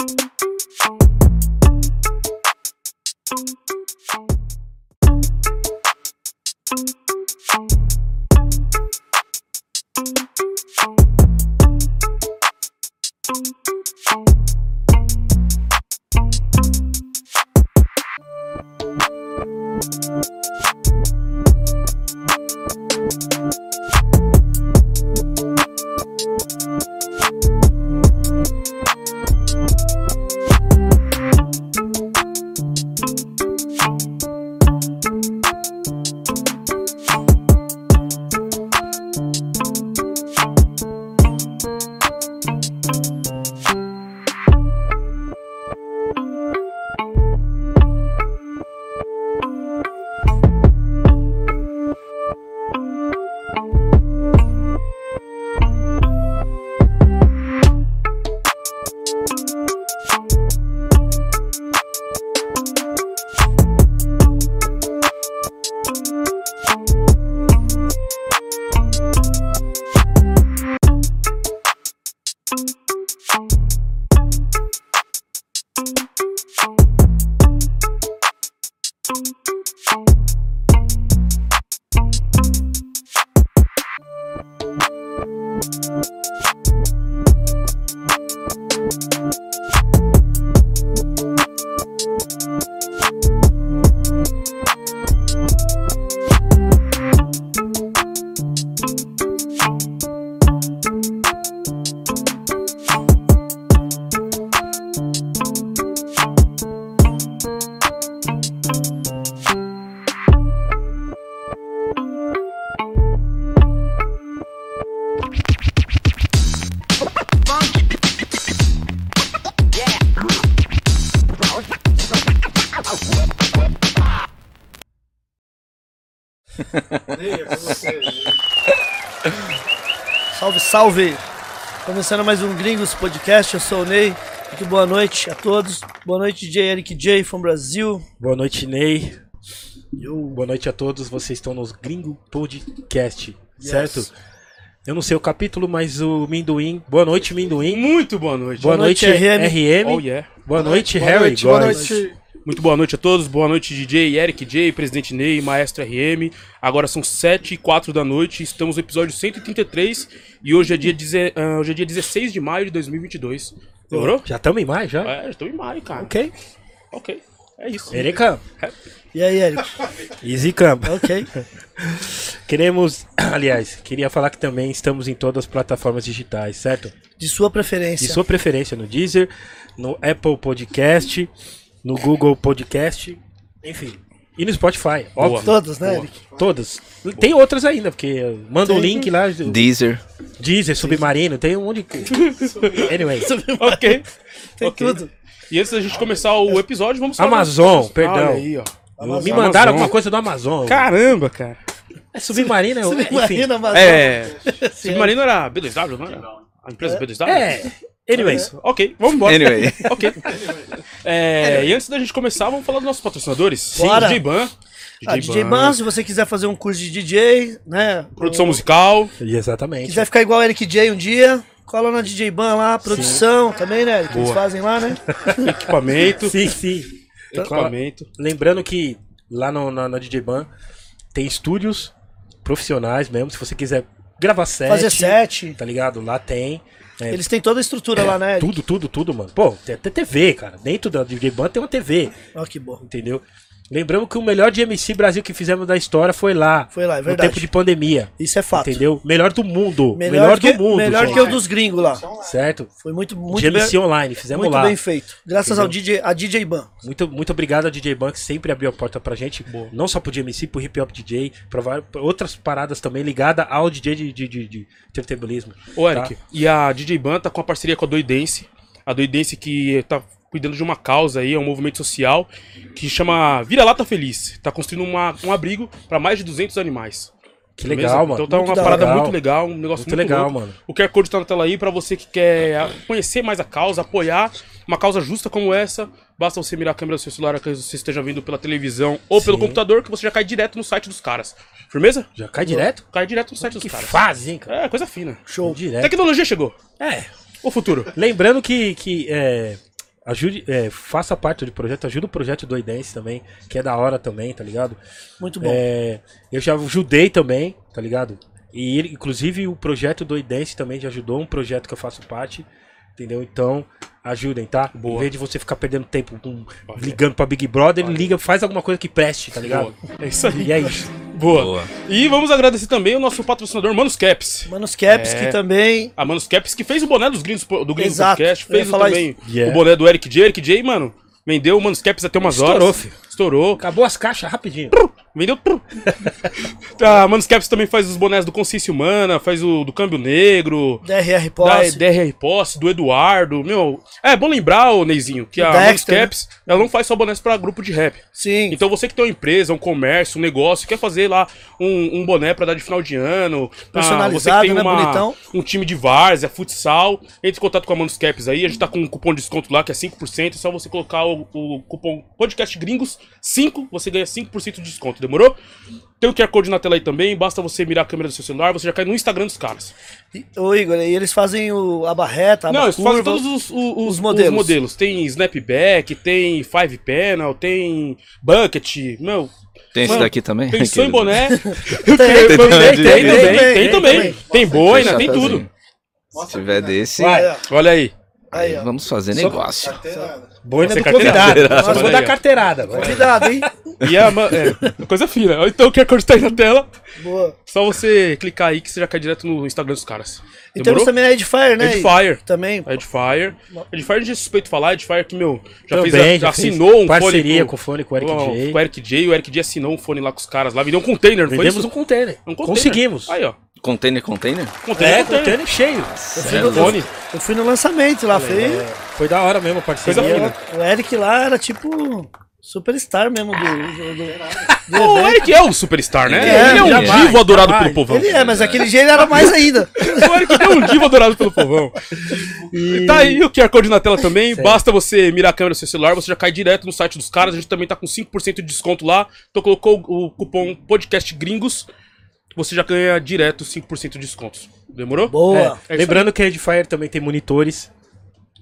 Salve, salve! Começando mais um Gringos Podcast, eu sou o Ney. Muito boa noite a todos. Boa noite, DJ Eric J from Brasil. Boa noite, Ney. Boa noite a todos. Vocês estão nos Gringo Podcast, certo? Eu não sei o capítulo, mas o Minduim. Boa noite, Minduim. Muito boa noite. Boa, Boa noite, noite, RM. RM. Oh, yeah. Boa noite, Boa Harry. noite, boa Góes. noite. Muito boa noite a todos. Boa noite, DJ Eric J, Presidente Ney, Maestro RM. Agora são 7 e 4 da noite. Estamos no episódio 133 e hoje é dia, deze- ah, hoje é dia 16 de maio de 2022. Demorou? Já estamos em maio, já? É, já estamos em maio, cara. Ok. Ok. É isso. Erika, E aí, Eric? Easy Camp. Ok. Queremos, aliás, queria falar que também estamos em todas as plataformas digitais, certo? De sua preferência. De sua preferência no Deezer, no Apple Podcast, no Google Podcast, enfim. E no Spotify, óbvio. Todas, né, Boa. Eric? Todas. Tem outras ainda, porque manda o Tem. link lá. Deezer. Deezer, Submarino, tem um monte de. Anyway. Ok. Tem Ok. tudo. E antes da gente começar o episódio, vamos falar. Amazon, perdão. Olha aí, ó. Me mandaram alguma coisa do Amazon. Caramba, cara. É Submarino, enfim. Submarino, Amazon. É. Submarino era B2W, não era? A empresa B2W? É. Anyways. Ok, vamos embora. Anyway. Ok. É, e antes da gente começar, vamos falar dos nossos patrocinadores. Bora. DJ Ban. Ah, DJ Ban, se você quiser fazer um curso de DJ, né? Produção musical. Exatamente. Quiser ficar igual o Eric J um dia, cola na DJ Ban lá, produção também, né? Que eles Boa. fazem lá, né? Equipamento. Sim, sim. equipamento. Lembrando que lá no, na, na DJ Ban tem estúdios profissionais mesmo. Se você quiser gravar set. Fazer set. Tá ligado? Lá tem. É, Eles têm toda a estrutura lá, né? Tudo, tudo, tudo, mano. Pô, tem até TV, cara. Dentro da DJ Ban tem uma TV. Ó, que bom. Entendeu? Lembrando que o melhor de MC Brasil que fizemos da história foi lá. Foi lá, é No verdade. tempo de pandemia. Isso é fato. Entendeu? Melhor do mundo. Melhor, Melhor, que, do mundo. Melhor gente. que o dos gringos lá. Certo? Foi muito, muito de bem, MC online, fizemos muito lá. bem feito. Graças ao DJ, a DJ Ban. Muito, muito obrigado a DJ Ban que sempre abriu a porta pra gente. Não só pro DMC, pro hip hop DJ, pra outras paradas também ligadas ao DJ de, de, de, de turntablismo. Ô, Eric, Tá? e a DJ Ban tá com a parceria com a Doidense. A Doidense que tá cuidando de uma causa aí, é um movimento social que chama Vira Lata Feliz. Tá construindo uma, um abrigo pra mais de 200 animais. Que legal, mano. Então tá Muito uma da parada hora. muito legal, um negócio Muito muito, legal, louco. mano. O QR Code tá na tela aí pra você que quer conhecer mais a causa, apoiar uma causa justa como essa. Basta você mirar a câmera do seu celular caso você esteja vendo pela televisão ou pelo Sim. computador que você já cai direto no site dos caras. Firmeza? Já cai direto? Cai direto no site dos Que caras. fase, hein, cara? É, coisa fina. Show. Direto. Tecnologia chegou. É. O futuro. Lembrando que, que é, ajude, é, faça parte do projeto, ajuda o projeto do Oidense também, que é da hora também, tá ligado? Muito bom. É, eu já ajudei também, tá ligado? E ele, inclusive o projeto do Oidense também já ajudou, um projeto que eu faço parte, entendeu? Então, ajudem, tá? Boa. Em vez de você ficar perdendo tempo com, ligando pra Big Brother, liga, faz alguma coisa que preste, tá ligado? Boa. É isso aí. E é isso. Boa. Boa. E vamos agradecer também o nosso patrocinador Manos Caps. Manos Caps, É. que também. A Manos Caps que fez o boné dos gringos, do Gringos Exato, Podcast, fez o também isso. O boné do Eric J. Eric J, mano, vendeu o Manos Caps até umas Estourou, horas. filho. Estourou. Acabou as caixas rapidinho. Vendeu a Manos Caps também faz os bonés do Consciência Humana, faz o do Câmbio Negro, DRR da Posse. DRR Posse, do Eduardo. Meu, é bom lembrar, ô Neizinho, que a Manos Dexter, né? Caps, ela não faz só bonés pra grupo de rap. Sim. Então você que tem uma empresa, um comércio, um negócio, quer fazer lá um, um boné pra dar de final de ano, ah, Personalizado, você que tem né, uma, bonitão. um time de várzea, futsal, entre em contato com a Manos Caps aí, a gente tá com um cupom de desconto lá que é 5%, é só você colocar o, o cupom podcast gringos 5, você ganha 5% de desconto, demorou? Tem o QR Code na tela aí também, basta você mirar a câmera do seu celular, você já cai no Instagram dos caras. E- Ô, Igor, e eles fazem o, a barreta, a Não, eles fazem curva. todos os, os- os- os modelos. os modelos. Tem snapback, tem five panel, tem bucket, meu, Tem esse Mano, daqui também? Pensou em boné? Tem, tem, tem, também, tem, tem, também, tem, tem também. Tem boina, Tem tem tudo. Se tiver desse, Vai. Olha aí. Aí, vamos fazer negócio. Boina do convidado. Carteirada. Só vou dar carteirada. agora. Cuidado, hein? E a é, coisa fina. Então o QR Code tá aí na tela. Boa. Só você clicar aí que você já cai direto no Instagram dos caras. E temos também a Edifier, né? Edifier. Também. Edifier. Edifier a gente é suspeito de falar. Edifier que, meu, já Também, fez, já assinou fez um parceria fone com o fone com o Eric com, J. com o Eric J. O Eric J assinou um fone lá com os caras lá. Vendeu um container, não foi Vendemos isso? um container. Um container. Conseguimos. Aí, ó. Container, container? Container, É, container. container cheio. Eu fui, no, eu fui no lançamento lá, foi. É, foi da hora mesmo a parceria. Coisa fina. O Eric lá era tipo superstar mesmo do, do, do- do O. Eric é o superstar, né? É, ele é um jamais, divo adorado jamais. pelo povão. Ele é, mas aquele dia ele era mais ainda. O Eric é um divo adorado pelo povão. E... Tá aí o QR Code na tela também. Basta você mirar a câmera do seu celular, você já cai direto no site dos caras. A gente também tá com 5% de desconto lá. Então colocou o cupom podcast gringos, você já ganha direto 5% de desconto. Demorou? Boa. É, É isso lembrando que a Edifier também tem monitores.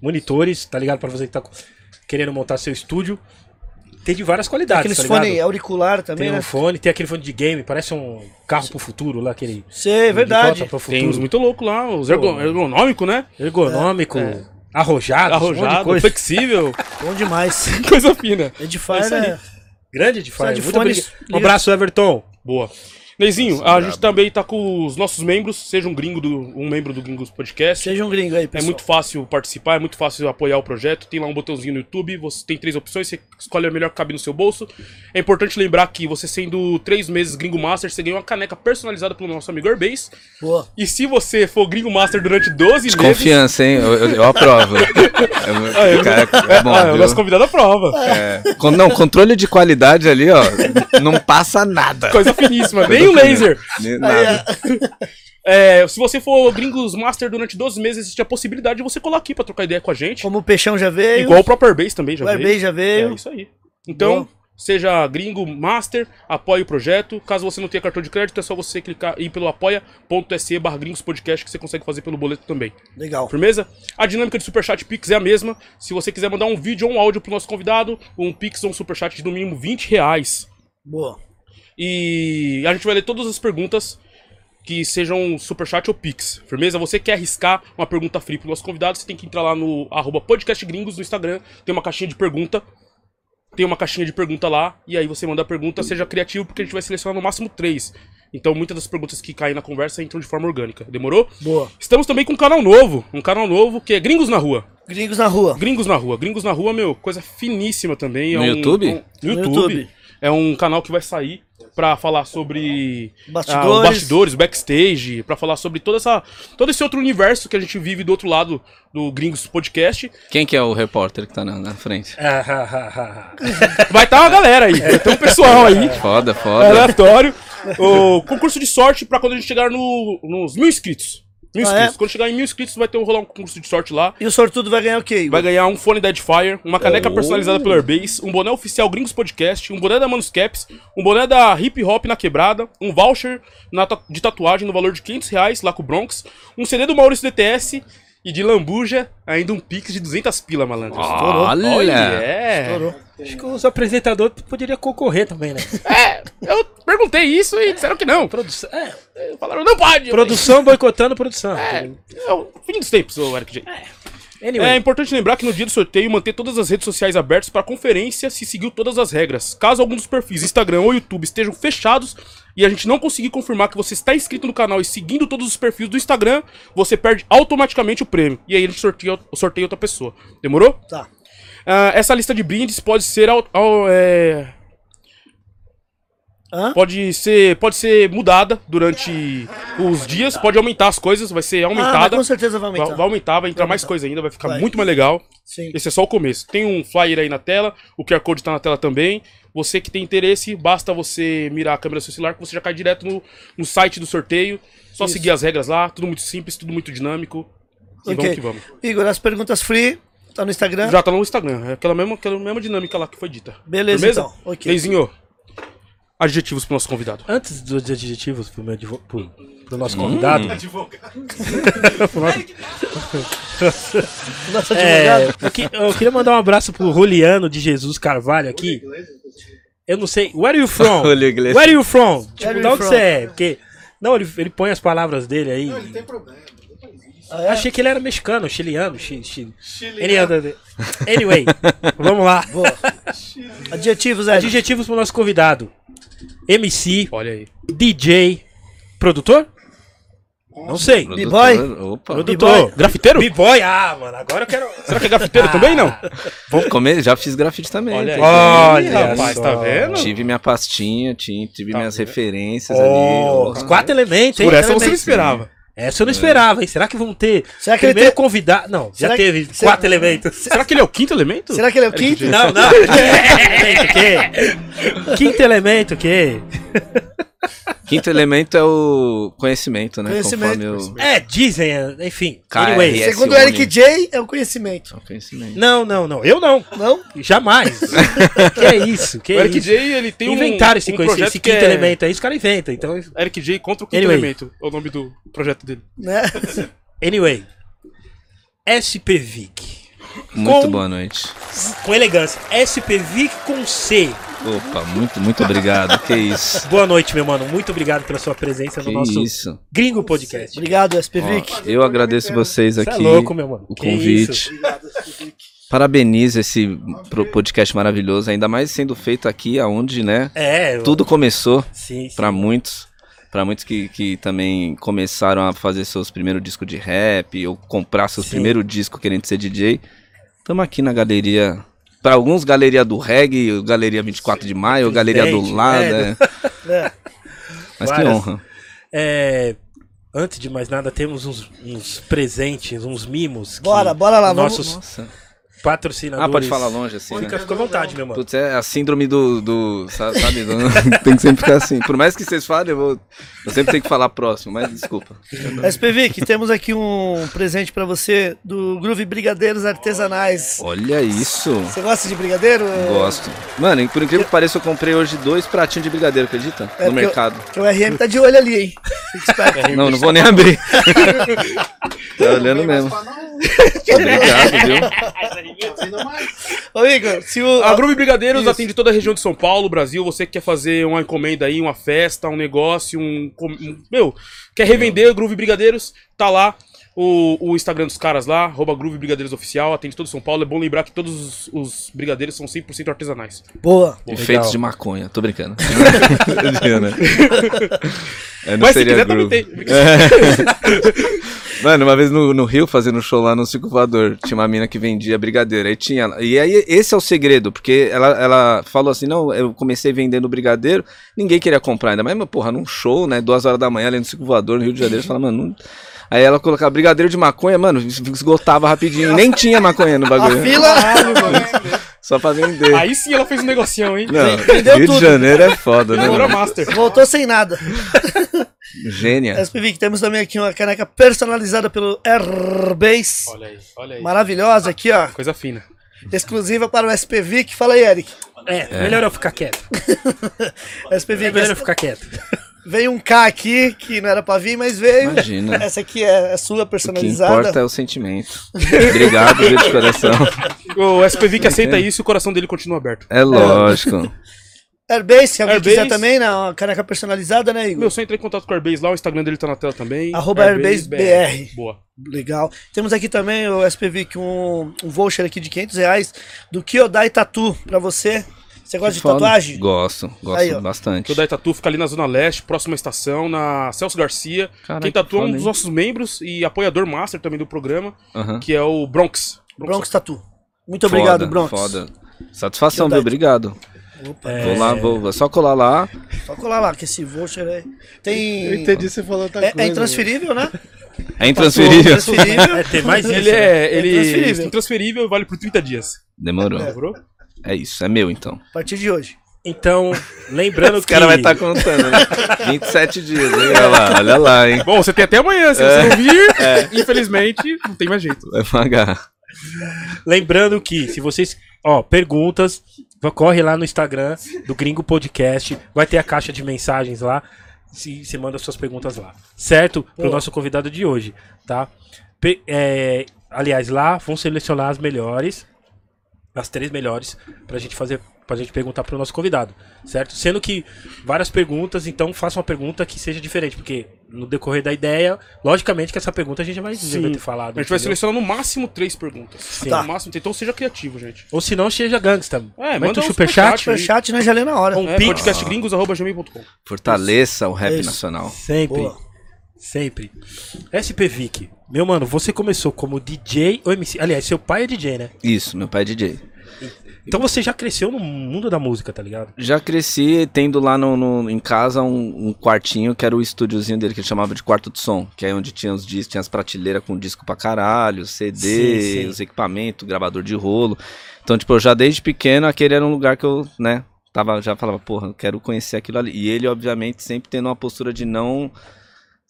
Monitores, tá ligado? Pra você que tá querendo montar seu estúdio. Tem de várias qualidades, Aqueles tá fone auricular também, Tem né? um fone, tem aquele fone de game, parece um carro pro futuro lá, aquele. Sei, de verdade. pro Tem uns futuro. muito loucos lá, os ergo- ergonômicos, né? Ergonômico, É. arrojado, um monte de Arrojado, coisa. flexível, Bom demais. coisa fina. Edifier É é. Grande Edifier. Muito Um abraço, Everton. Boa. Neizinho, a gente também tá com os nossos membros, seja um gringo do, um membro do Gringos Podcast. Seja um gringo aí, É pessoal. muito fácil participar, é muito fácil apoiar o projeto. Tem lá um botãozinho no YouTube, você tem três opções, você escolhe a melhor que cabe no seu bolso. É importante lembrar que você sendo três meses Gringo Master, você ganha uma caneca personalizada pelo nosso amigo Airbase. Boa. E se você for Gringo Master durante 12 meses. Confiança, hein? Eu, eu- eu aprovo. É, muito- cara, é bom, Ah, é o nosso convidado à prova. É. Não, controle de qualidade ali, ó. Não passa nada. Coisa finíssima, Coisa nem o fina. laser. Nem Nada. É, se você for Gringos Master durante 12 meses, existe a possibilidade de você colar aqui pra trocar ideia com a gente. Como o Peixão já veio. Igual o próprio Airbase também já o veio. Airbase já veio. É isso aí. Então, Boa. seja gringo master, apoie o projeto. Caso você não tenha cartão de crédito, é só você clicar ir pelo apoia.se barra gringos podcast que você consegue fazer pelo boleto também. Legal. Firmeza? A dinâmica de Superchat Pix é a mesma. Se você quiser mandar um vídeo ou um áudio pro nosso convidado, um Pix ou um Superchat de no mínimo 20 reais. Boa. E a gente vai ler todas as perguntas que sejam Superchat ou Pix. Firmeza? Você quer arriscar uma pergunta free pro nosso convidado, você tem que entrar lá no arroba podcastgringos no Instagram, tem uma caixinha de pergunta. Tem uma caixinha de pergunta lá, e aí você manda a pergunta, seja criativo, porque a gente vai selecionar no máximo três. Então muitas das perguntas que caem na conversa entram de forma orgânica. Demorou? Boa. Estamos também com um canal novo, um canal novo que é Gringos na Rua. Gringos na rua. Gringos na Rua. Gringos na Rua, meu, coisa finíssima também. No é um- YouTube? um- no No YouTube. YouTube. É um canal que vai sair pra falar sobre Bastidores. ah, bastidores, backstage, pra falar sobre toda essa, todo esse outro universo que a gente vive do outro lado do Gringos Podcast. Quem que é o repórter que tá na, na frente? Vai estar uma galera aí, vai ter um pessoal aí. Foda, foda. aleatório. O concurso de sorte pra quando a gente chegar no- nos mil inscritos. Mil Ah, inscritos. é? Quando chegar em mil inscritos, vai ter um rolar um concurso de sorte lá. E o sortudo vai ganhar o quê, Igor? Vai ganhar um fone Edifier, uma caneca personalizada pelo Airbase, um boné oficial Gringos Podcast, um boné da Manus Caps, um boné da Hip Hop na Quebrada, um voucher na ta- de tatuagem no valor de 500 reais lá com o Bronx, um CD do Maurício DTS E de lambuja, ainda um pix de 200 pila, malandro. Olha! é. Estourou. Acho que os apresentadores poderiam concorrer também, né? É, eu perguntei isso e disseram que não. Produção, é, Falaram, não pode. produção boicotando produção. É, é o fim dos tempos, ô Eric J. Anyway, É importante lembrar que no dia do sorteio manter todas as redes sociais abertas para conferência se seguiu todas as regras. Caso algum dos perfis Instagram ou YouTube estejam fechados e a gente não conseguir confirmar que você está inscrito no canal e seguindo todos os perfis do Instagram, você perde automaticamente o prêmio. E aí a gente sorteia, sorteia outra pessoa. Demorou? Tá. Ah, essa lista de brindes pode ser au- au- é, Hã? pode ser pode ser mudada durante os dias, pode aumentar as coisas, vai ser Ah, aumentada. com certeza vai vai, aumentar. vai aumentar, vai entrar Vai mais aumentar. coisa ainda, vai ficar Vai. muito mais legal. Sim. Esse é só o começo. Tem um flyer aí na tela, o QR Code tá na tela também. Você que tem interesse, basta você mirar a câmera do seu celular que você já cai direto no, no site do sorteio. Só Isso. seguir as regras lá, tudo muito simples, tudo muito dinâmico. E Ok. vamos que vamos. Igor, as perguntas free, tá no Instagram. Já tá no Instagram, é aquela mesma, aquela mesma dinâmica lá que foi dita. Beleza, Firmeza? então. Ok. Leizinho, adjetivos pro nosso convidado. antes dos adjetivos pro, meu advo- pro, pro nosso convidado, Nosso é, advogado. eu, que- eu queria mandar um abraço pro Juliano de Jesus Carvalho aqui. Eu não sei. Where are you from? Iglesias. Where are you from? Tipo, de you onde from? você é? Porque. Não, ele, ele põe as palavras dele aí. Não tem problema. Ah, é? Achei que ele era mexicano, chiliano. Chi, chi, Anyway, vamos lá. Boa. Adjetivos, Ed. Adjetivos pro nosso convidado: MC, Olha aí. DJ, produtor? Não sei. B-boy? Opa. Produtor. Grafiteiro? B-boy, ah, mano, agora eu quero. Será que é grafiteiro também, não? Vamos comer? Já fiz grafite também. Olha aí. Olha, Ih, rapaz, só. tá vendo? Tive minha pastinha, tive, tive Tá minhas vendo? referências Oh, ali. os quatro elementos, hein? Por essa você não esperava. Essa eu não esperava, hein? Será que vão ter Será que ele primeiro tem- convidado? Não, já Será que- teve será- quatro elementos. Será que ele é o quinto elemento? Será que ele é o quinto? Não, não. elemento o quê? Quinto elemento o quê? Quinto elemento é o conhecimento, né? Conhecimento. O... É, dizem, enfim. Anyway. Esse Segundo o. Eric J, é o conhecimento. o conhecimento. Não, não, não. Eu não. Não? Jamais. que é isso? Que O é Eric isso? J, ele tem um, Inventaram esse, um conhece- projeto esse quinto é elemento aí, os caras inventam. Então, Eric J contra o quinto Anyway. elemento. É o nome do projeto dele. Né? anyway. SPVIC. Muito Com- boa noite. Com elegância. SPVIC com C. Opa, muito, muito obrigado. que isso. Boa noite, meu mano. Muito obrigado pela sua presença Que no nosso isso. Gringo Podcast. Obrigado, SPVIC. Ó, eu agradeço vocês Você é aqui. louco, meu mano. O Que convite. isso. Parabenizo esse podcast maravilhoso, ainda mais sendo feito aqui aonde, né? É, eu- Tudo começou Sim, sim. pra muitos. Pra muitos que, que também começaram a fazer seus primeiros discos de rap ou comprar seus Sim. primeiros discos querendo ser DJ. Estamos aqui na galeria. Pra alguns, galeria do reggae, galeria 24 de maio, galeria do lado. é. É. é. Mas que Várias. honra. É, antes de mais nada, temos uns, uns presentes, uns mimos. que Bora, bora lá, vamos. Nossos Nossa. Patrocinadores. Ah, pode falar longe assim, né? Fica, fica à vontade, meu mano. Putz, é a síndrome do. do sa- sabe? do- tem que sempre ficar assim. Por mais que vocês falem, eu, vou, eu sempre tenho que falar próximo, mas desculpa. SPVIC, temos aqui um presente pra você do Groove Brigadeiros Artesanais. Olha isso. Você gosta de brigadeiro? Gosto. Mano, por incrível que pareça, eu comprei hoje dois pratinhos de brigadeiro, acredita? É, no mercado. eu- o RM tá de olho ali, hein? Fica. Não, não vou nem abrir. tá olhando mesmo. Obrigado, viu? Ô, Igor, se o. A Groove Brigadeiros Isso. atende toda a região de São Paulo, Brasil. Você que quer fazer uma encomenda aí, uma festa, um negócio, um. com- um- meu, quer revender Groove Brigadeiros? Tá lá. O, o Instagram dos caras lá, arroba Groove Brigadeiros Oficial, atende todo São Paulo. É bom lembrar que todos os, os brigadeiros são 100% artesanais. Boa. Legal. feitos de maconha. Tô brincando. Não Mas se quiser, também groove. tem. Mano, uma vez no, no Rio, fazendo show lá no Circo Voador, tinha uma mina que vendia brigadeiro. Aí tinha. E aí, esse é o segredo, porque ela, ela falou assim: não, eu comecei vendendo brigadeiro, ninguém queria comprar ainda. Mas, mas, porra, num show, né? Duas horas da manhã ali no Circo Voador, no Rio de Janeiro, você fala, mano. Não... Aí ela colocava brigadeiro de maconha, mano, esgotava rapidinho. Nem tinha maconha no A bagulho. fila. Só pra vender. Aí sim ela fez um negocinho, hein? Não, vendeu Rio tudo. de Janeiro é foda, né? Agora? Master. Voltou sem nada. Gênia. SPVIC, temos também aqui uma caneca personalizada pelo Airbase. Olha aí, olha aí. Maravilhosa aqui, ó. Coisa fina. Exclusiva para o SPVIC. Fala aí, Eric. É, melhor eu ficar quieto. SPVIC, É melhor eu ficar quieto. Veio um K aqui, que não era pra vir, mas veio. Imagina. Essa aqui é, é sua O que personalizada. importa é o sentimento. Obrigado, viu, de coração. O SPV que aceita isso e o coração dele continua aberto. É lógico. Airbase, se alguém Airbase. quiser também, né? Uma caneca personalizada, né, Igor? Meu, só entrei em contato com o Airbase lá, o Instagram dele tá na tela também. Arroba Airbase BR. Boa. Legal. Temos aqui também o SPV, que um, um voucher aqui de 500 reais do Kyodai Tattoo pra você. Você gosta de Foda. tatuagem? Gosto, gosto Aí, ó. bastante. Que o Dai Tatu fica ali na Zona Leste, próxima estação, na Celso Garcia. Caralho, Quem que tatua é um dos nossos membros e apoiador master também do programa, que é o Bronx. Bronx Tattoo. Muito obrigado, Foda, Bronx. Foda. Satisfação, viu? Obrigado. Opa, É. Vou lá, vou, vou só colar lá. só colar lá, que esse voucher aí. Tem. Eu entendi você falando outra É, coisa. é intransferível, né? É intransferível. Intransferível. É, tem mais isso. Ele né? é, É ele intransferível. intransferível e vale por 30 dias. Demorou. Lembrou? É isso, é meu então. A partir de hoje. Então, lembrando Os que. caras vão estar contando, né? 27 dias, hein? Olha lá, olha lá, hein? Bom, você tem até amanhã, se você não vir, infelizmente, não tem mais jeito. Vai pagar. Lembrando que, se vocês. Ó, perguntas, corre lá no Instagram do Gringo Podcast. Vai ter a caixa de mensagens lá. Se você manda suas perguntas lá. Certo? Pro Boa. nosso convidado de hoje, tá? Pe- é, aliás, lá vão selecionar as melhores. As três melhores. Pra gente fazer. Pra gente perguntar pro nosso convidado. Certo? Sendo que várias perguntas, então faça uma pergunta que seja diferente. Porque no decorrer da ideia, logicamente que essa pergunta a gente já vai, já vai ter falado. A gente vai entendeu? selecionar no máximo três perguntas. Sim. No máximo, então seja criativo, gente. Ou se não, seja gangsta. É, manda um superchat. superchat. Nós já lê na hora. Um É, podcastgringos.gmail.com Fortaleça o rap Isso. nacional. Sempre. Boa. Sempre. SP Vic. Meu mano, você começou como DJ ou MC? Aliás, seu pai é DJ, né? Isso, meu pai é DJ. Então você já cresceu no mundo da música, tá ligado? Já cresci tendo lá no, no- em casa um, um quartinho que era o estúdiozinho dele que ele chamava de quarto de som, que é onde tinha os discos, tinha as prateleiras com disco pra caralho, CD, Sim, sim. os equipamentos, gravador de rolo. Então, tipo, eu já desde pequeno aquele era um lugar que eu, né, tava, já falava, porra, eu quero conhecer aquilo ali. E ele, obviamente, sempre tendo uma postura de não.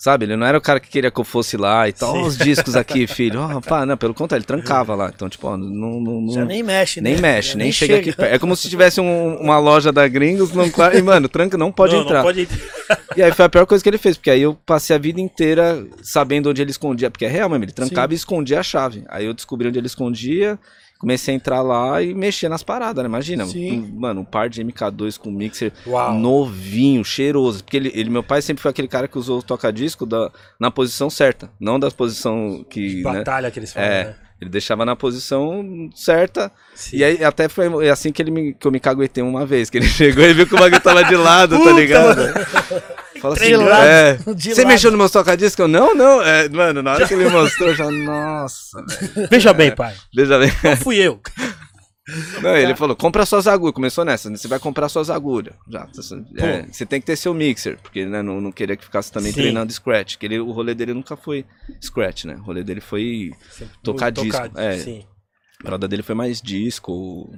Sabe, ele não era o cara que queria que eu fosse lá e tal, Sim. ó, os discos aqui, filho. Ó, pá, não, pelo contrário, ele trancava lá. Então, tipo, ó, não, não, não, Já nem mexe, né? nem mexe, Já nem, chega, aqui perto. É como se tivesse um- uma loja da Gringos, não, e mano, tranca, não pode não, entrar. Não pode entrar. E aí foi a pior coisa que ele fez, porque aí eu passei a vida inteira sabendo onde ele escondia, porque é real mesmo, ele trancava e escondia a chave. Aí eu descobri onde ele escondia, comecei a entrar lá e mexer nas paradas, né? Imagina, Sim. um- mano, um par de MK2 com mixer Uau. novinho, cheiroso. Porque ele, ele- meu pai sempre foi aquele cara que usou o toca-disco da- na posição certa, não da posição que. né? Batalha que eles falam, É, né? Ele deixava na posição certa. Sim. E aí até foi assim que, ele me, que eu me caguetei uma vez, que ele chegou e viu que o bagulho tava de lado, tá ligado? Fala assim, De lado, é, de você lado. mexeu no meu toca-disco? Eu, Não, não. É, mano, na hora que ele mostrou, eu já, nossa, velho. Veja bem, pai. Veja bem. Não fui eu. Não, ele falou, compra suas agulhas. Começou nessa, né? você vai comprar suas agulhas. Já, é, você tem que ter seu mixer, porque né, não, não queria que ficasse também Sim. treinando scratch. Que ele, o rolê dele nunca foi scratch, né? O rolê dele foi tocar disco. É, Sim. a parada dele foi mais disco.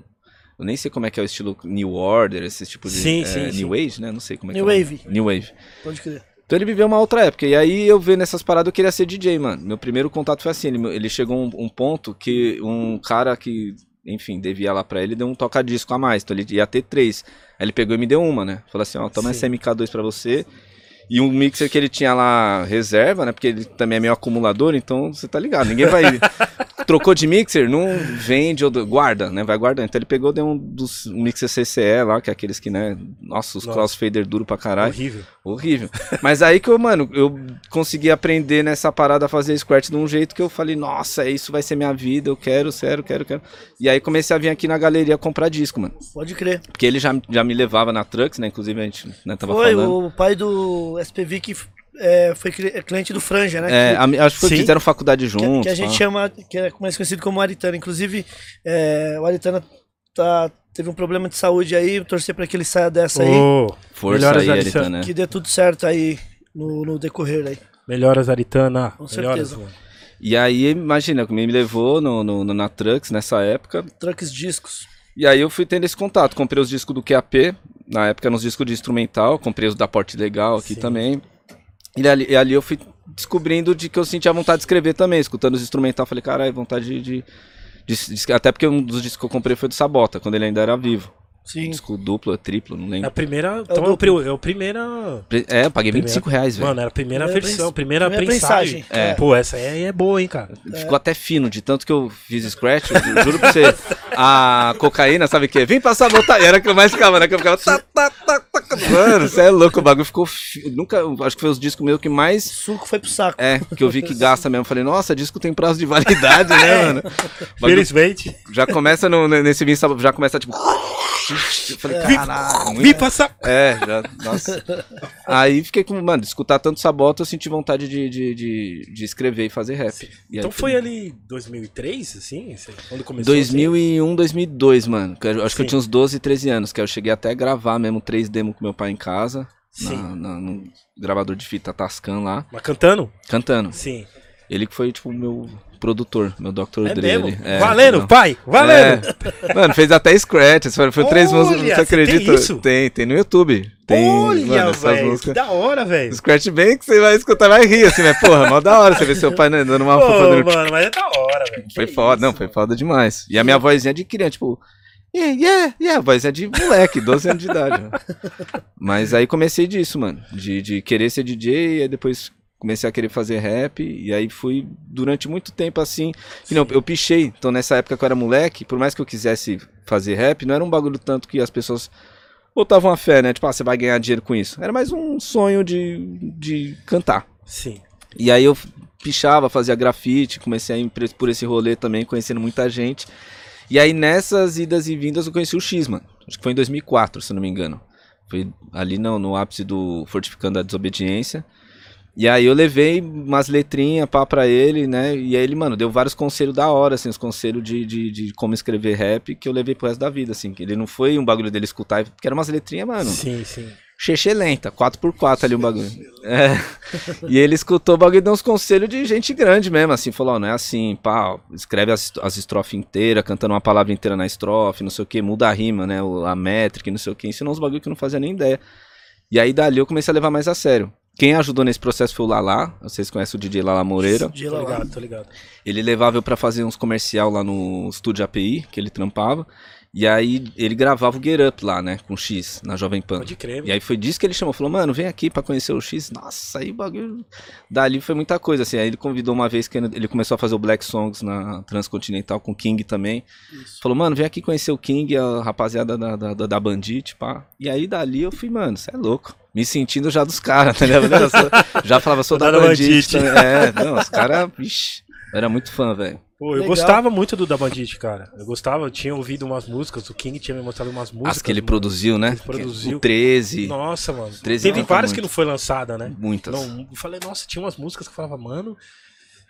Eu nem sei como é que é o estilo New Order, esse tipo de. Sim, é, sim, New sim. Age, né? Não sei como é New que é. o- Wave. New Wave. Pode crer. Então ele viveu uma outra época. E aí eu vendo essas paradas, eu queria ser DJ, mano. Meu primeiro contato foi assim. Ele, ele chegou um, um ponto que um cara que, enfim, devia lá pra ele, deu um toca-disco a mais. Então ele ia ter três. Aí ele pegou e me deu uma, né? Falou assim, ó, toma Sim. essa MK2 pra você. E um mixer que ele tinha lá reserva, né? Porque ele também é meio acumulador, então você tá ligado. Ninguém vai. Trocou de mixer, não vende ou guarda, né? Vai guardando. Então ele pegou, deu um dos um mixer CCE lá, que é aqueles que, né? Nossa, os Nossa. crossfader duro pra caralho. Horrível. Horrível. Mas aí que eu, mano, eu consegui aprender nessa parada a fazer scratch de um jeito que eu falei, nossa, isso vai ser minha vida, eu quero, sério, quero, quero. E aí comecei a vir aqui na galeria comprar disco, mano. Pode crer. Porque ele já, já me levava na Trux, né? Inclusive a gente né, tava Foi falando. o pai do SPV que é, foi cli- cliente do Franja, né? É, que, a- acho que foi, fizeram faculdade que- juntos. que a gente pá. chama, que é mais conhecido como Aritana. Inclusive, é, o Aritana tá, teve um problema de saúde aí, torcer para que ele saia dessa aí, Ô, Força melhoras, aí, Aritana. Aritana. que dê tudo certo aí no, no decorrer aí. Melhoras, Aritana. Com Melhoras, certeza. mano. E aí, imagina, me levou no, no- no- na Trux nessa época. Trucks discos. E aí eu fui tendo esse contato. Comprei os discos do QAP, na época eram os discos de instrumental, comprei os da Porte Legal aqui Sim. também. E ali, e ali eu fui descobrindo de que eu sentia vontade de escrever também, escutando os instrumental, falei, caralho, vontade de, de, de- de- Até porque um dos discos que eu comprei foi do Sabota, quando ele ainda era vivo. Sim. Disco duplo, triplo, não É a lembro. primeira. Então é o, pri- é o primeira. É, eu paguei Primeira- 25 reais, velho. Mano, era a primeira Primeira versão, primeira, primeira prensagem. prensagem, é. Pô, essa aí é boa, hein, cara. Ficou até fino, de tanto que eu fiz scratch, eu juro pra você. A cocaína, sabe o que? Vem passar a botar. Era que eu mais ficava, né? Que eu ficava. Tá, tá, tá, tá. Mano, você é louco, o bagulho ficou. fi- Nunca. Acho que foi os discos meus que mais. Suco foi pro saco. É, que eu vi que gasta mesmo. Falei, nossa, disco tem prazo de validade, né, mano? O bagulho Felizmente. já começa no, nesse vinho, sabe, já começa tipo. Eu falei, caralho. Vi passar. É, já. Nossa. Aí fiquei com. Mano, escutar tanto sabota, eu senti vontade de, de, de, de escrever e fazer rap. E Então foi ali 2003, assim? Quando começou? 2001, 2002, mano. eu acho que eu Sim. tinha uns 12, 13 anos. Que eu cheguei até a gravar mesmo três demos com meu pai em casa. Sim. Na, na- no gravador de fita Tascam lá, Mas cantando? cantando. Sim. Ele que foi, tipo, o meu produtor, meu Dr. É Dre. mesmo? É, valendo, não. pai! Valendo! É. Mano, fez até scratch. Foi, três Olha, músicas, você você acredita? tem isso? Tem, tem no YouTube. Tem, Olha, mano, essas músicas. da hora, velho! Scratch bem que você vai escutar, vai rir assim, né? Porra, mó da hora você ver seu pai né, dando uma fofa no... mano, mas é da hora, velho. Foi Que foda, isso, não, foi foda demais. E a minha vozinha de criança, tipo, yeah, yeah, yeah, a vozinha de moleque, 12 anos de idade. né? Mas aí comecei disso, mano, de, de querer ser DJ, e aí depois comecei a querer fazer rap, e aí fui durante muito tempo assim, não, eu pichei, então nessa época que eu era moleque, por mais que eu quisesse fazer rap, não era um bagulho tanto que as pessoas botavam a fé, né, tipo, ah, você vai ganhar dinheiro com isso. Era mais um sonho de, de cantar. Sim. E aí eu pichava, fazia grafite, comecei a ir por esse- rolê também, conhecendo muita gente. E aí nessas idas e vindas eu conheci o X, mano. Acho que foi em 2004, se não me engano. Foi ali no, no ápice do Fortificando a Desobediência. E aí eu levei umas letrinhas pá pra ele, né? E aí ele, mano, deu vários conselhos da hora, assim, os conselhos de, de, de como escrever rap que eu levei pro resto da vida, assim. Que ele não foi um bagulho dele escutar, porque eram umas letrinhas, mano. Sim, sim. Xexê lenta, 4x4 ali um bagulho. É. E ele escutou o bagulho e deu uns conselhos de gente grande mesmo, assim, falou, ó, não é assim, pá, escreve as, as estrofes inteiras, cantando uma palavra inteira na estrofe, não sei o que, muda a rima, né, a métrica, não sei o que, ensinou uns bagulho que eu não fazia nem ideia. E aí dali eu comecei a levar mais a sério. Quem ajudou nesse processo foi o Lala, vocês conhecem o DJ Lala Moreira. De Tô lá. ligado, tô ligado. Ele levava eu pra fazer uns comercial lá no estúdio API, que ele trampava. E aí ele gravava o Get Up lá, né, com o X, na Jovem Pan. Pode crer. E aí foi disso que ele chamou, falou, mano, vem aqui pra conhecer o X. Nossa, aí o bagulho. Dali foi muita coisa, assim. Aí ele convidou uma vez que ele começou a fazer o Black Songs na Transcontinental com o King também. Falou, mano, vem aqui conhecer o King, a rapaziada da, da, da, da Bandit, pá. E aí dali eu fui, mano, você é louco. Me sentindo já dos caras, tá ligado? Sou- já falava, sou da, Da Bandit. Bandit. também. É, não, os caras, vixi, eu era muito fã, velho. Pô, eu Legal. gostava muito do Da Bandit, cara. Eu gostava, eu tinha ouvido umas músicas, o King tinha me mostrado umas músicas. As que ele mano. produziu, né? Ele produziu. O 13, Nossa, mano. 13 Teve várias muito. que não foi lançada, né? muitas. Não, eu falei, nossa, tinha umas músicas que eu falava, mano.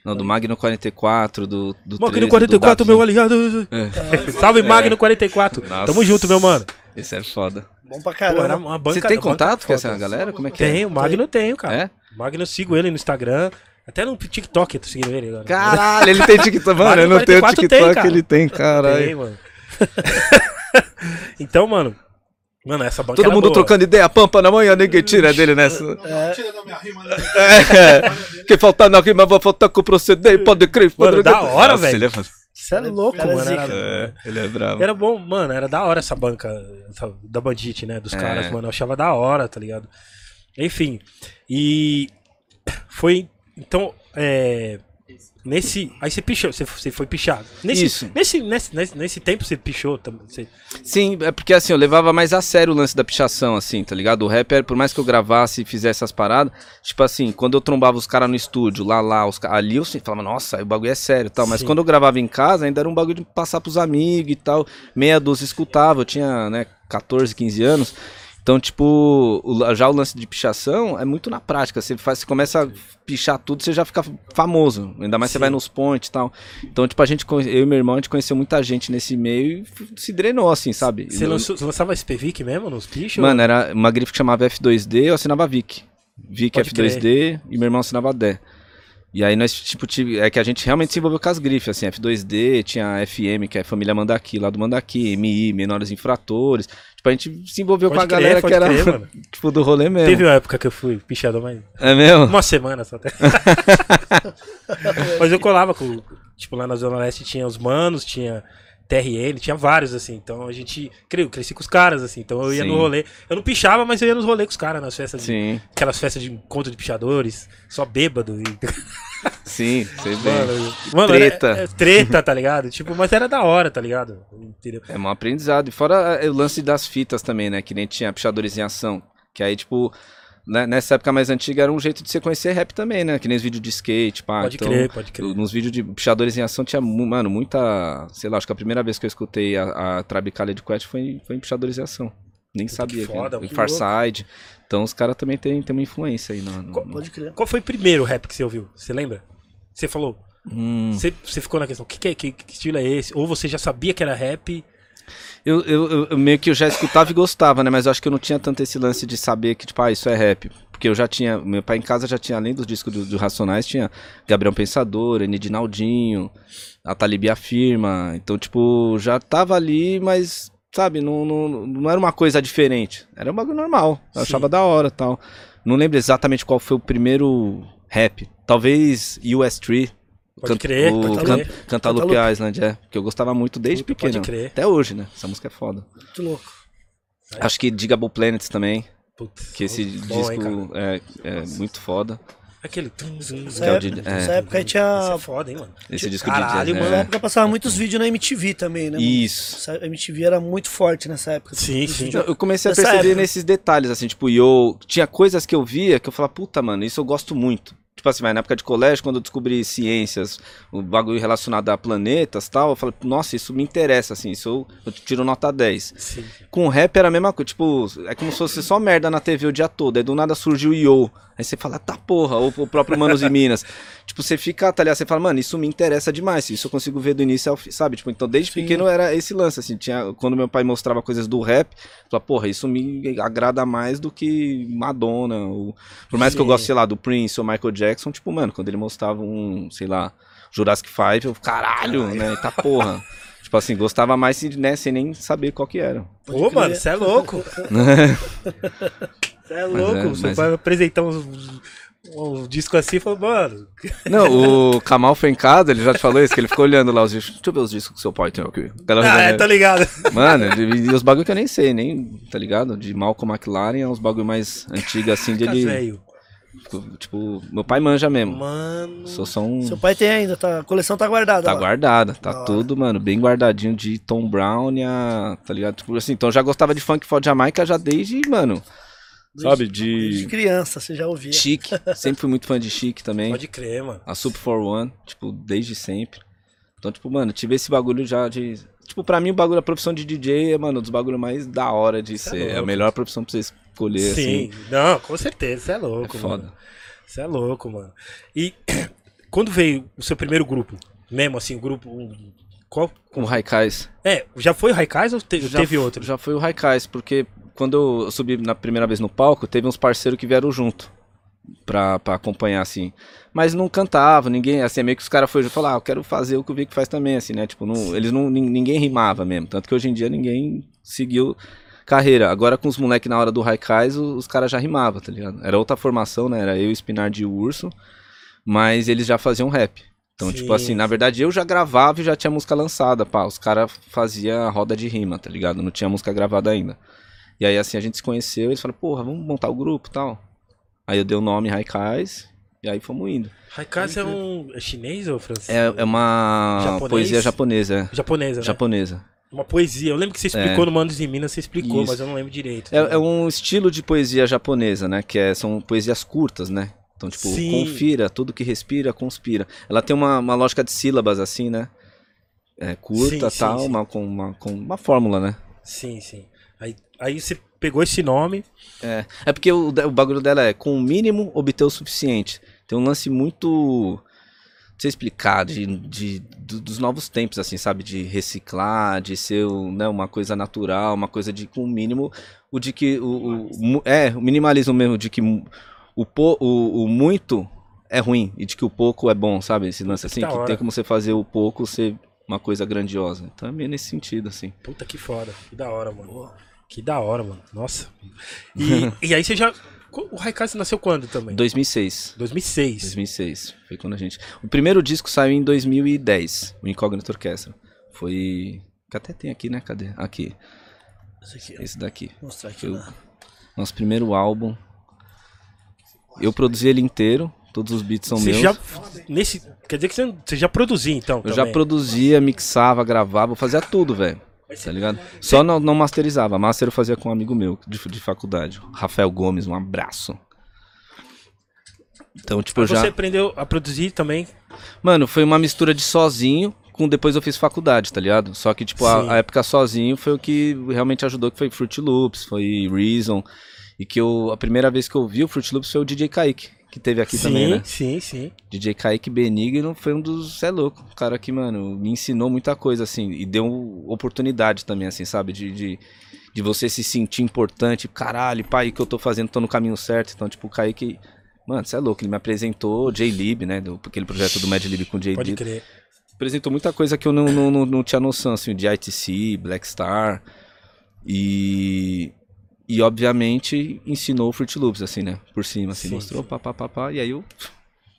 Não, do Magno 44, do, do 13, Magno do 44, Davi. meu aliado. É. Salve, Magno 44. Nossa. Tamo junto, meu mano. Esse é foda. Bom pra Pô, caramba. era uma banca, Você tem banca contato com essa galera? Como é que é? Tenho, o Magno eu tenho, cara. É? O Magno eu sigo ele no Instagram. Até no TikTok eu tô seguindo ele agora. Caralho, ele tem TikTok. Mano, eu não tenho 44 TikTok, tem, cara. ele tem, Tem, caralho. mano. então, mano. Mano, essa banca Todo mundo boa. trocando ideia, pampa na manhã, ninguém tira dele nessa. É, Tira da minha rima, né? É, quem faltar na rima vai faltar com o proceder, pode crer. Mano, pode- da hora, Nossa, velho. Ele é, Você é louco, Cara, mano. Era, é, ele é bravo. era bom, mano. Era da hora essa banca essa- da Bandit, né? Dos É. caras, mano. Eu achava da hora, tá ligado? Enfim. E. Foi. Então, é. Nesse. Aí você pichou, você, você foi pichado. Nesse, Isso. Nesse, nesse, nesse, nesse tempo você pichou também. Você... Sim, é porque assim, eu levava mais a sério o lance da pichação, assim, tá ligado? O rapper, por mais que eu gravasse e fizesse essas paradas, tipo assim, quando eu trombava os caras no estúdio, lá, lá, os ali eu sempre falava, nossa, o bagulho é sério e tal. Mas Sim. quando eu gravava em casa, ainda era um bagulho de passar pros amigos e tal. Meia dúzia escutava, eu tinha, né, 14, 15 anos. Então, tipo, já o lance de pichação é muito na prática. Você, faz, você começa a pichar tudo, você já fica famoso. Ainda mais você Sim. vai nos pontes e tal. Então, tipo, a gente, eu e meu irmão, a gente conheceu muita gente nesse meio e se drenou, assim, sabe? Você, lançou, você lançava SPVIC mesmo nos pichos? Mano, era uma grife que chamava F2D, eu assinava Vic. Vic Pode F2D e meu irmão assinava DE. E aí nós, tipo, tive, é que a gente realmente se envolveu com as grifes, assim, F2D, tinha a FM, que é a família Mandaki, lá do Mandaki, MI, Menores Infratores. Tipo, a gente se envolveu Pode com a crer, galera que era, crer, tipo, do rolê mesmo. Teve uma época que eu fui pichado, mas. É mesmo? Uma semana só até. Mas eu colava com. Tipo, lá na Zona Leste tinha os manos, tinha. TRN, tinha vários, assim. Então a gente. Eu cresci com os caras, assim. Então eu ia Sim. no rolê. Eu não pichava, mas eu ia nos rolês com os caras, nas festas de. Sim, Aquelas festas de encontro de pichadores, só bêbado. E... sim, sei bem. Mano, mano Treta. Era, é, treta, tá ligado? Tipo, mas era da hora, tá ligado? Entendeu? É um aprendizado. E fora é, o lance das fitas também, né? Que nem tinha pichadores em ação. Que aí, tipo, né, nessa época mais antiga era um jeito de você conhecer rap também, né? Que nem os vídeos de skate, pá. Pode então, crer, pode crer. Nos vídeos de pichadores em ação tinha, mano, muita. Sei lá, acho que a primeira vez que eu escutei a, a Trabicalha de Quest foi, foi em pichadores em ação. Nem sabia. que foda, Em que Farside. Então os caras também têm tem uma influência aí. No, no- no- Pode crer. Qual foi o primeiro rap que você ouviu? Você lembra? Você falou. Hum. Você, você ficou na questão, que, que, é- que, que estilo é esse? Ou você já sabia que era rap? Eu, eu, eu- meio que eu já escutava e gostava, né? Mas eu acho que eu não tinha tanto esse lance de saber que, tipo, ah, isso é rap. Porque eu já tinha. Meu pai em casa já tinha, além dos discos do, do Racionais, tinha Gabriel Pensador, N. Naldinho, a Talib Afirma. Então, tipo, já tava ali, mas, sabe, não, não, não era uma coisa diferente. Era um bagulho normal. Eu Sim. achava da hora tal. Não lembro exatamente qual foi o primeiro rap. Talvez US3. Pode crer, o pode Can- crer. Cantaloupe Cantaloupe. Island, é. Que eu gostava muito desde Puta, pequeno. pode crer. Até hoje, né? Essa música é foda. Muito louco. Acho que Digable Planets também, Putz, que esse bom, hein, disco é, é muito foda. Aquele. Nessa é de- é. época aí tinha. é foda, hein, mano? Esse disco Caralho, de mano. Na é, época passava muitos vídeos na MTV também, né? mano? Isso. Essa MTV era muito forte nessa época. Sim, Os sim. vídeos- Eu comecei a Dessa perceber época. nesses detalhes, assim, tipo, eu tinha coisas que eu via que eu falava, puta, mano, isso eu gosto muito. Tipo assim, vai, na época de colégio, quando eu descobri ciências, o bagulho relacionado a planetas e tal, eu falei, nossa, isso me interessa, assim, isso eu, eu tiro nota 10. Sim. Com rap era a mesma coisa, tipo, é como se fosse só merda na TV o dia todo, aí do nada surgiu o Yo. Aí você fala, tá porra, ou o próprio Manos e Minas. tipo, você fica, tá ligado? Você fala, mano, isso me interessa demais, isso eu consigo ver do início ao fim, sabe? Tipo, então desde Sim. pequeno era esse lance, assim, tinha, quando meu pai mostrava coisas do rap, eu falava, porra, isso me agrada mais do que Madonna, ou, por mais que eu Sim. goste, sei lá, do Prince ou Michael Jackson, tipo, mano, quando ele mostrava um, sei lá, Jurassic 5, eu, caralho, né, tá porra. Tipo assim, gostava mais, né, sem nem saber qual que era. Pô, mano, você é louco. Você é louco. é, Você mas- vai apresentar uns, discos assim e falou, mano. Não, o Kamal foi em casa, ele já te falou isso, que ele ficou olhando lá os discos. Deixa eu ver os discos que seu pai tem aqui. Ah, é, tá ligado. Mano, e os bagulho que eu nem sei, nem, tá ligado? De Malcolm McLaren é uns bagulho mais antigos assim Fica dele. velho. Tipo, meu pai manja mesmo. Mano. Sou só um. Seu pai tem ainda, tá? a coleção tá guardada. Tá lá. guardada, tá Da hora. tudo, mano, bem guardadinho de Tom Brown e a. Tá ligado? Tipo assim, então eu já gostava de funk for Jamaica já desde, mano. Sabe? Desde De. criança, você já ouvia. Chique. Sempre fui muito fã de chique também. Pode crer, mano. A Super for One, tipo, desde sempre. Então, tipo, mano, tive esse bagulho já de. Tipo, pra mim o bagulho, a profissão de DJ é, mano, um dos bagulhos mais da hora de Cê é ser. É, a louco. melhor profissão pra você escolher, Sim. assim. Não, com certeza. Você é louco, É foda. mano. Você é louco, mano. E quando veio o seu primeiro grupo? Mesmo assim, o grupo. qual? Com o Raikais. É, já foi o Raikais ou te- Já teve outro? Já foi o Raikais, porque quando eu subi na primeira vez no palco, teve uns parceiros que vieram junto. Pra, pra acompanhar, assim. Mas não cantava, ninguém, assim, meio que os caras foram falar, ah, eu quero fazer o que o Vic faz também, assim, né? Tipo, não, eles não, nin- ninguém rimava mesmo. Tanto que hoje em dia ninguém seguiu carreira. Agora com os moleques na hora do Raikais, os, os caras já rimavam, tá ligado? Era outra formação, né? Era eu, o Spinard e o Urso, mas eles já faziam rap. Então, Sim, tipo assim, na verdade eu já gravava e já tinha música lançada, pá. Os caras faziam roda de rima, tá ligado? Não tinha música gravada ainda. E aí, assim, a gente se conheceu e eles falaram, porra, vamos montar o grupo e tal. Aí eu dei o nome Raikais e aí fomos indo. Raikais é um. É chinês ou francês? É, é uma Japonês? poesia japonesa, é. Japonesa, né? Japonesa. Uma poesia. Eu lembro que você explicou no Manos em Minas, você explicou, Isso. mas eu não lembro direito. É, é um estilo de poesia japonesa, né? Que é- são poesias curtas, né? Então, tipo, Sim. confira, tudo que respira, conspira. Ela tem uma, uma lógica de sílabas, assim, né? É, curta Sim, sim, tal, sim. Uma, com, uma, com uma fórmula, né? Sim, sim. Aí, aí você pegou esse nome. É, é porque o, o bagulho dela é, com o mínimo, obter o suficiente. Tem um lance muito. Não sei explicar, de, de, do- dos novos tempos, assim, sabe? De reciclar, de ser né, uma coisa natural, uma coisa de com o mínimo. O de que. O, o- é, o minimalismo mesmo, de que o, po, o, o muito é ruim e de que o pouco é bom, sabe? Esse lance assim, que hora. tem como você fazer o pouco ser uma coisa grandiosa. Então é meio nesse sentido, assim. Puta que foda. Que da hora, mano. Que da hora, mano. Nossa. E, e aí você já. O Raikais nasceu quando também? 2006. 2006. 2006. Foi quando a gente. O primeiro disco saiu em 2010, o Incógnito Orquestra. Foi Que até tem aqui, né? Cadê? Aqui. Esse aqui. Esse daqui. Vou mostrar aqui. Eu- né? Nosso primeiro álbum. Eu produzi ele inteiro. Todos os beats são Você meus. já. Nesse, quer dizer que você, você já produzia, então? Eu já também. produzia, mixava, gravava, fazia tudo, velho. Tá ligado? Só não, não masterizava. Master eu fazia com um amigo meu de, de faculdade. Rafael Gomes, um abraço. Então, tipo, eu Você já. aprendeu a produzir também? Mano, foi uma mistura de sozinho com depois eu fiz faculdade, tá ligado? Só que, tipo, a, a época sozinho foi o que realmente ajudou, que foi Fruit Loops, foi Reason. E que eu, a primeira vez que eu vi o Fruit Loops foi o DJ Kaique, que teve aqui sim, também, né? sim, sim. DJ Kaique Benigno foi um dos. Cê é louco. Um cara que, mano, me ensinou muita coisa, assim. E deu oportunidade também, assim, sabe? De, de, de você se sentir importante. Caralho, pai, o que eu tô fazendo, tô no caminho certo. Então, tipo, o Kaique. Mano, você é louco. Ele me apresentou J-Lib, né? Do, aquele projeto do Mad Lib com Pode J-Lib. crer. Apresentou muita coisa que eu não, não, não, não tinha noção, assim, de ITC, Black Star. E. E, obviamente, ensinou o Fruit Loops, assim, né? Por cima, assim, Sim, mostrou, sim. pá, pá, pá, pá, e aí eu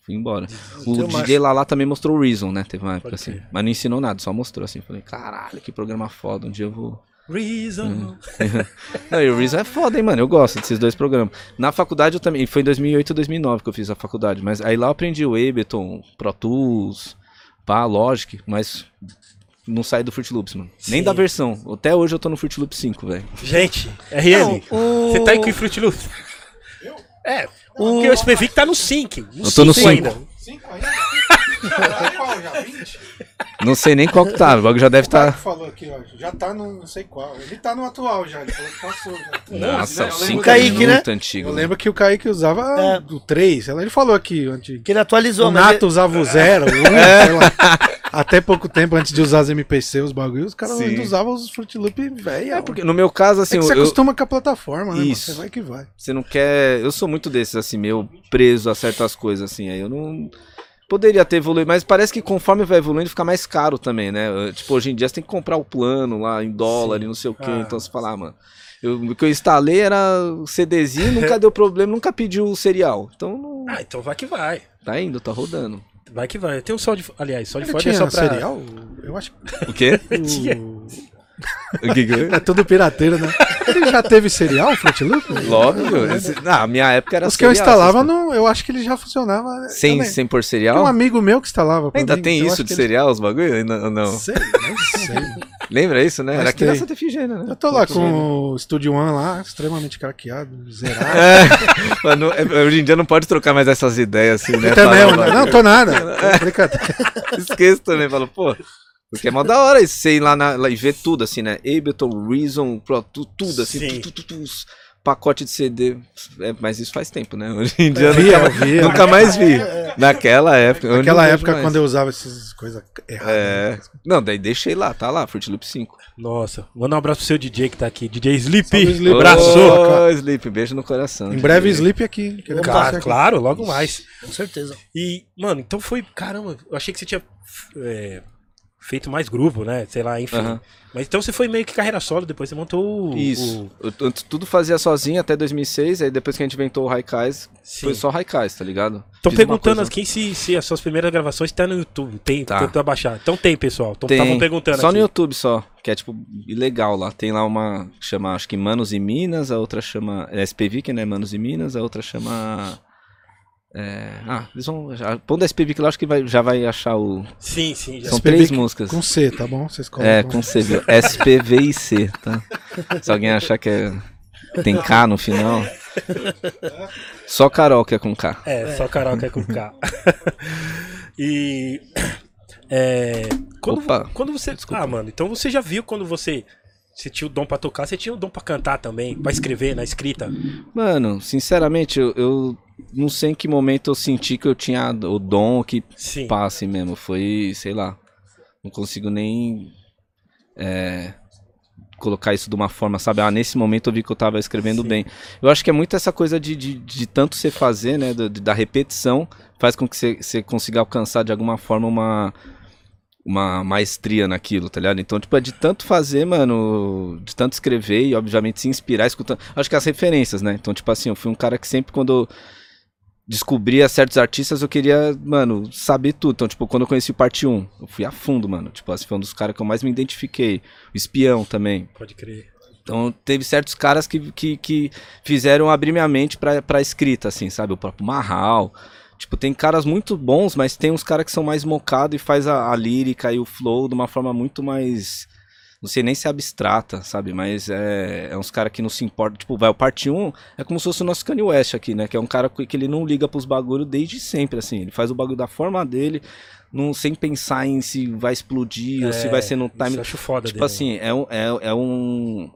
fui embora. O uma- DJ Lala também mostrou o Reason, né? Teve uma época assim. Mas não ensinou nada, só mostrou assim. Falei, caralho, que programa foda. Um dia eu vou. Reason. Não, e o Reason é foda, hein, mano? Eu gosto desses dois programas. Na faculdade eu também. Foi em 2008 ou 2009 que eu fiz a faculdade. Mas aí lá eu aprendi o Ableton, Pro Tools, pá, Logic. Mas não saí do Fruit Loops, mano. Nem Sim. da versão. Até hoje eu tô no Fruit Loops 5, velho. Gente, Não, o- você tá aí com o Fruit Loops? É, porque o SPV que tá no sync. Eu tô no cinco cinco. ainda. Cinco ainda? Caralho, qual já? 20? Não sei nem qual que tá. O bagulho já deve O estar. que falou aqui, ó, já tá no não sei qual. Ele tá no atual já, ele falou que passou já. Nossa, né? o Eu 5 lembro- é Kaique, né? muito antigo. Eu mano. lembro que o Kaique usava É. o 3, sei lá, ele falou aqui antes. Que ele atualizou, O Nato ele- usava o 0, o 1, sei lá. Até pouco tempo antes de usar as MPC, os bagulhos, os caras ainda usavam os Fruit Loop velho. É, porque no meu caso, assim, é você eu, acostuma com a plataforma, né? mano? Isso. Você vai que vai. Você não quer. Eu sou muito desses, assim, meio preso a certas coisas, assim. Aí eu não. Poderia ter evoluído, mas parece que conforme vai evoluindo fica mais caro também, né? Tipo, hoje em dia você tem que comprar o plano lá em dólar Sim. e não sei o quê. Ah. Então você fala, ah, mano. Eu, o que eu instalei era o CDzinho, nunca deu problema, nunca pediu o serial. Então não. Ah, então vai que vai. Tá indo, tá rodando. Vai que vai. Tem um sol de. Aliás, sol de Ele fora é tinha só pra. serial? Eu acho O quê? Tinha. o... O que que é? é tudo pirateiro, né? Ele já teve serial, Fruit Loop? Óbvio. Esse, na minha época era Os que eu instalava, não, eu acho que ele já funcionava. coisas. Sem, também. sem por Tinha serial? um amigo meu que instalava. Ainda mim, tem isso de ele- serial, os bagulho? Ainda não. Sei, nem sei. Lembra isso, né? Mas Era aqui na tem. Santa Efigênia, né? Eu tô lá com o Studio One lá, extremamente craqueado, zerado. É, mas não- é, hoje em dia não pode trocar mais essas ideias assim, né? Eu também, não, não tô nada. É brincadeira. Esqueço também, falo, pô. Porque é mó da hora isso, você ir lá, na, lá e ver tudo, assim, né? Ableton, Reason, Pro, tu- tudo, assim, Sim. tu, tu, tu, tu, pacote de CD. É, mas isso faz tempo, né? Hoje em dia eu nunca, eu via. nunca mais vi. Naquela época. eu Naquela não vejo época, mais. quando eu usava essas coisas erradas. É. Não, daí deixei lá, tá lá, Fruit Loop 5. Nossa, manda um abraço pro seu DJ que tá aqui. DJ Sleep. Sleep. Abraço. Ô, Sleep, beijo no coração. Em breve, Sleep aqui. Cara, aqui. claro, logo mais. Com certeza. E, mano, então foi. Caramba, eu achei que você tinha é, feito mais grupo, né? Sei lá, enfim. Aham. Mas então você foi meio que carreira solo, depois você montou o. Isso. Eu, eu tudo fazia sozinho até 2006, aí depois que a gente inventou o Raikais, foi só Raikais, tá ligado? Uma perguntando aqui se, se as suas primeiras gravações tá no YouTube. Tem, Tá. tem pra baixar. Então tem, pessoal. Então estavam perguntando Só aqui. no YouTube só, que é tipo ilegal lá. Tem lá uma que chama, acho que Manos e Minas, a outra chama é SPV, que não é Manos e Minas, a outra chama é, ah, eles vão pondo SPV que lá acho que vai, já vai achar o Sim, sim. Já. são SPV três músicas. Com C, tá bom? Vocês É, colocam. com C, viu? SPV e C, tá? Se alguém achar que é tem K no final. Só Carol que é com K. É, só Carol que é com K. e. É, quando, Opa, quando você. desculpa. Ah, mano, então você já viu quando você. Você tinha o dom pra tocar, você tinha o dom pra cantar também, pra escrever na escrita. Mano, sinceramente, eu, eu não sei em que momento eu senti que eu tinha o dom que Sim. passe mesmo. Foi, sei lá. Não consigo nem é, colocar isso de uma forma, sabe? Ah, nesse momento eu vi que eu tava escrevendo Sim. bem. Eu acho que é muito essa coisa de, de, de tanto você fazer, né? do- da repetição, faz com que você, você consiga alcançar de alguma forma uma. Uma maestria naquilo, tá ligado? Então, tipo, é de tanto fazer, mano, de tanto escrever e, obviamente, se inspirar escutando. Acho que as referências, né? Então, tipo assim, eu fui um cara que sempre, quando eu descobria certos artistas, eu queria, mano, saber tudo. Então, tipo, quando eu conheci o Parte 1, eu fui a fundo, mano. Tipo, assim, foi um dos caras que eu mais me identifiquei. O Espião também. Pode crer. Então, teve certos caras que, que, que fizeram abrir minha mente pra, pra escrita, assim, sabe? O próprio Marral. Tipo, tem caras muito bons, mas tem uns caras que são mais mocados e faz a, a lírica e o flow de uma forma muito mais. Não sei nem se é abstrata, sabe? Mas é, é uns caras que não se importam. Tipo, vai, o parte 1 é como se fosse o nosso Kanye West aqui, né? Que é um cara que que ele não liga pros bagulho desde sempre, assim. Ele faz o bagulho da forma dele, não, sem pensar em se vai explodir ou se vai ser no É, Isso time. eu acho foda Tipo dele. assim, é é, é um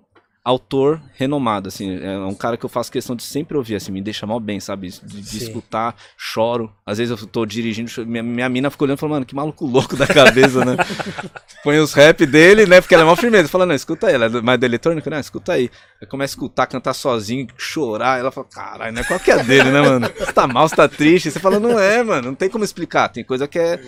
autor renomado, assim, é um cara que eu faço questão de sempre ouvir, assim, me deixa mal bem, sabe? De, de escutar, choro. Às vezes eu tô dirigindo, minha, minha mina fica olhando e fala, mano, que maluco louco da cabeça, né? Põe os rap dele, né? Porque ela é mó firmeza. Fala, não, escuta aí, ela é mais da eletrônica, não, escuta aí. Aí começa a escutar, cantar sozinho, chorar. Ela fala, caralho, não é qualquer dele, né, mano? Você tá mal, você tá triste. Você fala, não é, mano, não tem como explicar. Tem coisa que é.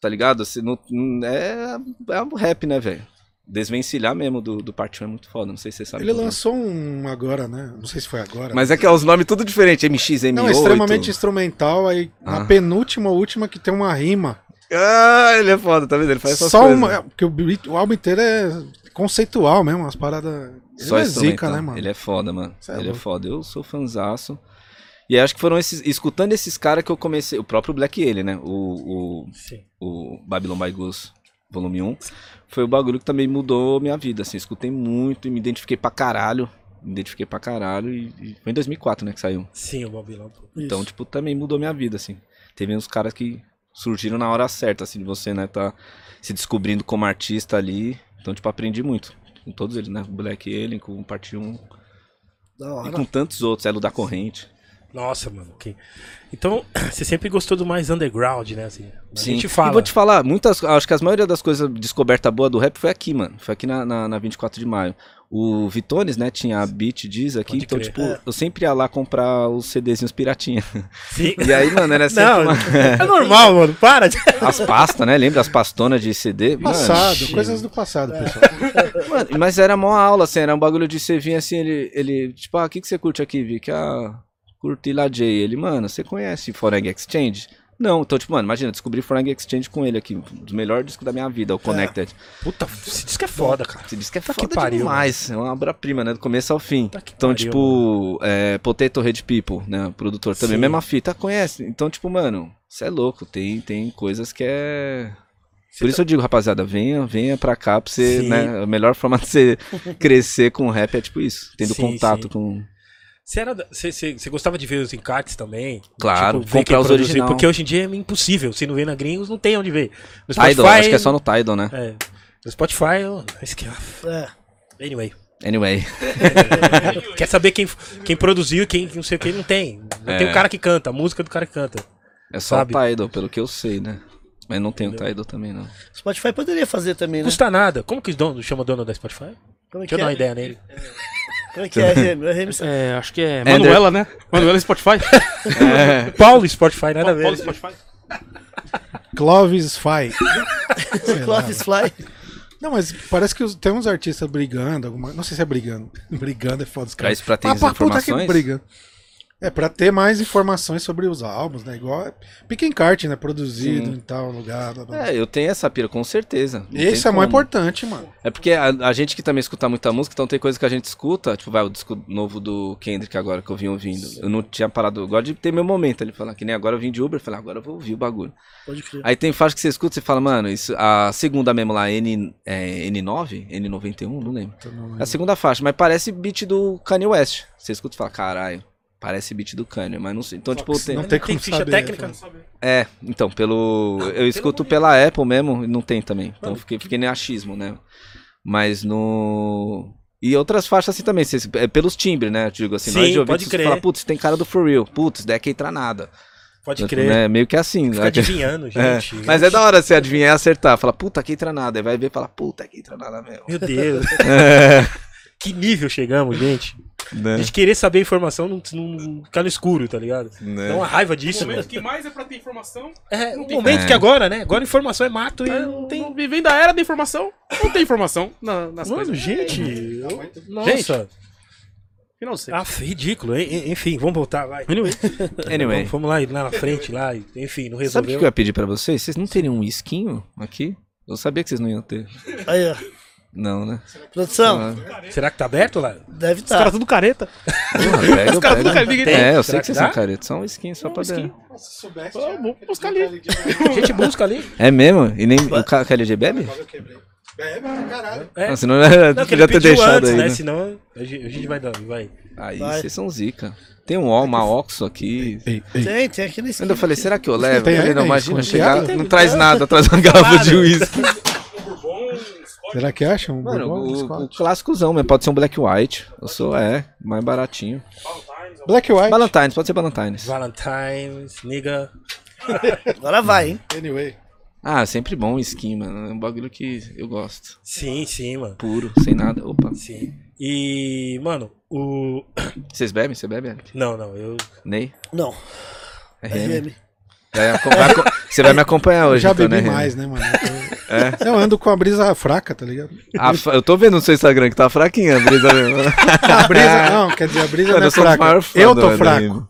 Tá ligado? Não, não- é, é um rap, né, velho? Desvencilhar mesmo do, do Part 1 é muito foda, não sei se você sabe. Ele é. lançou um agora, né? Não sei se foi agora. Mas é que é os nomes tudo diferentes, MX, M8. Não, é extremamente instrumental. Aí na Ah. penúltima, última, que tem uma rima. Ah, ele é foda, tá vendo? Ele faz essas Só coisas. uma. é, Porque o, o álbum inteiro é conceitual mesmo, umas paradas. Ele Só é zica, né, mano? Ele é foda, mano. Cê é ele é foda. Eu sou fanzaço. E acho que foram esses. Escutando esses caras que eu comecei. O próprio Black ele, né? O, o, Sim. o Babylon by Goose, volume 1. Foi o bagulho que também mudou minha vida. Assim, escutei muito e me identifiquei pra caralho. Me identifiquei pra caralho. E, e foi em 2004, né? Que saiu. Sim, o Babilão. pô. Então, Isso. tipo, também mudou minha vida, assim. Teve uns caras que surgiram na hora certa, assim, de você, né, tá se descobrindo como artista ali. Então, tipo, aprendi muito. Com todos eles, né? O Black Alien, com o Parte 1 Da e hora. com tantos outros, Elo da Corrente. Nossa, mano. que- Então, você sempre gostou do mais underground, né? Assim, a gente E fala. vou te falar, muitas, acho que as maioria das coisas, descoberta boa do rap foi aqui, mano. Foi aqui na, na, na 24 de maio. O Vitones, né, tinha a Beat Diz aqui, Pode então, crer. tipo, É. eu sempre ia lá comprar os CDzinhos piratinha. Sim. E aí, mano, era sempre Não, uma- é normal, mano. Para. de- as pastas, né? Lembra as pastonas de CD? Mano, Passado, coisas do passado, É. pessoal. Mano, mas era mó aula, assim, era um bagulho de você vir assim, ele, ele tipo, ah, o que, que você curte aqui, Vic? Ah, curti lá Jay. Ele, mano, você conhece Foreign Exchange? Não, então, tipo, mano, imagina, descobri Foreign Exchange com ele aqui, um dos melhores discos da minha vida, o Connected. Puta, se diz que é foda, cara. Diz que é Puta foda que pariu, demais, é uma obra-prima, né, do começo ao fim. Puta que Então, pariu, tipo, é, Potato Head People, né, o produtor também, Sim. mesma fita, conhece. Então, tipo, mano, você é louco, tem, tem coisas que é... Por isso eu digo, rapaziada, venha, venha pra cá pra você, tá Sim. né? A melhor forma de você crescer com rap é tipo isso, tendo Sim, contato sim. com. Você, era, você, você, você gostava de ver os encartes também? Claro, ver comprar os original. Porque hoje em dia é impossível. Se não vê na Gringos, não tem onde ver. No Tidal, acho que é só no Tidal, né? É. No Spotify, eu... É. Anyway. Anyway. Quer saber quem, quem produziu e quem não sei o que? Não tem. Não tem É. o cara que canta, a música do cara que canta. É só Sabe? o Tidal, pelo que eu sei, né? Mas não tem o Tidal também, não. Spotify poderia fazer também, né? Custa nada. Como que o dono, chama o dono da Spotify? Como é Deixa eu dar uma é? ideia nele. Como é que é, sabe. É, acho que é Manuela, né? Manuela Spotify. Paulo Spotify, nada a ver. Paulo Spotify. Clovis lá. Clovis Fly. Não, mas parece que os- tem uns artistas brigando, alguma... não sei se é brigando. brigando é foda os caras. isso, pra ter Ah, pra puta que informações. É, pra ter mais informações sobre os álbuns, né? Igual Pick Encart, né? Produzido Sim. em tal lugar. blá, blá. É, eu tenho essa pira, com certeza. Não Esse tem é mais importante, mano. É porque a, a gente que também escuta muita música, então tem coisa que a gente escuta, tipo, vai, o disco novo do Kendrick agora que eu vim ouvindo. Eu não tinha parado, eu gosto de ter meu momento ali, falar que nem agora eu vim de Uber, falei, agora eu vou ouvir o bagulho. Pode crer. Aí tem faixa que você escuta e você fala, mano, isso, a segunda mesmo lá, N, é, N9, N91, não lembro. Não É a segunda faixa, mas parece beat do Kanye West. Você escuta e fala, caralho, parece beat do Kanye, mas não sei. Então, tipo, tem... não tem Tem como ficha saber. técnica? É, então, pelo. Eu escuto pela Apple mesmo e não tem também. Então fiquei, fiquei nem achismo, né? Mas no. E outras faixas assim também, é pelos timbres, né? Eu digo assim, Sim, hora de ouvir, pode você crer. fala, putz, tem cara do For Real, putz, daí é que entra nada. Pode Então, crer. né, Meio que assim. Fica né? adivinhando, É, gente. Mas é da hora você adivinhar e acertar. Fala, puta, aqui entra nada. Aí vai ver e fala, puta, aqui entra nada mesmo. Meu Deus. É, que nível chegamos, gente. A né? gente querer saber a informação não, não ficar no escuro, tá ligado? Né? Dá uma raiva O disso, momento mano. que mais é pra ter informação. É, o tem momento como. que agora, né? Agora informação é mato e É, não tem. não- Vem da era da informação. Não tem informação na- nas Mano, coisas. gente. eu- Nossa. Gente. Final 6. Ah, ridículo. En- en- Enfim, vamos voltar, vai. Anyway. Anyway. Vamos, vamos lá, ir lá na frente, lá. e- Enfim, não Sabe o que resolveu. eu ia pedir pra vocês? Vocês não teriam um esquinho aqui? Eu sabia que vocês não iam ter. Aí, ó. Não, né? Produção, Será que tá aberto lá? deve Os caras estar. tudo careta. porra, pega, eu caras pego. do Caribe tem. É, eu Será sei que que vocês dá? são caretas. Só um skin só pra dar. skin. Se soubesse, vou aquele buscar ali. A gente busca ali. É mesmo? E nem o KLG bebe? Quebrei. Bebe pra caralho. É. Ah, senão era, Não, que podia ter deixado antes, aí, né? né? Senão a gente a gente vai dar, vai. Aí vocês são zica. Tem um ó, uma Oxo aqui. Ei, ei. Tem, tem aqui na esquina. Ainda eu falei, será que eu levo? Tem não, imagina chegar, não traz nada, traz uma garrafa de uísque. Será que acham? Um Mano, o, o clássicozão, mas pode ser um Black White. Eu sou, é, mais baratinho. Black White. Ballantines, pode ser Ballantines. Valentine's, nigga. Agora vai, hein? Anyway. Ah, sempre bom o skin, mano. É um bagulho que eu gosto. Sim, sim, mano. Puro, sem nada. Opa. Sim. E, mano, o. Vocês bebem? Você bebe, Eric? Não, não, eu. Ney? Não. RM? RM. Você vai me acompanhar Eu hoje, já então, bebi né, mais, né, mano? Eu, tô- eu ando com a brisa fraca, tá ligado? A eu tô vendo no seu Instagram que tá fraquinha a brisa mesmo. A brisa, não, quer dizer, a brisa Mano, não é eu fraca. Eu tô fraco.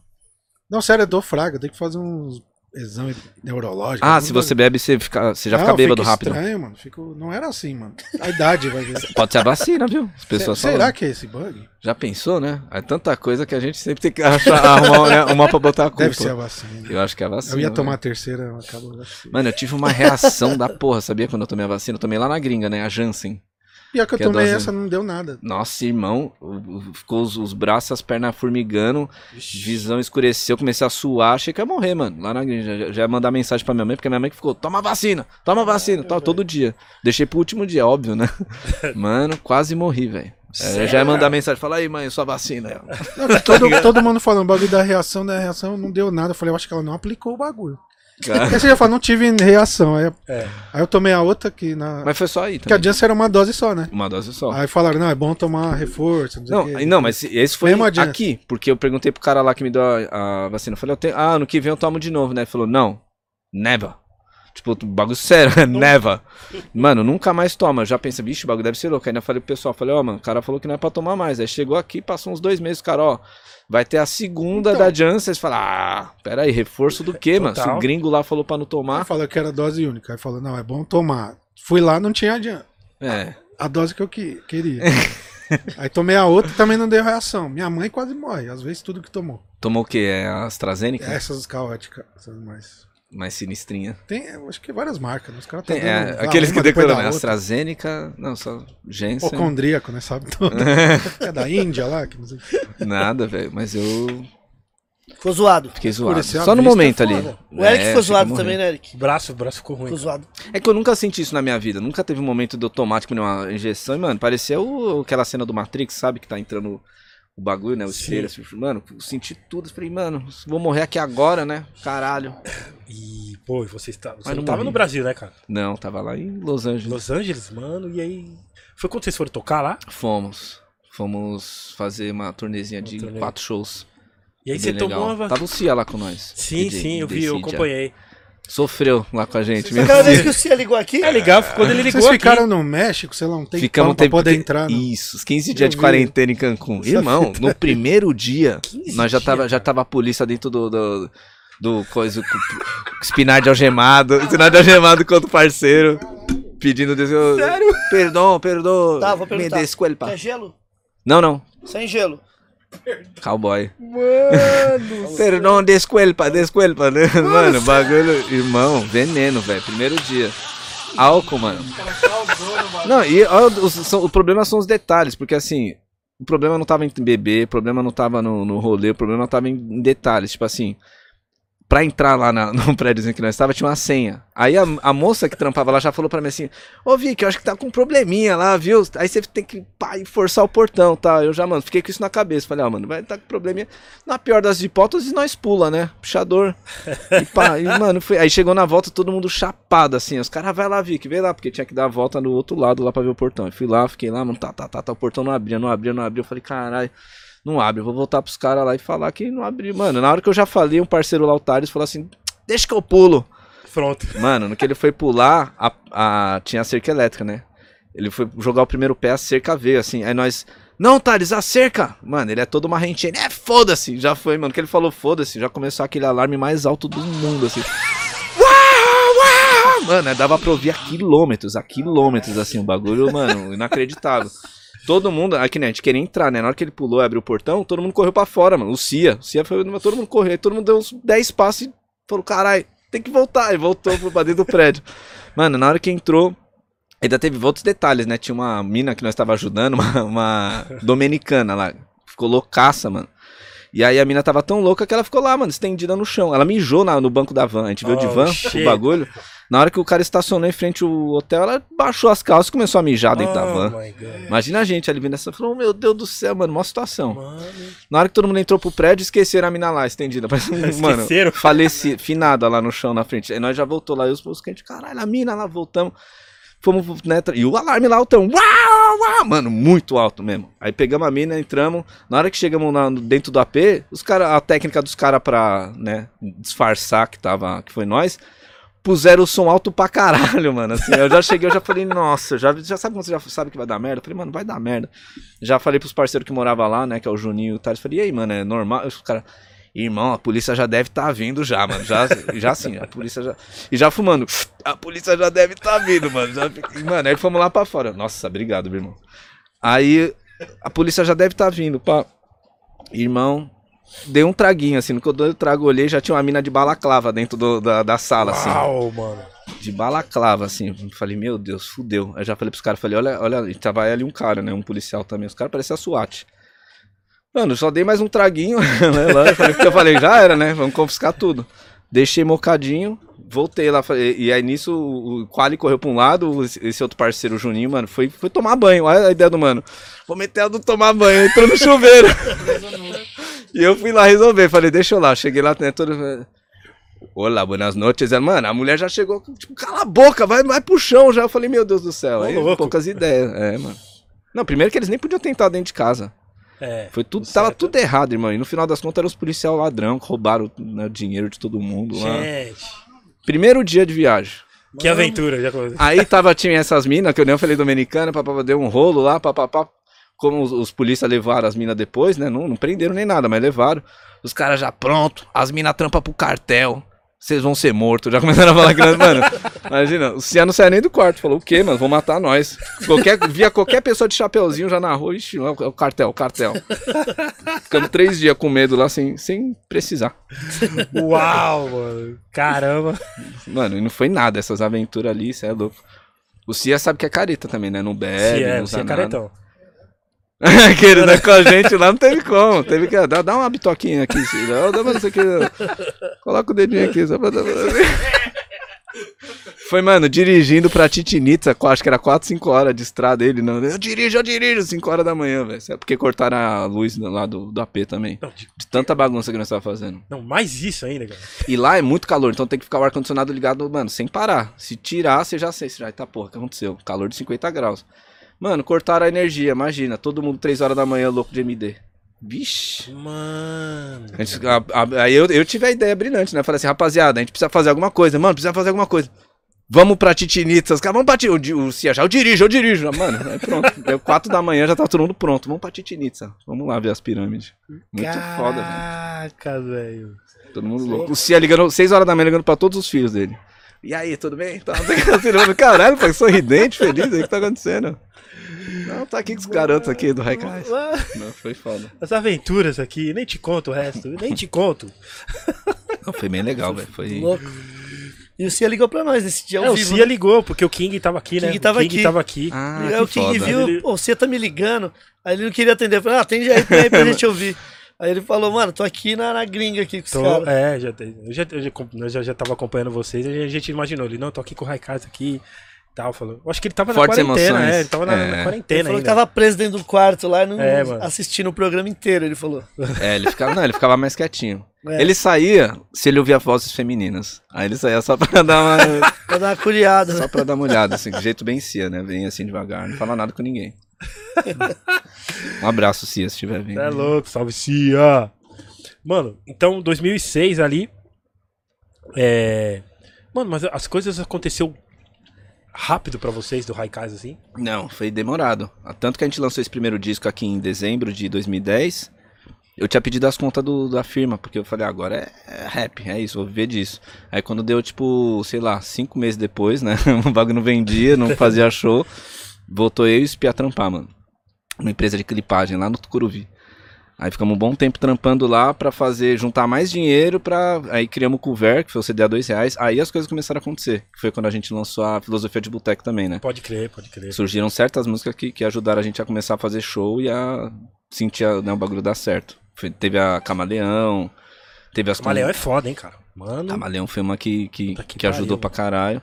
Não, sério, eu tô fraco. Eu tenho que fazer uns exames neurológicos. Ah, se você bebe, você, fica, você já Não, fica bêbado fica rápido. estranho, mano. Fico... Não era assim, mano. A idade vai ver. Pode ser a vacina, viu? As pessoas Será falam. que é esse bug? Já pensou, né? É tanta coisa que a gente sempre tem que achar, arrumar né, uma pra botar a culpa. Deve ser a vacina. Eu acho que é a vacina. Eu ia né? tomar a terceira, acabou. Mano, eu tive uma reação da porra, sabia? Quando eu tomei a vacina. Eu tomei lá na gringa, né? A Janssen. Pior que eu Que a tomei essa, não deu nada. Nossa, irmão, ficou os, os braços, as pernas formigando, visão escureceu, comecei a suar, achei que ia morrer, mano. Lá na igreja, já, já ia mandar mensagem pra minha mãe, porque minha mãe que ficou, toma vacina, toma vacina, tal, todo dia. Deixei pro último dia, óbvio, né? Mano, quase morri, velho. É, já ia mandar mensagem, fala aí, mãe, sua vacina. Não, todo, todo mundo falando, o bagulho da reação, da reação não deu nada. Eu falei, eu acho que ela não aplicou o bagulho. Cara, Aí você já falou, não tive reação. Aí, É. aí eu tomei a outra que na. Mas foi só aí Porque a. Janssen era uma dose só, né? Uma dose só. Aí falaram, não, é bom tomar reforço. Não, Não, não, mas esse foi Mesmo aqui, porque eu perguntei pro cara lá que me deu a, a vacina. Eu falei, eu tenho, ah, no que vem eu tomo de novo, né? Ele falou, não, never. Tipo, bagulho sério, never. Mano, nunca mais toma. Eu já pensei, bicho, o bagulho deve ser louco. Aí ainda falei pro pessoal, falei, ó, mano, o cara falou que não é pra tomar mais. Aí chegou aqui, passou uns dois meses, cara, ó, vai ter a segunda Então. da Janssen. Vocês falam, ah, peraí, reforço do quê, mano? Se Total. o gringo lá falou pra não Aí tomar, falou que era dose única. Aí falou, não, é bom tomar. Fui lá, não tinha adianta. é. A dose que eu que- queria. Aí tomei a outra e também não deu reação. Minha mãe quase morre, às vezes tudo que tomou. Tomou o quê? É a AstraZeneca? Essas caóticas, essas mais. Mais sinistrinha. Tem, acho que várias marcas, né? Os caras Tem, tão é, aqueles que da né? AstraZeneca, não, só Janssen. Hipocondríaco, né? Sabe tudo. é da Índia lá, que não sei. Nada, velho, mas eu Ficou zoado. fiquei zoado. Só no momento é ali. O Eric É, ficou zoado também, né, Eric? O braço, o braço ficou ruim. Ficou zoado. É que eu nunca senti isso na minha vida. Nunca teve um momento de eu tomar, tipo, uma injeção. E, mano, parecia o- aquela cena do Matrix, sabe? Que tá entrando o bagulho, né? O espelho. Assim, mano, senti tudo. Falei, mano, vou morrer aqui agora, né? Caralho. E, pô, você, está, você não não tava morri. no Brasil, né, cara? Não, tava lá em Los Angeles. Los Angeles, mano, e aí. Foi quando vocês foram tocar lá? Fomos. Fomos fazer uma turnezinha de turnê. quatro shows. E aí Bem você tomou legal. uma. Tava o Cia lá com nós. Sim, DJ sim, eu vi, eu acompanhei. Sofreu lá com a gente. Meu Aquela vez que o Cia ligou aqui, É legal, quando ele ligou Vocês aqui. ficaram no México, sei lá, um tempo Ficamos pra tempo poder que- entrar. No... Isso, os 15 dias de quarentena em Cancún. Irmão, no primeiro dia, 15 nós já tava, já tava a polícia dentro do. do, do coisa, com- espinar de algemado, espinar de algemado contra o parceiro, pedindo Deus. eu- Perdão, perdão. Tá, vou me perguntar. desculpa. quer gelo? Não, não. Sem gelo. Cowboy. Mano! Perdão, desculpa, desculpa. né? Mano, bagulho. Irmão, veneno, velho. Primeiro dia. Álcool, mano. Não, e ó, os- o problema são os detalhes, porque assim, o problema não tava em beber, o problema não tava no, no rolê, o problema tava em, em detalhes. Tipo assim, pra entrar lá na- no prédiozinho que nós estava, tinha uma senha. Aí a, a moça que trampava lá já falou pra mim assim: Ô Vicky, eu acho que tá com um probleminha lá, viu? Aí você tem que pá, e forçar o portão, tá? Eu já, mano, fiquei com isso na cabeça. Falei, ó, mano, vai tá com probleminha. Na pior das hipóteses, nós pula, né? Puxador. E pá, e, mano, foi. Aí chegou na volta, todo mundo chapado, assim. Os caras, vai lá, Vicky, vem lá, porque tinha que dar a volta no outro lado lá pra ver o portão. Eu fui lá, fiquei lá, mano, tá, tá, tá, tá. O portão não abria, não abria, não abria. Eu falei, caralho. Não abre, eu vou voltar pros caras lá e falar que não abriu. Mano, na hora que eu já falei, um parceiro lá, o Thales, falou assim: deixa que eu pulo. Pronto. Mano, no que ele foi pular, a, a- tinha a cerca elétrica, né? Ele foi jogar o primeiro pé, a cerca veio, assim. Aí nós Não, Thales, a cerca. Mano, ele é todo marrentinho. Ele é foda-se. Já foi, mano. Que ele falou foda-se. Já começou aquele alarme mais alto do mundo, assim. Uau, uau! Mano, dava pra ouvir a quilômetros, a quilômetros, assim, o bagulho, mano, inacreditável. Todo mundo, aqui né, a gente queria entrar, né? Na hora que ele pulou e abriu o portão, todo mundo correu pra fora, mano. O Cia, o Cia foi, todo mundo correu. Todo mundo deu uns 10 passos e falou, caralho, tem que voltar. E voltou pra dentro do prédio. Mano, na hora que entrou, ainda teve outros detalhes, né? Tinha uma mina que nós tava ajudando, uma, uma dominicana lá. Ficou loucaça, mano. E aí a mina tava tão louca que ela ficou lá, mano, estendida no chão. Ela mijou na- no banco da van. A gente de Oh, van, shit. o bagulho. Na hora que o cara estacionou em frente ao hotel, ela baixou as calças e começou a mijar dentro da Oh van. my God. Imagina a gente ali vindo essa. Falou, meu Deus do céu, mano, uma situação. Mano. Na hora que todo mundo entrou pro prédio, esqueceram a mina lá, estendida. Mano, Esqueceram? faleci, finada lá no chão na frente. Aí nós já voltou lá, e os, os clientes, caralho, a mina lá, voltamos. Fomos, né, e o alarme lá altão, uau, uau, mano, muito alto mesmo. Aí pegamos a mina, entramos, na hora que chegamos na- dentro do AP, os cara, a técnica dos caras pra, né, disfarçar que tava, que foi nós, puseram o som alto pra caralho, mano, assim, eu já cheguei, eu já falei, nossa, já, já sabe quando você já sabe que vai dar merda? Eu falei, mano, vai dar merda. Já falei pros parceiros que moravam lá, né, que é o Juninho e o Thales, falei, e aí, mano, é normal? Os caras, irmão, a polícia já deve tá vindo já, mano, já, já assim, a polícia já... E já fumando, a polícia já deve tá vindo, mano, já... Mano, aí fomos lá pra fora. Nossa, obrigado, meu irmão. Aí, a polícia já deve tá vindo, pá. Irmão, dei um traguinho, assim, no que eu dei o trago, olhei, já tinha uma mina de balaclava dentro do- da, da sala, assim Uau, mano. de balaclava, assim. Falei, meu Deus, fudeu. Aí já falei pros caras, falei, olha, olha, tava ali um cara, né? Um policial também. Os caras pareciam a SWAT. Mano, só dei mais um traguinho, né? Lá, eu falei, eu falei, já era, né? Vamos confiscar tudo. Deixei mocadinho, voltei lá. falei- E aí nisso o Quali correu pra um lado, esse outro parceiro, o Juninho, mano, foi, foi tomar banho. Olha a ideia do mano. Vou meter ela no tomar banho, entrou no chuveiro. e eu fui lá resolver. Falei, deixa eu lá. Cheguei lá, né? Todo. Olá, buenas noites. Ela, Mano, a mulher já chegou, tipo, cala a boca, vai, vai pro chão já. Eu falei, meu Deus do céu. Aí, poucas ideias. É, mano. Não, primeiro que eles nem podiam tentar dentro de casa. É. Foi tudo, tava certo. tudo errado, irmão. E no final das contas eram os policiais ladrão que roubaram né, o dinheiro de todo mundo lá. Gente. Primeiro dia de viagem. Que aventura. Já começou. Aí tava, tinha essas minas, que eu nem falei dominicana, papapá, deu um rolo lá, papapá. Como os, os polícias levaram as minas depois, né? Não, não prenderam nem nada, mas levaram. Os caras já pronto, as minas trampa pro cartel. Vocês vão ser mortos. Já começaram a falar que, mano, imagina, o Cia não saiu nem do quarto. Falou, o quê, mano? Vão matar nós. Qualquer, via qualquer pessoa de chapeuzinho já na rua, ixi, é o é o cartel, o cartel. Ficamos três dias com medo lá, sem, sem precisar. Uau, mano. Caramba. Mano, e não foi nada essas aventuras ali, cê é louco. O Cia sabe que é careta também, né? Não bebe, é, não usa é nada. caretão. Querido, né, com a gente lá não teve como. Teve que dá, dá uma bitoquinha aqui. Mais isso aqui. Coloca o dedinho aqui. Só pra dar... Foi, mano, dirigindo pra Titinitza, acho que era 4, 5 horas de estrada ele. Não, eu dirijo, eu dirijo, 5 horas da manhã, velho. É porque cortaram a luz lá do, do AP também. Não, de- De tanta bagunça que nós tava fazendo. Não, mais isso ainda, cara. E lá é muito calor, então tem que ficar o ar-condicionado ligado, mano, sem parar. Se tirar, você já sei, você já tá, porra, o que aconteceu? Calor de 50 graus. Mano, cortaram a energia, imagina, todo mundo 3 horas da manhã louco de MD. Vixe. Mano. A a- a- aí eu, eu tive a ideia brilhante, né? Falei assim, rapaziada, a gente precisa fazer alguma coisa. Mano, precisa fazer alguma coisa. Vamos pra Titinitza. Os caras, vamos pra Titinitza. O, Cia já, eu dirijo, eu dirijo. Mano, aí pronto. Deu 4 da manhã, já tá todo mundo pronto. Vamos pra Titinitza. Vamos lá ver as pirâmides. Muito foda, velho. Caraca, velho. Todo mundo louco. O Cia ligando, 6 horas da manhã ligando pra todos os filhos dele. E aí, tudo bem? Tá, tá, caralho, pai, sorridente, feliz, aí o que tá acontecendo? Não, tá aqui com os garotos aqui do Raikais. Não, foi foda. As aventuras aqui, nem te conto o resto, nem te conto. Não, foi bem legal, velho. Foi. Louco. E o Cia ligou pra nós nesse dia ao É, o vivo. Cia ligou, porque o King tava aqui, né? King tava o King aqui. tava aqui. Ah, Aí o que King foda. viu, pô, o Cia tá me ligando. Aí ele não queria atender. Eu falei, ah, atende aí, aí pra gente ouvir. Aí ele falou, mano, tô aqui na, na gringa aqui com os Tô- caras. é, já, eu já, eu já, eu já, já tava acompanhando vocês, e a gente imaginou, ele, não, tô aqui com o Raikais aqui tal, falou. Eu acho que ele tava Fortes na quarentena, emoções. é, ele tava na, É. na Ele quarentena falou que ainda. tava preso dentro do quarto lá e não É, assistindo o programa inteiro, ele falou. É, ele ficava, não, ele ficava mais quietinho. É. Ele saía se ele ouvia vozes femininas. Aí ele saía só pra dar uma, Pra dar uma curiada, né? só pra dar uma olhada, assim, de jeito bem Cia, né? Vem assim devagar, não fala nada com ninguém. Um abraço, Cia, se estiver vindo. É louco, salve Cia! Mano, então 2006 ali. É. Mano, mas as coisas aconteceu rápido pra vocês do Raikais assim? Não, foi demorado. Tanto que a gente lançou esse primeiro disco aqui em dezembro de 2010. Eu tinha pedido as contas do- da firma, porque eu falei, "Ah, agora é, é rap, é isso, vou viver disso. Aí quando deu, tipo, sei lá, cinco meses depois, né? o bagulho não vendia, não fazia show. Voltou eu e o Espia trampar, mano. Uma empresa de clipagem lá no Tucuruvi. Aí ficamos um bom tempo trampando lá pra fazer, juntar mais dinheiro pra. Aí criamos o Cover, que foi o CD a dois reais. Aí as coisas começaram a acontecer. Que foi quando a gente lançou a filosofia de boteco também, né? Pode crer, pode crer. surgiram certas músicas que, que ajudaram a gente a começar a fazer show e a sentir né, o bagulho dar certo. Foi- teve a Camaleão, teve as Camaleão é foda, hein, cara. Mano. Camaleão foi uma que, que, que que ajudou pra caralho.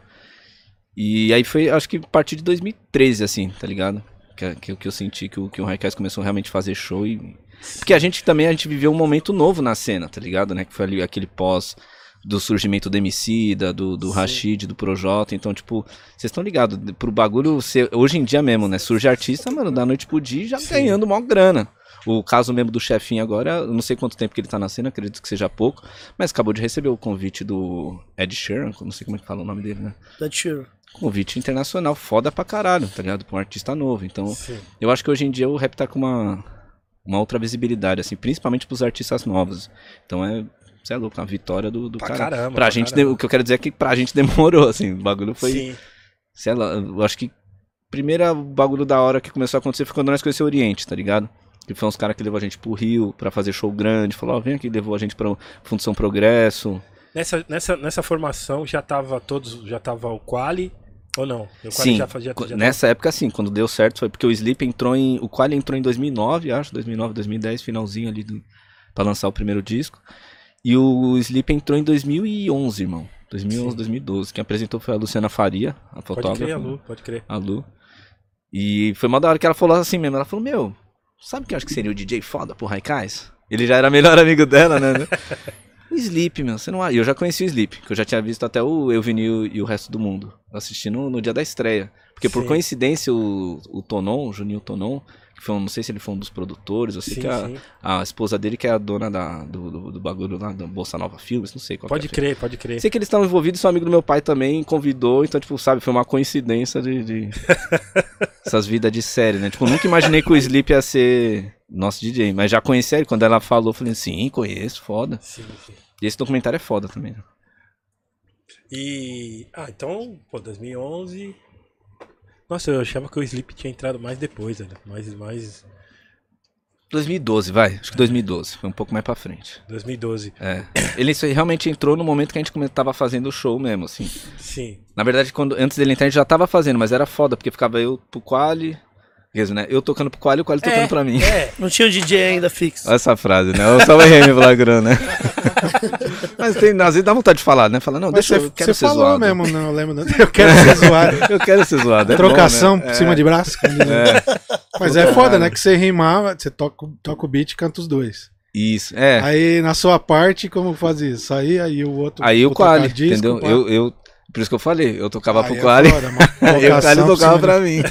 E aí foi, acho que a partir de 2013, assim, tá ligado? Que, que, que eu senti que o, que o Raikais começou realmente a fazer show e. Porque a gente também, a gente viveu um momento novo na cena, tá ligado? Né? Que foi ali aquele pós do surgimento do Emicida, do, do Sim. Rashid, do Projota. Então, tipo, vocês estão ligados, pro bagulho ser, hoje em dia mesmo, né? Surge artista, mano, da noite pro dia já Sim. ganhando maior grana. O caso mesmo do chefinho agora, eu não sei quanto tempo que ele tá na cena, acredito que seja pouco, mas acabou de receber o convite do Ed Sheeran, não sei como é que fala o nome dele, né? That Sheeran. Convite internacional, foda pra caralho, tá ligado? Pra um artista novo. Então, Sim. eu acho que hoje em dia o rap tá com uma, uma outra visibilidade, assim, principalmente pros artistas novos. Então é, você é louco, uma vitória do, do Pra cara. caramba, pra pra gente, caramba. o que eu quero dizer é que pra gente demorou, assim, o bagulho foi, Sim. sei lá, eu acho que primeira bagulho da hora que começou a acontecer foi quando nós conhecemos o Oriente, tá ligado? Que foi uns caras que levou a gente pro Rio pra fazer show grande, falou, ó, vem aqui, levou a gente pra Fundação Progresso. Nessa, nessa, nessa formação já tava todos. Já tava o Quali ou não? Quali Sim, já fazia já nessa época sim, quando deu certo foi porque o Sleep entrou em, o Quali entrou em 2009, acho, 2009, 2010, finalzinho ali do, pra lançar o primeiro disco. E o Sleep entrou em 2011, irmão. 2011, Sim. 2012. Quem apresentou foi a Luciana Faria, a Pode fotógrafa. crer, a Lu, pode crer. a Lu. E foi uma da hora que ela falou assim mesmo. Ela falou, meu, sabe quem eu acho que seria o DJ foda pro Raikais? Ele já era melhor amigo dela, né? o Sleep, meu, você não? E eu já conheci o Sleep, que eu já tinha visto até o Eu Vinil e o resto do mundo. Eu assisti no, dia da estreia. Porque por Sim. coincidência o, o Tonon, o Juninho Tonon, que foi, um- não sei se ele foi um dos produtores, eu sei Sim, que a, a esposa dele que é a dona da, do, do, do bagulho lá, da Bolsa Nova Filmes, não sei qual é Pode a crer, pode crer. Sei que eles estavam envolvidos, seu amigo do meu pai também convidou, então, tipo, sabe, foi uma coincidência de. de- Essas vidas de série, né? Tipo, nunca imaginei que o Sleep ia ser nosso DJ, mas já conheci ele. Quando ela falou, eu falei, sim, conheço, foda. Sim, sim. E esse documentário é foda também. né? E. Ah, então, pô, 2011. Nossa, eu achava que o Sleep tinha entrado mais depois, velho. Mais, mais. 2012, vai. Acho que 2012. Foi um pouco mais pra frente. 2012. É. Ele realmente entrou no momento que a gente tava fazendo o show mesmo, assim. Sim. Na verdade, quando, antes dele entrar, a gente já tava fazendo, mas era foda, porque ficava eu pro Quali. Dizer, né? Eu tocando pro Quali e o Quali tocando pra mim. É, Não tinha o DJ ainda fixo. Olha essa frase, né? Eu só errei me flagrando, né? Mas tem, às vezes dá vontade de falar, né? Falar, não, Mas deixa você, eu quero você ser falou zoado. mesmo, não eu lembro. não. Eu quero ser zoado. Eu quero ser zoado. É Trocação bom, né? por cima de braço. É, Mas é foda, né? Que você rimava, você toca, toca o beat e canta os dois. isso, é. Aí na sua parte, como fazia? Isso aí, aí o outro. Aí o disco, entendeu? Eu, eu, por isso que eu falei, eu tocava Aí pro é uma e o por tocava pra mim.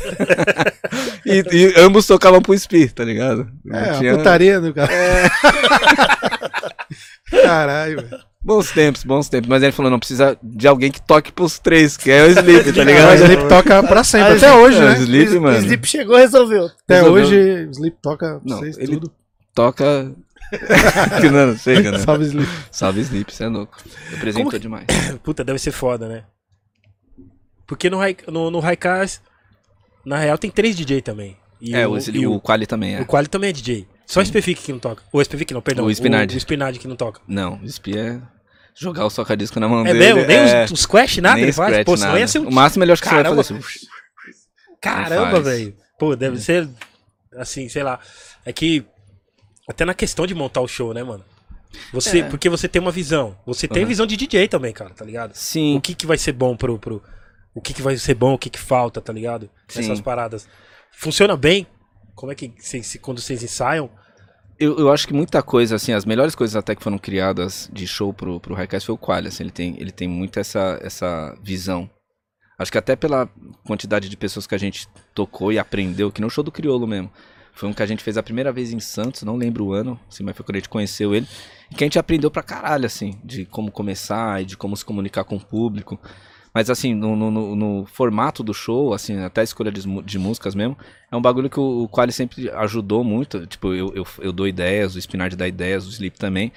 E, e ambos tocavam pro Spi, tá ligado? É, Não a tinha- putaria do cara. Caralho, velho. Bons tempos, bons tempos. Mas ele falou, não, precisa de alguém que toque pros três, que é o Sleep, tá Mas ligado? ele toca pra sempre, Ah, até hoje, É, né? o Sleep, o mano, Sleep chegou e resolveu. Até resolveu. hoje, o Sleep toca Não, vocês ele- tudo. toca... que não, não chega, né? Salve Sleep. Salve Sleep, você é louco. Representou Como que- demais. puta, deve ser foda, né? Porque no, no, no Raikais, na real, tem três DJ também. E é, o, o, e o, o, Quali também é. o Quali também é DJ. Só o Spefic que não toca. O Spefic não, perdão. O Spinardi. O, o Spinardi que não toca. Não, o Spi é jogar o soca-disco na mão É dele. mesmo? Nem é, os, os Squash, nada nem ele faz? scratch, Pô, nada. ia ser um... O máximo ele acho que você Caramba. vai fazer assim. Caramba, velho. Pô, deve ser, assim, sei lá. É que, até na questão de montar o show, né, mano? Você, É. Porque você tem uma visão. Você tem Uhum. visão de DJ também, cara, tá ligado? Sim. O que que vai ser bom pro... pro o que que vai ser bom, o que que falta, tá ligado? Sim. Essas paradas. Funciona bem? Como é que, cês- se- quando vocês ensaiam... Eu, eu acho que muita coisa, assim, as melhores coisas até que foram criadas de show pro, pro Raikais foi o Quali, assim, ele tem, ele tem muito essa, essa visão. Acho que até pela quantidade de pessoas que a gente tocou e aprendeu, que no show do Criolo mesmo. Foi um que a gente fez a primeira vez em Santos, não lembro o ano, assim, mas foi quando a gente conheceu ele. E que a gente aprendeu pra caralho, assim, de como começar e de como se comunicar com o público. Mas assim, no, no- no- formato do show, assim, até a escolha de, de músicas mesmo, é um bagulho que o, o Quali sempre ajudou muito. Tipo, eu, eu, eu dou ideias, o Spinard dá ideias, o Sleep também.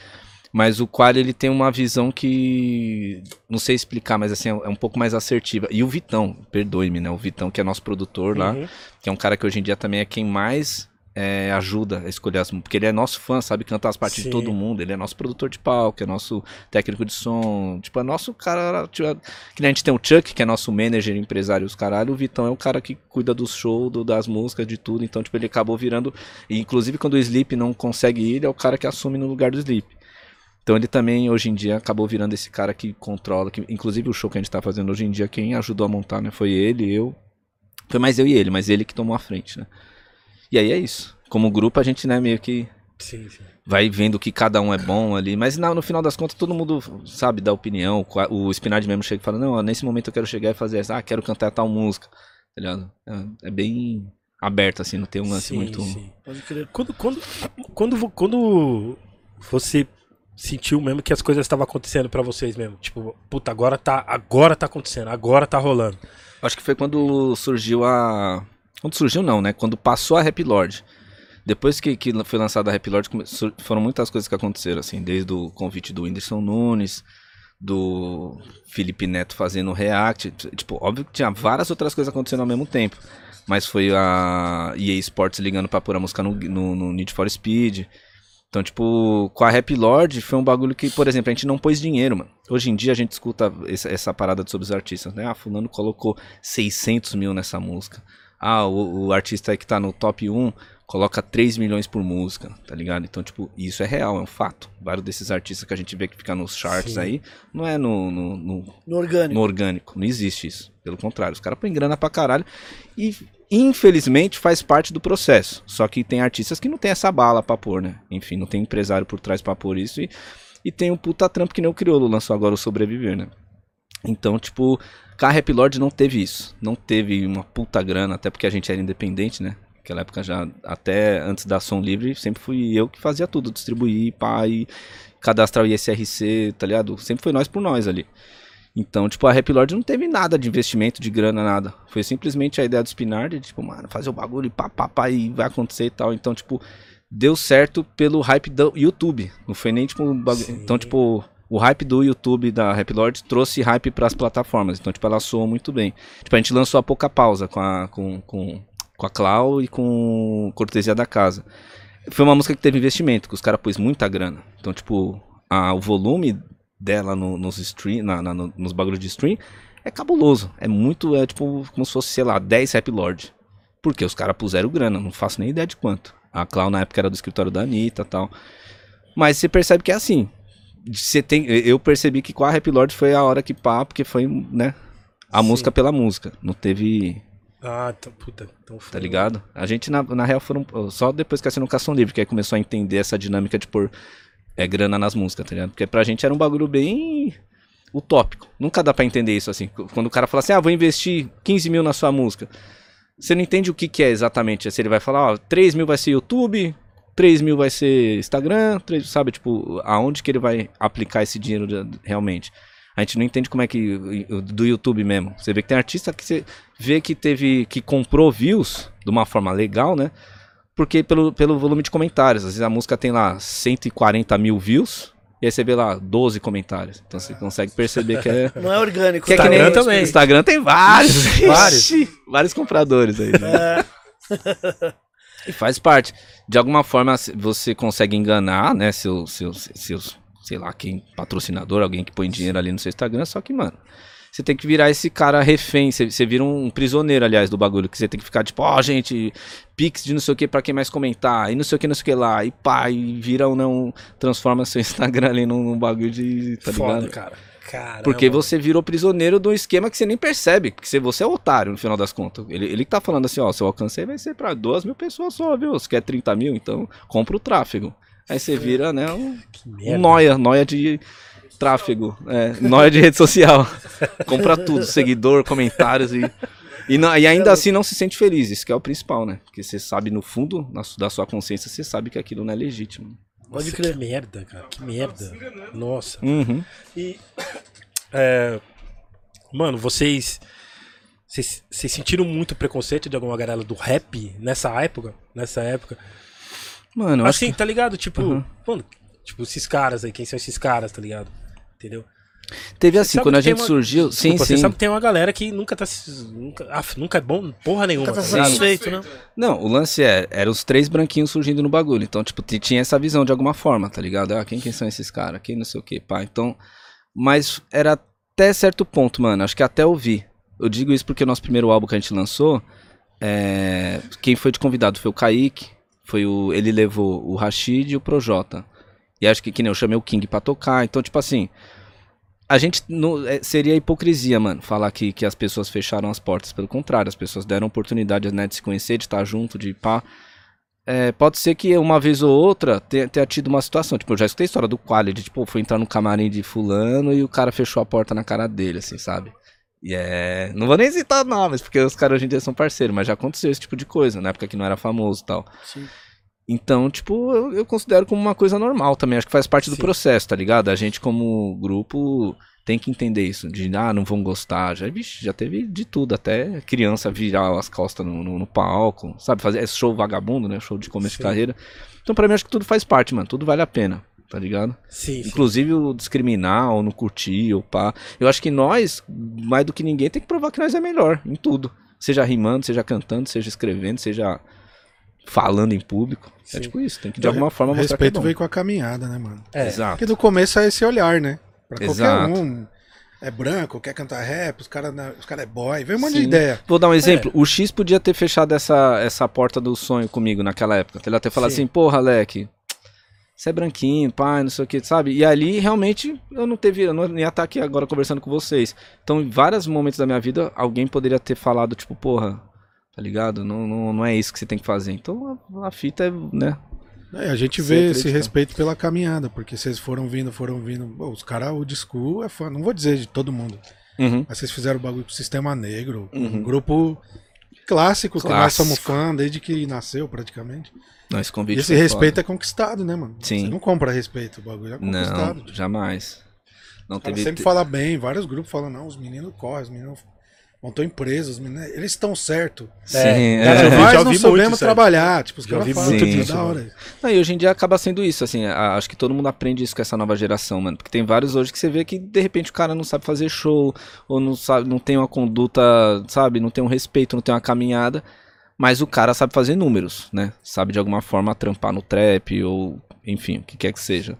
Mas o Quali, ele tem uma visão que. Não sei explicar, mas assim, é um pouco mais assertiva. E o Vitão, perdoe-me, né? O Vitão, que é nosso produtor lá, Uhum. que é um cara que hoje em dia também é quem mais é, ajuda a escolher as músicas. Porque ele é nosso fã, sabe cantar as partes Sim. de todo mundo. Ele é nosso produtor de palco, é nosso técnico de som. Tipo, é nosso cara. Tipo, que a gente tem o Chuck, que é nosso manager, empresário, os caralho. O Vitão é o cara que cuida do show, do- das músicas, de tudo. Então, tipo, ele acabou virando. E, inclusive, quando o Sleep não consegue ir, ele é o cara que assume no lugar do Sleep. Então ele também, hoje em dia, acabou virando esse cara que controla. Que, inclusive o show que a gente tá fazendo hoje em dia, quem ajudou a montar, né? Foi ele, eu. Foi mais eu e ele, mas ele que tomou a frente, né? E aí é isso. Como grupo, a gente, né, meio que Sim, sim. vai vendo que cada um é bom ali. Mas não, no final das contas, todo mundo sabe dar opinião. O Spinard mesmo chega e fala: Não, ó, nesse momento eu quero chegar e fazer essa. Ah, quero cantar tal música. Tá ligado? É, é bem aberto, assim, não tem um lance Sim, muito. sim. Quando, quando, quando, quando você sentiu mesmo que as coisas estavam acontecendo pra vocês mesmo? Tipo, puta, agora tá, agora tá acontecendo, agora tá rolando. Acho que foi quando surgiu a. Quando surgiu, não, né? Quando passou a Rap Lord. Depois que, que foi lançada a Rap Lord, foram muitas coisas que aconteceram, assim. Desde o convite do Whindersson Nunes, do Felipe Neto fazendo React. Tipo, óbvio que tinha várias outras coisas acontecendo ao mesmo tempo. Mas foi a EA Sports ligando pra pôr a música no, no, no Need for Speed. Então, tipo, com a Rap Lord foi um bagulho que, por exemplo, a gente não pôs dinheiro, mano. Hoje em dia a gente escuta essa, essa parada sobre os artistas, né? Ah, fulano colocou 600 mil nessa música. Ah, o, o artista que tá no top 1 coloca 3 milhões por música, tá ligado? Então, tipo, isso é real, é um fato. Vários desses artistas que a gente vê que fica nos charts Sim. aí, não é no, no, no, No orgânico. no orgânico. Não existe isso. Pelo contrário, os caras põem grana pra caralho. E infelizmente faz parte do processo. Só que tem artistas que não tem essa bala pra pôr, né? Enfim, não tem empresário por trás pra pôr isso. E, e tem um puta trampo que nem o Criolo lançou agora o Sobreviver, né? Então, tipo, a Rap Lord não teve isso. Não teve uma puta grana, até porque a gente era independente, né? Naquela época já, até antes da Som Livre, sempre fui eu que fazia tudo, distribuir, pá, e cadastrar o ISRC, tá ligado? Sempre foi nós por nós ali. Então, tipo, a Rap Lord não teve nada de investimento, de grana, nada. Foi simplesmente a ideia do Spinard, de, tipo, mano, fazer o bagulho e pá, pá, pá, e vai acontecer e tal. Então, tipo, deu certo pelo hype do YouTube. Não foi nem, tipo, bagulho. Então, tipo, o hype do YouTube da Rap Lord trouxe hype pras plataformas. Então, tipo, ela soou muito bem. Tipo, a gente lançou a pouca pausa com a, com, com, com a Clau e com Cortesia da Casa. Foi uma música que teve investimento, que os caras pôs muita grana. Então, tipo, a, o volume dela no- nos stream, na, na- no- nos bagulhos de stream é cabuloso. É muito, é tipo, como se fosse, sei lá, 10 Rap Lord. Porque os caras puseram grana, não faço nem ideia de quanto. A Clau na época era do escritório da Anitta tal. Mas você percebe que é assim. Você tem, eu percebi que com a Rap Lord foi a hora que pá, porque foi, né? A Sim. música pela música. Não teve Ah, então, puta, então foi. tá ligado? A gente, na, na real, foram só depois que assinou Cação Livre, que aí começou a entender essa dinâmica de pôr é, grana nas músicas, tá ligado? Porque pra gente era um bagulho bem utópico. Nunca dá pra entender isso assim. Quando o cara fala assim, ah, vou investir 15 mil na sua música. Você não entende o que, que é exatamente. Se ele vai falar, ó, 3 mil vai ser YouTube, 3 mil vai ser Instagram, 3, sabe? Tipo, aonde que ele vai aplicar esse dinheiro de- realmente. A gente não entende como é que. Do YouTube mesmo. Você vê que tem artista que você vê que teve. que comprou views de uma forma legal, né? Porque pelo, pelo volume de comentários. Às vezes a música tem lá 140 mil views. E aí você vê lá 12 comentários. Então você consegue perceber que é. Não é orgânico. Que é tá? que nem Instagram também. Instagram tem vários. Vários. Vários compradores aí. né? É, E faz parte. De alguma forma você consegue enganar, né, seus, seus, seus, sei lá, quem, patrocinador, alguém que põe dinheiro ali no seu Instagram, só que, mano, você tem que virar esse cara refém, você, vira um prisioneiro, aliás, do bagulho, que você tem que ficar tipo, ó, gente, pix de não sei o que pra quem mais comentar, e não sei o que, não sei o que lá, e pá, e vira ou não, transforma seu Instagram ali num, num bagulho de, tá Foda, ligado? cara. Caramba. Porque você virou prisioneiro de um esquema que você nem percebe. Porque você, é otário no final das contas. Ele, ele que tá falando assim, ó, seu alcance vai ser pra duas mil pessoas só, viu? Você quer 30 mil, então compra o tráfego. Aí você vira, né, um, um noia, noia de tráfego. É, noia de rede social. compra tudo, seguidor, comentários e... E, não- e ainda assim não se sente feliz, isso que é o principal, né? Porque você sabe no fundo na da sua consciência, você sabe que aquilo não é legítimo. Nossa, Pode crer. Que merda, cara. Que merda. Nossa. Uhum. E. É, Mano, vocês. Vocês vocês sentiram muito preconceito de alguma galera do rap nessa época? Nessa época? Mano, eu acho Assim, tá ligado? Tipo, Uhum. mano, tipo, esses caras aí, quem são esses caras, tá ligado? Entendeu? Teve assim, quando a gente uma- surgiu. Sim, Desculpa, sim. Você sabe que tem uma galera que nunca tá. se- Nunca, af, nunca é bom, porra nenhuma. Nunca tá tá satisfeito, né? Não, o lance é, eram os três branquinhos surgindo no bagulho. Então, tipo, tinha essa visão de alguma forma, tá ligado? Ah, quem, quem são esses caras? Quem não sei o que, pá. Então, mas era até certo ponto, mano. Acho que até ouvir. Eu digo isso porque o nosso primeiro álbum que a gente lançou, é, quem foi de convidado foi o Kaique, foi o, ele levou o Rashid e o Projota. E acho que, que nem eu chamei o King pra tocar. Então, tipo assim, a gente é, seria hipocrisia, mano, falar que, que as pessoas fecharam as portas. Pelo contrário, as pessoas deram oportunidade né, de se conhecer, de estar junto, de pá. É, pode ser que uma vez ou outra tenha, tenha tido uma situação. Tipo, eu já escutei a história do Quality, tipo, foi entrar no camarim de fulano e o cara fechou a porta na cara dele, assim, sabe? E é. Não vou nem citar nomes, porque os caras hoje em dia são parceiros, mas já aconteceu esse tipo de coisa, na época que não era famoso e tal. Sim. Então, tipo, eu, eu considero como uma coisa normal também. Acho que faz parte do Sim. processo, tá ligado? A gente, como grupo, tem que entender isso. De, ah, não vão gostar. Já, vixe, já teve de tudo. Até criança virar as costas no, no, no palco, sabe? Fazer esse show vagabundo, né? Show de começo Sim. de carreira. Então, pra mim, acho que tudo faz parte, mano. Tudo vale a pena, tá ligado? Sim, sim. Inclusive o discriminar ou não curtir ou pá. Eu acho que nós, mais do que ninguém, tem que provar que nós é melhor em tudo. Seja rimando, seja cantando, seja escrevendo, seja falando em público. Sim. É tipo isso, tem que de alguma forma O mostrar que é respeito bom. veio com a caminhada, né, mano? É. Exato. Porque do começo é esse olhar, né? Pra Exato. qualquer um. É branco, quer cantar rap, os caras os cara é boy, vem um monte de Sim. ideia. Vou dar um É. exemplo. O X podia ter fechado essa, essa porta do sonho comigo naquela época. Ele até falar Sim. assim, porra, Alec, você é branquinho, pai, não sei o que, sabe? E ali, realmente, eu não teve, eu não ia estar aqui agora conversando com vocês. Então, em vários momentos da minha vida, alguém poderia ter falado, tipo, porra, tá ligado? Não, não, não é isso que você tem que fazer. Então, a, a fita é, né? É, a gente vê esse respeito pela caminhada, porque vocês foram vindo, foram vindo. Pô, os caras, o disco é fã, não vou dizer de todo mundo, Uhum. mas vocês fizeram o bagulho com o Sistema Negro, Uhum. um grupo clássico, que nós Clássico. somos fã desde que nasceu praticamente. Não, esse E convite esse foi respeito foda. é conquistado, né, mano? Sim. Você não compra respeito, o bagulho é conquistado. Não, jamais. Não teve... sempre fala bem, vários grupos falam, não, os meninos correm, os meninos montam empresas, os meninos, eles estão certo. Sim, É, é. cara, Nós não soubemos muito trabalhar, tipo, os caras falam, muito "Puta, disso, da hora. Não, e hoje em dia acaba sendo isso, assim, a- acho que todo mundo aprende isso com essa nova geração, mano. Porque tem vários hoje que você vê que de repente o cara não sabe fazer show, ou não sabe, não tem uma conduta, sabe, não tem um respeito, não tem uma caminhada, mas o cara sabe fazer números, né? Sabe de alguma forma trampar no trap, ou enfim, o que quer que seja.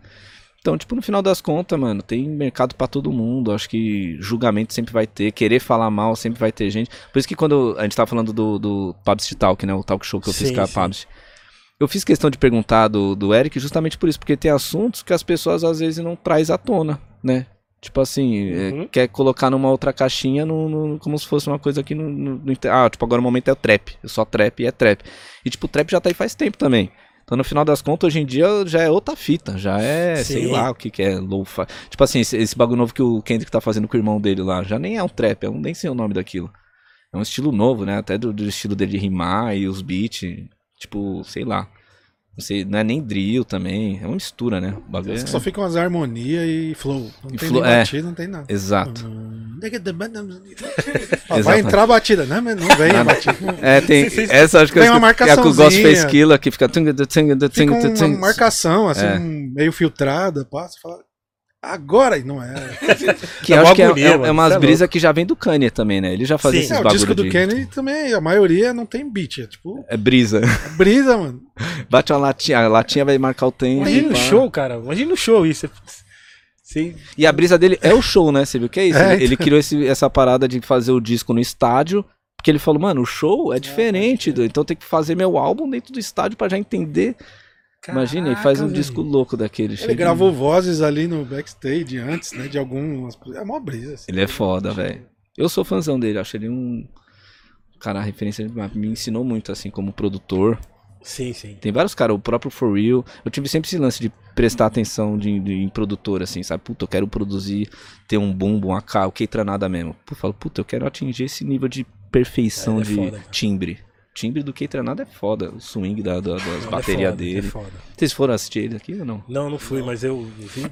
Então, tipo, no final das contas, mano, tem mercado pra todo mundo. Acho que julgamento sempre vai ter, querer falar mal sempre vai ter gente. Por isso que quando a gente tava falando do, do Pabst Talk, né? O talk show que eu fiz Sim, com a. Pabst. Eu fiz questão de perguntar do, do Eric justamente por isso, porque tem assuntos que as pessoas às vezes não traz à tona, né? Tipo assim, é, Uhum. quer colocar numa outra caixinha no, no- como se fosse uma coisa que inter- Ah, tipo, agora o momento é o trap. É só trap e é trap. E tipo, o trap já tá aí faz tempo também. Então, no final das contas, hoje em dia já é outra fita. Já é, sei Sim. lá o que, que é lo-fi. Tipo assim, esse, esse bagulho novo que o Kendrick tá fazendo com o irmão dele lá, já nem é um trap, eu nem sei o nome daquilo. É um estilo novo, né? Até do, do estilo dele de rimar e os beats. Tipo, sei lá. Não sei, não é nem drill também. É uma mistura, né? O bagulho é... Só ficam as harmonias e flow. Não E tem flow, nem é. batida, não tem nada. Exato. Vai entrar a batida, né? Mas não vem a batida. É, tem. Essa acho que Tem eu uma é a que o marcaçãozinha. fez Killa, que fica. Fica uma marcação, assim, É. meio filtrada, passa, fala. Agora, e não é. Que É acho que é, agonia, é, mano, é umas é brisas que já vem do Kanye também, né? Ele já fazia Sim. esses É, o disco do de... Kenny também, a maioria não tem beat. É tipo, É brisa. é brisa, mano. Bate uma latinha, a latinha vai marcar o tempo. Imagina no show, cara. Imagina no show isso. Sim. E a brisa dele é o show, né? Você viu que é isso? É, ele, ele criou esse- essa parada de fazer o disco no estádio, porque ele falou, mano, o show é diferente, do- então tem que fazer meu álbum dentro do estádio pra já entender. Imagina, ele faz um disco louco daquele. Ele gravou vozes ali no backstage antes, né? De algumas. É mó brisa. assim. Ele é foda, velho. Eu sou fãzão dele, acho ele um. Cara, a referência me ensinou muito, assim, como produtor. Sim, sim. Tem vários caras, o próprio For Real. Eu tive sempre esse lance de prestar atenção de, de- em produtor, assim, sabe? Puta, eu quero produzir, ter um bumbo, uma K, o que nada mesmo. Pô, eu falo, puta, eu quero atingir esse nível de perfeição É, é de foda, cara. timbre. O timbre do que nada é foda. O swing da, da- das é baterias ele dele. É foda. Vocês foram assistir ele aqui ou não? Não, não fui, mas eu vi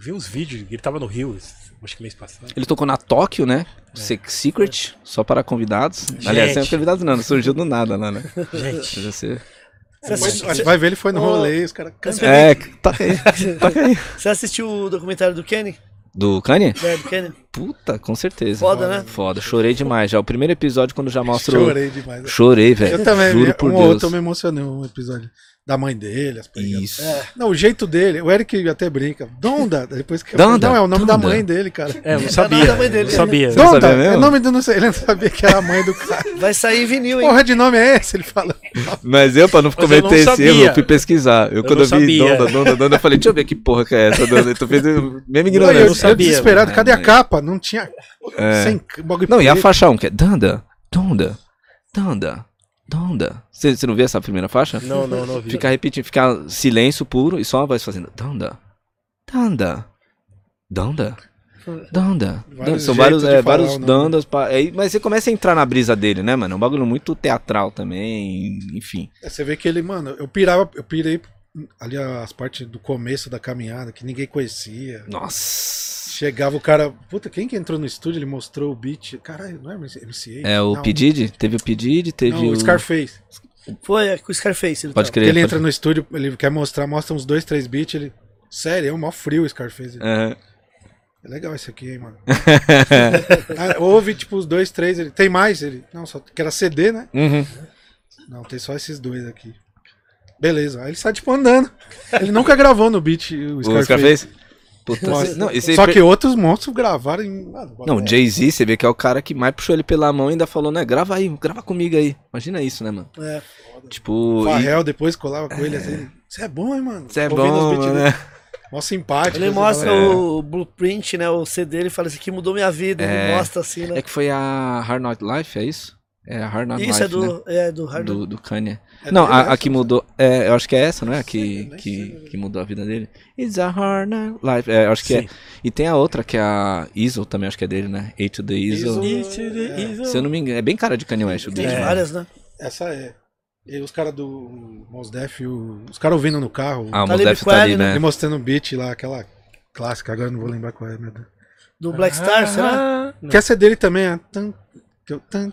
vi uns vídeos, ele tava no Rio, acho que mês passado. Ele tocou na Tóquio, né? Se- Secret, só para convidados. Aliás, sem Gente. convidados não, não surgiu do nada lá, né? Gente, Você... Você vai ver, ele foi no rolê, os caras. É, toca aí, toca aí. você assistiu o documentário do Kenny? Do Kanye? É, do Kenny? Puta, com certeza. Foda, né? Foda, chorei demais. Já o primeiro episódio, quando já mostra. Chorei demais. Chorei, velho. Eu também, Juro um por ou Deus. outro eu me emocionei um episódio da mãe dele, as. Isso. Não, o jeito dele, o Eric até brinca. Donda, depois que eu Donda? Não, é o nome da Donda? mãe dele, cara. é, eu não nada sabia. da mãe eu dele. não sabia. Não Donda, sabia é o nome do não sei, ele não sabia que era a mãe do cara. Vai sair vinil, hein? Porra de nome é esse? Ele fala. Mas eu, pra não eu cometer não esse sabia. erro, eu fui pesquisar. Eu, quando não eu vi sabia. Donda, Donda, Donda, eu falei, deixa eu ver que porra que é essa, Donda. Tu fez o mesmo Não, eu, eu sabia. desesperado, cadê a É, capa? Não tinha. É. Sem bagulho Não, e a faixa 1, que é Donda, Donda, Donda, Donda. Você você não viu essa primeira faixa? Não, não, não vi. Fica repetindo, fica silêncio puro e só uma voz fazendo Donda, Donda, Donda, Donda. Vários São vários, é, falar vários. Dondas. pa- aí- mas você começa a entrar na brisa dele, né, mano? É um bagulho muito teatral também, enfim. É, Você vê que ele, mano, eu pirava, eu pirei ali as partes do começo da caminhada, que ninguém conhecia. Nossa. Chegava o cara. Puta, quem que entrou no estúdio? Ele mostrou o beat. Caralho, não é MCA? É o não, P. Diddy? Teve o P. Diddy, teve Não, o... o Scarface. Foi, é com o Scarface. Ele Pode tava. crer. Porque ele pode- entra no estúdio, ele quer mostrar, mostra uns dois, três beats, ele. Sério, é um mó frio o Scarface. Aham. É legal esse aqui, hein, mano. Ah, ouve, tipo, os dois, três. Ele... Tem mais? Ele. Não, só que era CD, né? Uhum. Não, tem só esses dois aqui. Beleza. Aí ele sai, tipo, andando. Ele nunca gravou no beat o O Scarface. Puta, Nossa. não, e Só que outros monstros gravaram em. Mano, Não, Jay-Z, você vê que é o cara que mais puxou ele pela mão e ainda falou, né? Grava aí, grava comigo aí. Imagina isso, né, mano? É. Tipo. O e- Farrell depois colava com ele assim. Você é bom, hein, mano? Você é bom, mano, né? Mó simpático. Ele assim, mostra fala, o blueprint, né? O CD, ele fala assim que mudou minha vida. Ele É. mostra assim, né? É que foi a Hard Knock Life, é isso? É a Hard Knock Isso Life, é do, é do né? Hard Do, do Kanye. É não, a, a que mudou. É, eu acho que é essa, não é? A que, nem que, sei, que mudou a vida dele. It's a Hard Knock Life. É, eu acho que Sim. é. E tem a outra que é a Iso também, acho que é dele, né? A to the Iso. Iso. Se eu não me engano, é bem cara de Kanye West. o Tem beat. várias, né? Essa é. E os caras do Mos Def, o- os caras ouvindo no carro. Ah, o Mos Def tá ali, né? né? Ele mostrando o beat lá, aquela clássica, agora eu não vou lembrar qual é, meu Deus. Do Black Star, será? Ah, Que essa é dele também, é. Eu- tan-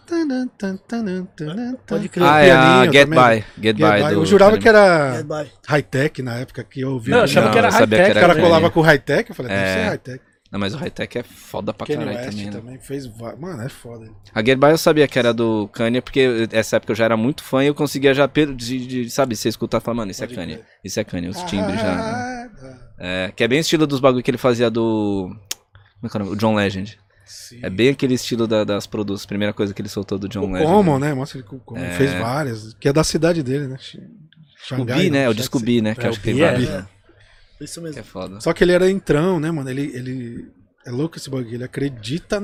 Pode crer. Ah, é a Get também. By. Get, Get By. Eu jurava que era high-tech na época que eu ouvia. Não, eu achava que era high-tech. O cara colava com high-tech, eu falei, deve É. ser high-tech. Não, mas o high-tech é foda pra Kanye caralho West também, também, né? fez. Mano, é foda. A Get By eu sabia que era do Kanye, porque essa época eu já era muito fã e eu conseguia já, pelo- de, de, sabe, você escutar e falar, mano, isso é Kanye, crer. isso é Kanye, os timbres já. Ah, ah, É, que é bem o estilo dos bagulho que ele fazia do... Como é que é o nome? O John Legend. Sim. É bem aquele estilo da- das produções, primeira coisa que ele soltou do John O Legend. Common, né? Mostra ele com o Common. É. Fez várias. Que é da cidade dele, né? O Xangai, Bi, né? O disco né? Que É, acho o que tem Bi é. né? Isso Que é mesmo. foda. Só que ele era entrão, né, mano? Ele, ele. É louco esse bagulho. Ele acredita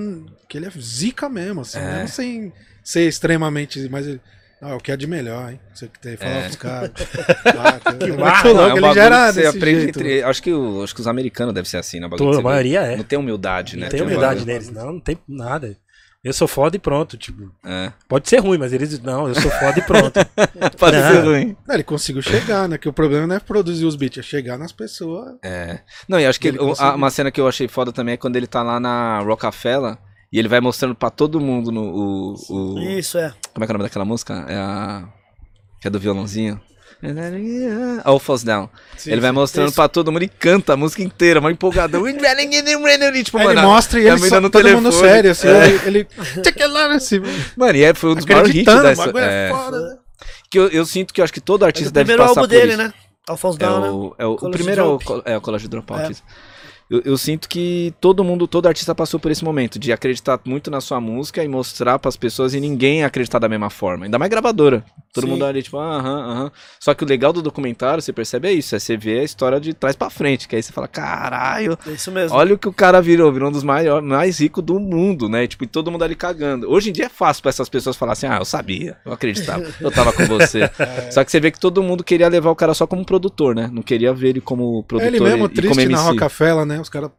que ele é zica mesmo, assim. É. Mesmo sem ser extremamente. Mas ele. Não, é o que é de melhor, hein? Você que tem. Fala É. pros caras. Ah, que Não, louco, é um ele bagulho já era que você aprende jeito. entre- Acho que, o- acho que os americanos devem ser assim, né? o bagulho a maioria é. Não tem humildade, né? Não tem Tem um humildade neles, não, não tem nada. Eu sou foda e pronto, tipo. É. Pode ser ruim, mas eles. Não, eu sou foda e pronto. Pode Não. ser ruim. Não, ele conseguiu chegar, né? Que o problema não é produzir os beats, é chegar nas pessoas. É. Não, e acho que Ele conseguiu. uma cena que eu achei foda também é quando ele tá lá na Rockefeller e ele vai mostrando pra todo mundo no. O, o- Isso, é. como é que é o nome daquela música? É a. Que é do violãozinho. All Falls Down. Sim, ele vai mostrando Isso. pra todo mundo e canta a música inteira, mal empolgadão. E, tipo, mano, ele mostra e ele me só, todo mundo telefone. sério, assim. É. Ele, ele lá, assim, Mano, e é, foi um dos maiores hits o dessa. é é, foda, né? que eu, eu sinto que eu acho que todo É artista o deve primeiro passar álbum por dele, isso. né? Alphonse É Down, né? o, é o, o College primeiro é o, co- é o College Dropout. É. Eu, eu sinto que todo mundo, todo artista passou por esse momento de acreditar muito na sua música e mostrar pras pessoas e ninguém acreditar da mesma forma. Ainda mais gravadora. Todo Sim. mundo ali, tipo, aham, aham. Só que o legal do documentário, você percebe, é isso. É você ver a história de trás pra frente. Que aí você fala, caralho, É isso mesmo. olha o que o cara virou. Virou um dos maiores, mais ricos do mundo, né? Tipo, e todo mundo ali cagando. Hoje em dia é fácil pra essas pessoas falar assim, ah, eu sabia, eu acreditava, eu tava com você. Só que você vê que todo mundo queria levar o cara só como produtor, né? Não queria ver ele como É produtor ele mesmo e, e como triste MC. na Rockefeller, né? Os caras.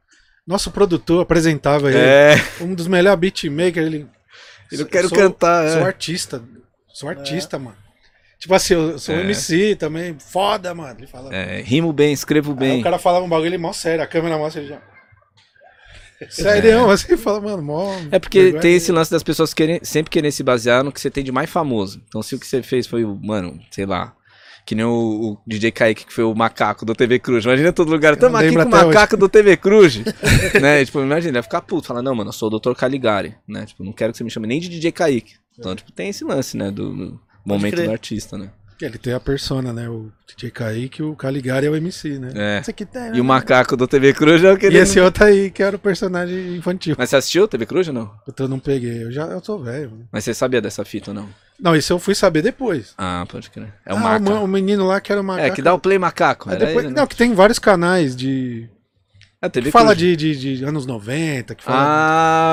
Nosso produtor apresentava ele. É, Um dos melhores beatmakers. Ele. eu quero sou- cantar. Sou é. artista. Sou artista, mano. Tipo assim, eu sou É. MC também, foda, mano. Ele fala. É, rimo bem, escrevo Aí bem. o cara falava um bagulho ele mó sério, a câmera mostra ele já. Sério, assim, fala, mano, mó. É porque vergonha tem esse lance das pessoas querem, sempre querer se basear no que você tem de mais famoso. Então, se o que você fez foi o, mano, sei lá, que nem o, o DJ Kaique, que foi o macaco do TV Cruz. Imagina todo lugar, tamo aqui com o macaco do TV Cruz. né? Tipo, imagina, ele vai ficar puto, falar, não, mano, eu sou o Dr. Caligari, né? Tipo, não quero que você me chame nem de DJ Kaique. Então, tipo, tem esse lance, né, do, do momento crer. do artista, né? Que Ele tem a persona, né? O DJ Kaique, o Caligari é o MC, né? É. Esse aqui tem, E o macaco do TV Cruz é o que E esse outro aí, que era o personagem infantil. Mas você assistiu TV Cruz ou não? Eu não peguei, eu já eu sou velho. né? Mas você sabia dessa fita ou não? Não, isso eu fui saber depois. Ah, pode crer. É o ah, macaco. ma- o menino lá que era o macaco. É, que dá o play macaco. Era depois, ele, né? Não, que tem vários canais de. É, TV Que fala Cruz. de, de, de anos 90, que fala.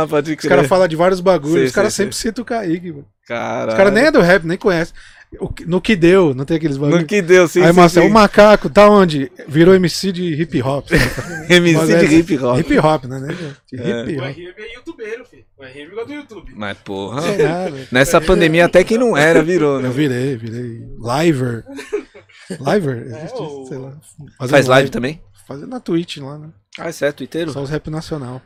Ah, pode os crer. caras falam de vários bagulhos, Sei, os caras sempre citam o Kaique, mano. Caralho. Os caras nem é do rap, nem conhecem. O no que deu, não tem aqueles bagulhos. No que deu, sim, Aí, sim, Marcelo, o macaco, tá onde? Virou MC de hip hop. MC Mas de é- hip hop. Hip hop, né? né? De É. hip O hop. RM é youtubeiro, filho. O RM gosta do YouTube. Mas, porra. Nada. Nessa pandemia, até quem não era virou, né? Eu virei, virei. Liver. Liver? É, Existe, o- sei lá. Fazendo Faz live também? Fazendo na Twitch lá, né? Ah, é certo, inteiro? Só os rap nacional.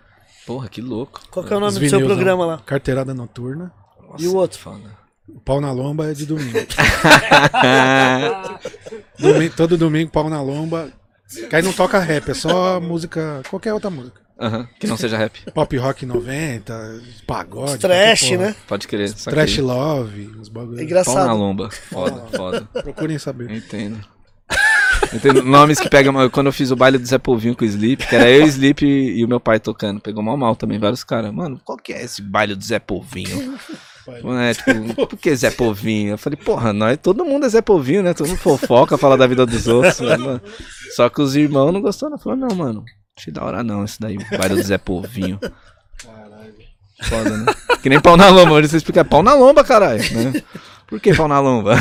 Porra, que louco. Qual que é o nome Os do seu programa lá? Carteirada noturna. E o outro? Foda. O pau na lomba é de domingo. Domi- todo domingo, pau na lomba. Que aí não toca rap, é só música, qualquer outra música. Aham, que não seja rap. Pop rock 90, pagode. Trash, né? Pode crer. saquei. Trash love, uns É bagulho. Pau na engraçado. lomba. Foda, foda. Procurem saber. Entendo. Entendo. Nomes que pegam. Quando eu fiz o baile do Zé Povinho com o Sleep, que era eu, o Sleep e, e o meu pai tocando. Pegou mal mal também, vários caras. Mano, qual que é esse baile do Zé Povinho? É, tipo, por que Zé Povinho? Eu falei, porra, nós, todo mundo é Zé Povinho, né? Todo mundo fofoca, fala da vida dos outros. né, mano? Só que os irmãos não gostaram. Falaram, não, mano, achei da hora não, esse daí, o baile do Zé Povinho. Foda, né? Que nem pau na lomba, onde você explica, pau na lomba, caralho, né? Por que pau na lomba?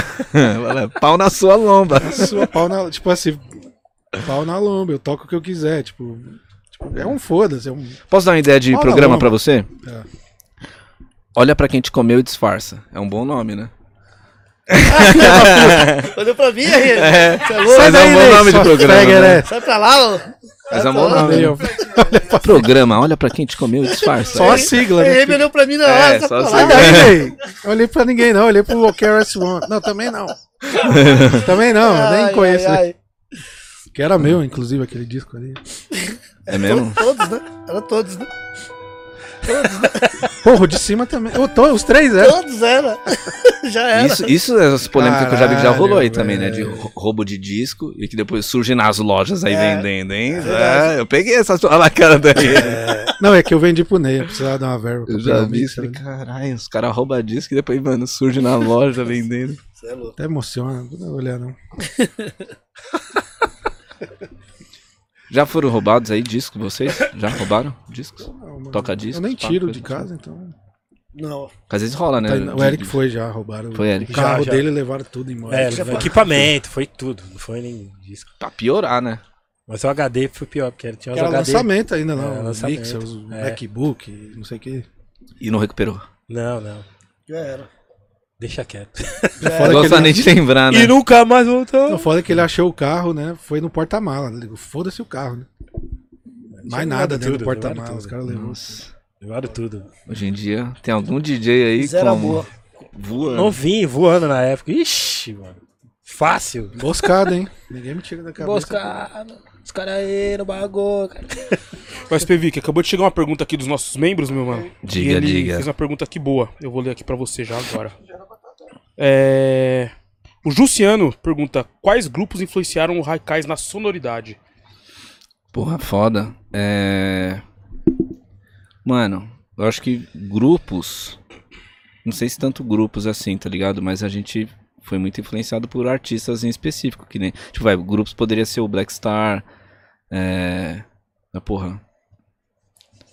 Pau na sua lomba. Sua pau na. Tipo assim, pau na lomba, eu toco o que eu quiser. Tipo, tipo, é um foda-se. É um... Posso dar uma ideia de Pau programa pra você? É. Olha pra quem te comeu e disfarça. É um bom nome, né? Olhou pra mim aí. É, Você é louco? mas é um bom daí, nome de sua programa. né? né? Sai pra lá, ô. Mas é um bom nome. Aí, né? ó. Programa, olha pra quem te comeu e disfarça. Só a sigla, né? Ele olhou pra mim na É, hora. sai só a sigla. Aí, olhei pra ninguém, não. eu Olhei pro KRS One. Não, também não. também não, eu nem conheço. ai, ai. Que era meu, inclusive, aquele disco ali. É mesmo? Todos, né? Era todos, né? Porra, o de cima também. Eu tô, os três, é. Todos era. Já era. Isso, isso é as polêmicas que eu já vi que já rolou aí Caralho, também, né? De velho. rou- roubo de disco e que depois surge nas lojas aí É, vendendo, hein? verdade. É, eu peguei essas olha a cara daí. Não, é que eu vendi pro Ney, eu precisava dar uma verba. Eu já vi isso. Falei, né? caralho, os caras roubam disco e depois, mano, surge na loja vendendo. Você é louco. Até emociona, não vou olhar não. Já foram roubados aí discos, vocês? Já roubaram discos? Não, mano, Toca disco? Eu nem tiro de assim. casa, então. Não. Às vezes rola, né? Tá- o Eric foi já, roubaram. Foi Eric. O carro Já, já. dele levaram tudo embora. É, já foi. equipamento, foi tudo. Não foi nem disco. Pra piorar, né? Mas o HD foi pior, porque tinha os era HD. lançamento ainda, É, não. os lançamento. mixers, os É. MacBook, não sei o que. E não recuperou. Não, não. Já era. Deixa quieto. Que Gosta ele- nem de lembrar, né? E nunca mais voltou. Não, foda que ele achou o carro, né? Foi no porta-mala. Foda-se o carro, né? Mais nada dentro do tudo, porta-mala. Os caras levou. Nossa. Levaram tudo. Hoje em dia tem algum DJ aí Zero como boa. voando. Novinho, voando na época. Ixi, mano. Fácil. Emboscada, hein? Ninguém me tira da cabeça. Emboscado. Os caras aí no bagulho, cara. Mas, PV, que acabou de chegar uma pergunta aqui dos nossos membros, meu mano. Diga, e ele diga. fez uma pergunta aqui boa. Eu vou ler aqui pra você já agora. É... O Jussiano pergunta: Quais grupos influenciaram o Raikais na sonoridade? Porra, foda. É. Mano, eu acho que grupos. Não sei se tanto grupos assim, tá ligado? Mas a gente foi muito influenciado por artistas em específico. Que nem. Tipo, vai, grupos poderia ser o Black Star. É. Ah, porra.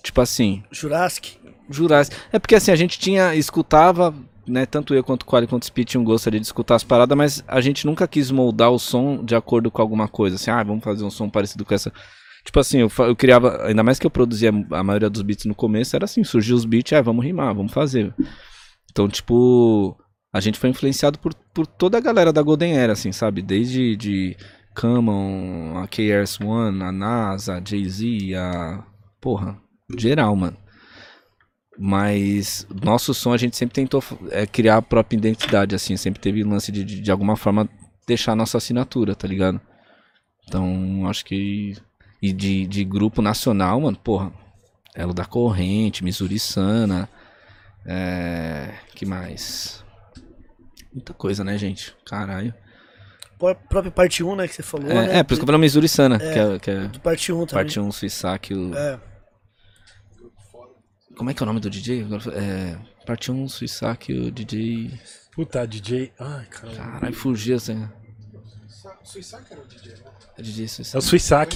Tipo assim, Jurassic. Jurassic. É porque assim, a gente tinha, escutava, né, tanto eu quanto o Quali quanto o Speed tinham gosto de escutar as paradas, mas a gente nunca quis moldar o som de acordo com alguma coisa, assim, ah, vamos fazer um som parecido com essa. Tipo assim, eu, eu criava, ainda mais que eu produzia a maioria dos beats no começo, era assim, surgiu os beats, ah, vamos rimar, vamos fazer. Então, tipo, a gente foi influenciado por, por toda a galera da Golden Era, assim, sabe? Desde de Common, a KRS-One, a NASA, a Jay-Z, a... Porra, geral, mano. Mas nosso som a gente sempre tentou é, criar a própria identidade, assim. Sempre teve lance de, de, de alguma forma, deixar a nossa assinatura, tá ligado? Então, acho que... E de, de grupo nacional, mano, porra. Elo da Corrente, Missouri Sana... É... Que mais? Muita coisa, né, gente? Caralho. Pó- própria parte 1, né, que você falou, né? É, é por isso que eu falei Missouri Sana, que é, que é parte 1 também. parte 1 Suissac. O... É. Como é que é o nome do DJ? Agora, É, parte 1 Suissac, o DJ. Puta, DJ. Ai, caralho. Caralho, fugiu assim. Suissac era o DJ, né? É DJ É o.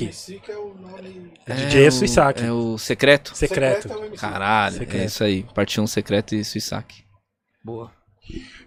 MC que é o nome... DJ é o- Suissac. É o Secreto. Secreto. é o. Caralho, Secreto. é isso aí. Parte 1 Secreto e Suissac. Boa.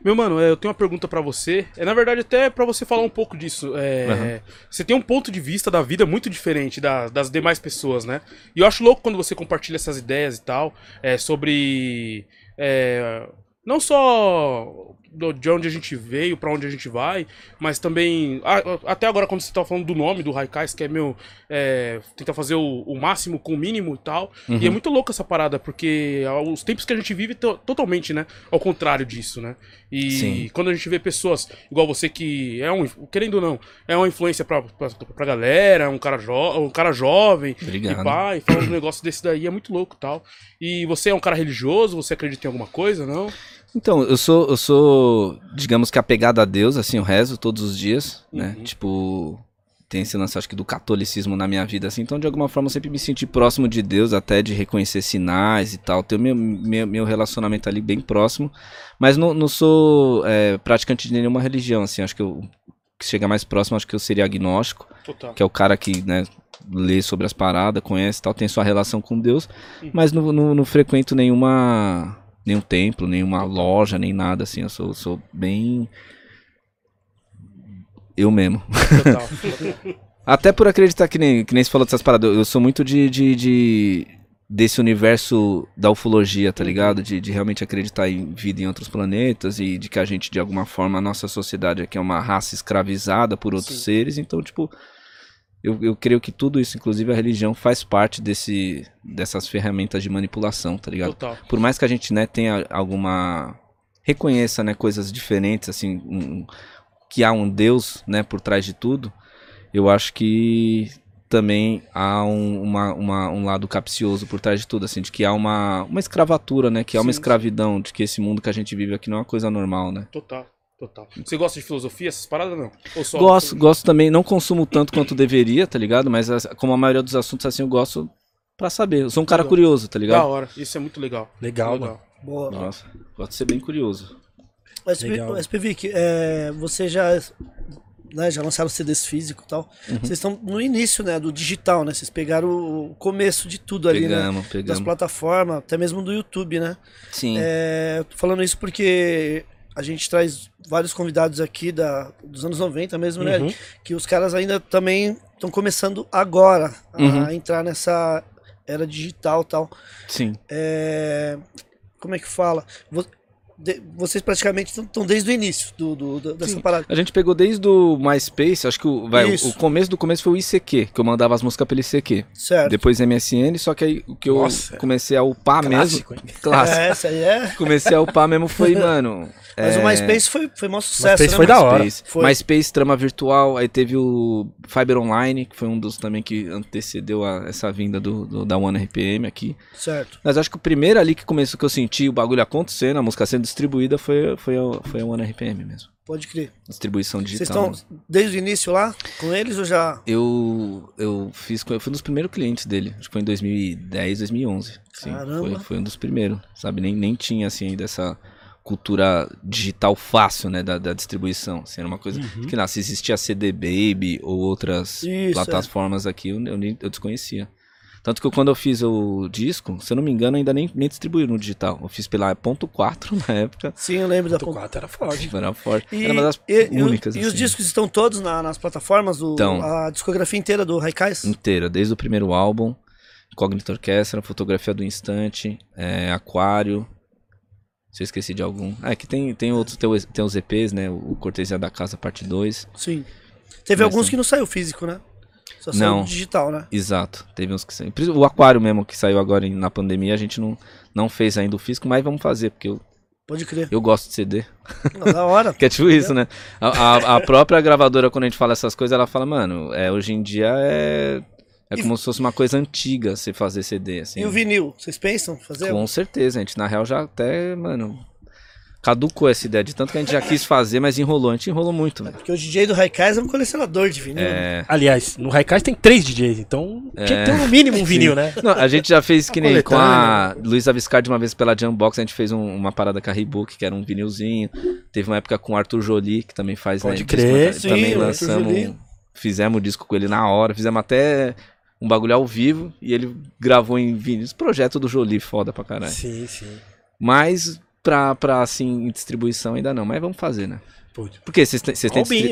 Meu mano, é, eu tenho uma pergunta pra você. É na verdade até pra você falar um pouco disso. É, Aham. Você tem um ponto de vista da vida muito diferente da- das demais pessoas, né? E eu acho louco quando você compartilha essas ideias e tal, é, sobre é, não só de onde a gente veio, pra onde a gente vai, mas também até agora quando você tá falando do nome do Raikais, que é meu é, tentar fazer o, o máximo com o mínimo e tal. E é muito louco essa parada, porque os tempos que a gente vive to- totalmente, né, ao contrário disso, né? E Sim. quando a gente vê pessoas igual você que é um, querendo ou não, é uma influência pra, pra, pra galera, um cara, jo um cara jovem, Obrigado. e pai, fala um negócio desse daí, é muito louco e tal. E você é um cara religioso, você acredita em alguma coisa, não? Então, eu sou, eu sou, digamos que apegado a Deus, assim, eu rezo todos os dias, né? Uhum. Tipo, tem esse lance, acho que, do catolicismo na minha vida, assim. Então, de alguma forma, eu sempre me senti próximo de Deus, até de reconhecer sinais e tal. Ter o meu, meu, meu relacionamento ali bem próximo. Mas não, não sou é, praticante de nenhuma religião, assim. Acho que eu, o que chega mais próximo, acho que eu seria agnóstico Total. que é o cara que, né, lê sobre as paradas, conhece e tal, tem sua relação com Deus, mas não, não, não frequento nenhuma, nenhum templo, nenhuma loja, nem nada assim, eu sou, sou bem eu mesmo. Total. Até por acreditar que nem, que nem você falou dessas paradas, eu sou muito de, de, de- desse universo da ufologia, tá ligado? De, de realmente acreditar em vida em outros planetas e de que a gente, de alguma forma, a nossa sociedade aqui é uma raça escravizada por outros Sim. seres, então, tipo, eu, eu creio que tudo isso, inclusive a religião, faz parte desse, dessas ferramentas de manipulação, tá ligado? Total. por mais que a gente né, tenha alguma reconheça né, coisas diferentes assim um- que há um Deus né, por trás de tudo eu acho que também há um, uma- uma- um lado capcioso por trás de tudo assim de que há uma, uma escravatura né que há uma Sim, escravidão de que esse mundo que a gente vive aqui não é uma coisa normal né Total. Total. Você gosta de filosofia, essas paradas não? Ou só gosto gosto também não consumo tanto quanto deveria tá ligado mas as- como a maioria dos assuntos assim eu gosto pra saber eu sou um cara Legal. curioso tá Da ligado hora. Isso é muito legal. Legal, mano. Boa. nossa gosto de ser bem curioso Mas, Legal. SPVIC, é, você já, né, já lançaram CDs físicos e tal. Uhum. Vocês estão no início, né, do digital, né? Vocês pegaram o começo de tudo ali, né? pegamos Das pegamos plataformas, até mesmo do YouTube, né? sim É, eu tô falando isso porque a gente traz vários convidados aqui da, dos anos 90 mesmo, né? Uhum. Que os caras ainda também estão começando agora a Uhum. entrar nessa era digital e tal. sim É, como é que fala? De- vocês praticamente estão desde o início do, do- do- dessa Sim. parada. A gente pegou desde o MySpace, acho que o, vai, Isso. o começo do começo foi o ICQ, que eu mandava as músicas pelo ICQ. Certo. Depois MSN, só que aí o que eu Nossa. comecei a upar Clássico, mesmo. hein? Clássico. É, essa aí é. Comecei a upar mesmo foi, mano. Mas é, o MySpace foi, foi maior sucesso, MySpace né? foi da hora. MySpace. Foi. MySpace, trama virtual, aí teve o Fiber Online, que foi um dos também que antecedeu a- essa vinda do, do- da One RPM aqui. Certo. Mas acho que o primeiro ali que começou, que eu senti o bagulho acontecendo, a música sendo distribuída, foi, foi, a, foi a One RPM mesmo. Pode crer. Distribuição Vocês digital. estão desde o início lá com eles ou já. Eu, eu fiz, com- eu fui um dos primeiros clientes dele, acho que foi em 2010, 2011. Sim, Caramba. Foi, foi um dos primeiros, sabe? Nem, nem tinha, assim, ainda essa cultura digital fácil, né, da, da distribuição. Assim, era uma coisa que, lá, se existia CD Baby ou outras Isso, é. plataformas aqui, eu, eu, eu desconhecia. Tanto que quando eu fiz o disco, se eu não me engano, ainda nem, nem distribuíram no digital. Eu fiz pela ponto .4 na época, Sim, eu lembro da O 4 era forte. era forte. E, era uma das e- e únicas, e os assim. discos estão todos na- nas plataformas do Estão. a discografia inteira do Raikais? inteira, desde o primeiro álbum, Cognito Orchestra, Fotografia do Instante, é, Aquário, Se eu esqueci de algum. Ah, é que tem, tem outros, tem, tem os EPs, né? O Cortesia da Casa, parte 2. Sim. Teve Mas alguns tem. que não saiu físico, né? Só saiu Não. digital, né? Exato. Teve uns que O Aquário mesmo, que saiu agora na pandemia, a gente não, não fez ainda o físico, mas vamos fazer, porque eu, Pode crer. eu gosto de CD. Não, da hora. Que é tipo isso, né? A, a- a própria gravadora, quando a gente fala essas coisas, ela fala, mano, é, hoje em dia é. É E- como se fosse uma coisa antiga você fazer CD, assim. E o vinil? Vocês pensam fazer? Com certeza, a gente. Na real, já até, mano. Caducou essa ideia de tanto que a gente já quis fazer, mas enrolou. A gente enrolou muito, velho. Porque o DJ do Raikais é um colecionador de vinil. né? É. Aliás, no Raikais tem três DJs, então tinha que ter no mínimo um vinil, né? Não, a gente já fez que A nem com a coletânea. Luísa Viscardi uma vez pela Jambox, a gente fez um- uma parada com a Reebok, que era um vinilzinho. Teve uma época com o Arthur Jolie, que também faz, Pode né? crer. disco, também Sim, o Arthur lançamos, Jolie. fizemos o disco com ele na hora, fizemos até um bagulho ao vivo e ele gravou em vinil. Esse projeto do Jolie, foda pra caralho. Sim, sim. Mas pra, pra assim, distribuição ainda não, mas vamos fazer, né? Pô, Porque vocês têm,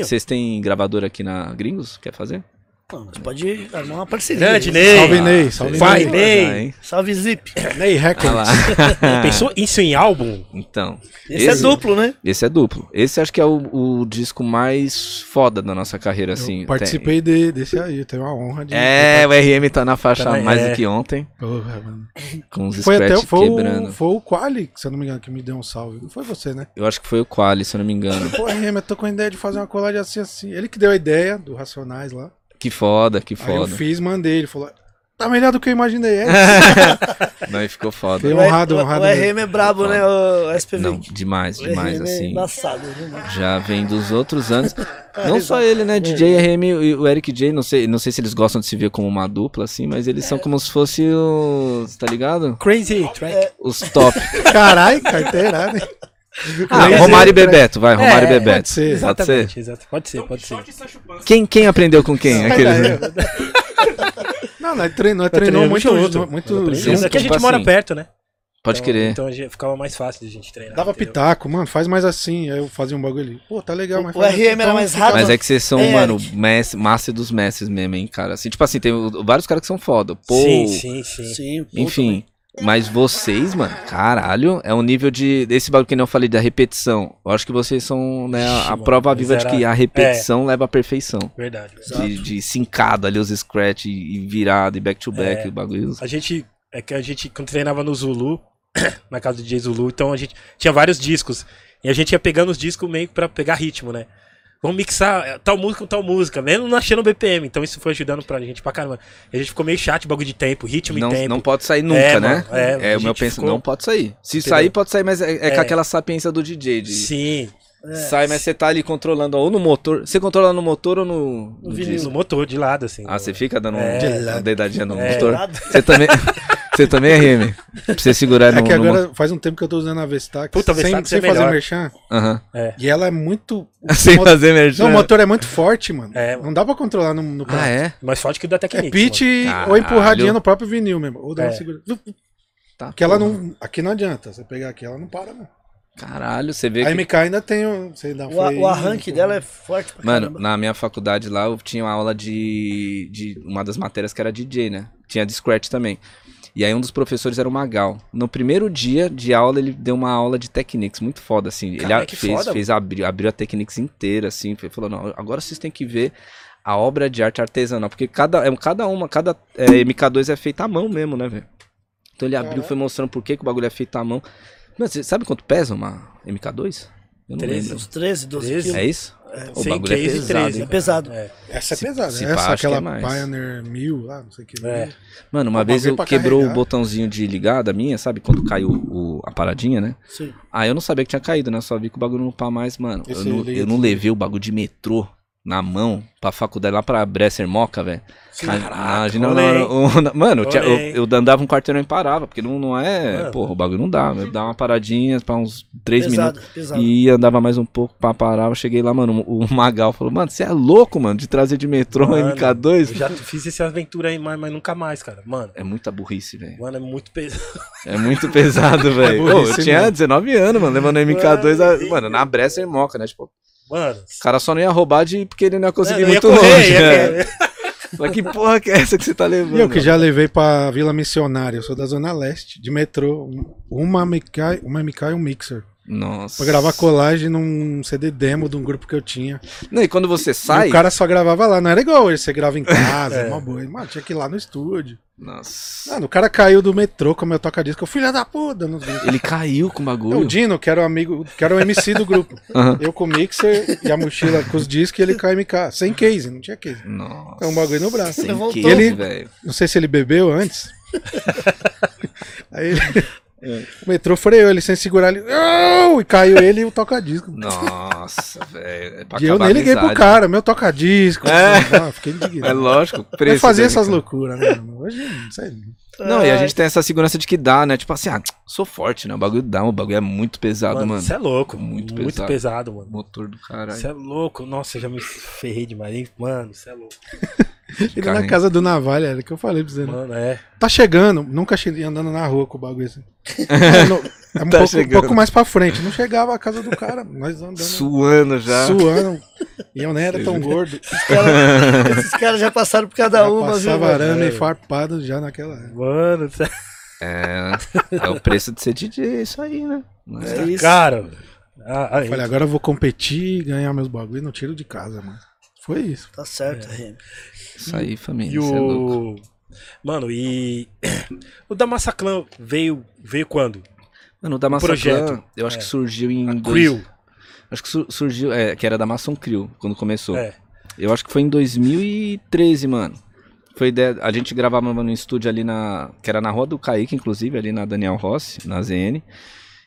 vocês têm gravador aqui na Gringos? Quer fazer? Mas pode armar uma parceria. Grande. Ney. Salve, Ney. Salve, Vai, Ney. Ney. Salve Zip. Ney Records. Ah. Pensou isso em álbum? Então, Esse, é Esse- duplo, né? esse é duplo. Esse acho que é o, o disco mais foda da nossa carreira, assim. Eu participei de- desse aí, eu tenho a honra de. É, o RM tá na faixa Também, mais é. do que ontem, Porra, mano. com os Foi até foi quebrando. o, foi o Quali, se eu não me engano, que me deu um salve. Não foi você, né? Eu acho que foi o Quali, se eu não me engano. Pô, RM, eu tô com a ideia de fazer uma colagem assim, assim. Ele que deu a ideia do Racionais lá. Que foda, que Aí eu foda. fiz, mandei. Ele falou: tá melhor do que eu imaginei. É, Não, e ficou foda. Fiquei O, honrado, o, honrado. o mesmo. RM é brabo, né? O SPV. Não, demais, o demais, é assim. embaçado, viu, mano? Já vem dos outros anos. Não só ele, né? DJ RM e o Eric J, não sei, não sei se eles gostam de se ver como uma dupla, assim, mas eles são como se fossem os. Tá ligado? Crazy Track. Os top. Caralho, carteira, né? Ah, Romário e. Bebeto, vai, Romário e É, Bebeto. pode ser. Pode ser? Exatamente, exato. Pode ser, pode ser. Quem, quem aprendeu com quem? Aqueles... Não, nós treinou, nós treinou treinamos muito, junto. muito junto. treinamos. É que a gente tipo mora assim, perto, né? Pode Então- querer. Então a gente- ficava mais fácil de a gente treinar. Dava entendeu? pitaco, mano, faz mais assim. Aí eu fazia um bagulho ali. Pô, tá legal, mas O faz assim. RM era Então, mais rápido. Mas é que vocês são, É, mano, mestre, master dos mestres mesmo, hein, cara. Assim, tipo assim, tem o- vários caras que são foda. Pô, Sim, sim, sim. Sim, pô, enfim. Mas vocês, mano, caralho, é um nível de. Desse bagulho que eu falei da repetição. Eu acho que vocês são, né, a, Ixi, a mano, prova viva de que a repetição leva à perfeição. Verdade. De, de sincado ali os scratch e, e virado e back to back, É. o bagulho. A gente. É que a gente, quando treinava no Zulu, na casa do DJ Zulu, então a gente tinha vários discos. E a gente ia pegando os discos meio pra pegar ritmo, né? Vamos mixar é, tal música com tal música, mesmo não achando BPM. Então isso foi ajudando pra gente pra caramba. A gente ficou meio chato, bagulho de tempo, ritmo Não, e tempo. não pode sair nunca, É, né? mano, é, a o meu gente penso, ficou- não pode sair. Se Entendeu? sair, pode sair, mas é, é com É. aquela sapiência do DJ. De, Sim, Sai, mas você tá ali controlando ou no motor. Você controla no motor ou no, no no motor, de lado, assim. Ah, você fica dando É. um, uma dedadinha no É. motor? Você também. Você também é RM. Pra você segurar no. É que no agora faz um tempo que eu tô usando a Vestax. Puta, a sem, Vestax sem é fazer melhor. merchan. motor. Aham. E ela é muito. Sem fazer merchan. Não, o motor é muito forte, mano. É. Não dá pra controlar no, no Ah, é? Mais forte que o da É Technics. pitch mano. ou empurradinha no próprio vinil mesmo. Ou dá uma É. segura. Tá, Porque ela não. Aqui não adianta. Você pegar aqui, ela não para, não. Caralho, você vê A que. MK ainda tem um. Dá um O, freio, o arranque dela é forte pra Mano, caramba. na minha faculdade lá eu tinha uma aula de, de. Uma das matérias que era DJ, né? Tinha de Scratch também. E aí um dos professores era o Magal. No primeiro dia de aula, ele deu uma aula de Technics, muito foda, assim. ele Caralho, a- que fez, foda, fez abriu, abriu a Technics inteira, assim. Ele falou, não, agora vocês têm que ver a obra de arte artesanal. Porque cada, é, cada uma, cada é, MK2 é feita à mão mesmo, né, velho? Então ele abriu, foi mostrando por que, que o bagulho é feito à mão. Você sabe quanto pesa uma MK2? Eu não 13. lembro. Uns 13, 12 13. quilos. É isso? O Sem bagulho é pesado, 13. hein? É pesado. É. Essa é Se- pesada. se Essa, pá, acho que aquela é. Pioneer 1000 lá, não sei o que. É. Mano, uma vez eu quebrou carregar. o botãozinho de ligar da minha, sabe? Quando caiu o- a paradinha, né? Sim. Aí eu não sabia que tinha caído, né? Só vi que o bagulho não pá mais, mano. Eu não, eu não levei o bagulho de metrô na mão pra faculdade, lá pra Bresser Moca, velho. Imagina, rolê, na hora- o- na- mano, eu, eu, eu andava um quarteirão e parava, porque não, não é. Mano. Porra, o bagulho não dá. Eu dava uma paradinha pra uns três Pesado, minutos. pesado. E andava mais um pouco pra parar. Eu cheguei lá, mano. O Magal falou, mano, você é louco, mano, de trazer de metrô Mano, MK2? Eu já fiz essa aventura aí, mas, mas nunca mais, cara. Mano, É muita burrice, velho. mano, é muito pesado. É muito pesado, velho. Burrice eu tinha mesmo. 19 anos, mano, levando MK2, a- mano, na Bresser Moca, né? Tipo, o Mano, cara só não ia roubar de porque ele não ia conseguir eu ia muito correr, longe, ia correr. Mas que porra que é essa que você tá levando? Eu que já levei pra Vila Missionária, eu sou da Zona Leste, de metrô, um- uma MK, uma MK e um mixer. Nossa. Pra gravar colagem num CD demo de um grupo que eu tinha. Não, e quando você E sai. o cara só gravava lá, não era igual hoje, você grava em casa, uma boa. Mano, tinha que ir lá no estúdio. Nossa. Mano, o cara caiu do metrô com o meu toca-disco, eu filha da puta. Nos gritos. Ele caiu com o É bagulho. o Dino, que era o amigo, que era o MC do grupo. Aham. Eu com o mixer e a mochila com os discos e ele com a MK. Sem case, não tinha case. Nossa. É um bagulho no braço. Sem Voltou. case, Ele- velho. Não sei se ele bebeu antes. Aí ele... O metrô freou ele sem segurar ele. "Au!" E caiu ele e o toca-disco. Nossa, velho. É E eu nem liguei pro amizade. cara, meu toca-disco. É. Ah, fiquei É indignado. lógico. Mas preço fazia dele, essas cara. loucuras, né? mano? Hoje, não sei. Não, e a gente tem essa segurança de que dá, né? Tipo assim, ah, sou forte, né? O bagulho dá, o bagulho é muito pesado, Mano, mano. você é louco. Muito Muito, pesado. pesado. mano. Motor do caralho. Você é louco. Nossa, eu já me ferrei demais, hein? Mano, você é louco. Ele na casa do Navalha, era que eu falei pra você. né? Mano, é. Tá chegando, nunca cheguei andando na rua com o bagulho assim. É, no- é um, Tá pouco, um pouco mais pra frente. Não chegava a casa do cara, nós andando. Suando já. Suando. E eu nem era tão gordo. Cara, esses caras já passaram por cada Já uma, viu? passava mano? arame e farpado já naquela época. Mano, você É, é o preço de ser DJ, isso aí, né? Mas É isso. Cara. Ah, ah, Falei, agora eu vou competir, ganhar meus bagulhos no tiro de casa, mano. Foi isso. Tá certo, RM. Isso aí, família. e Isso é louco. o. Mano, e. O da Massaclan veio, veio quando? Mano, o da Massa projeto. Clan, eu acho É. que surgiu em. A dois- Crew. Acho que su- surgiu. É, que era da Maçon Crew, quando começou. É. Eu acho que foi em 2013, mano. Foi ideia, a gente gravava no estúdio ali na. Que era na rua do Kaique, inclusive, ali na Daniel Rossi, na ZN.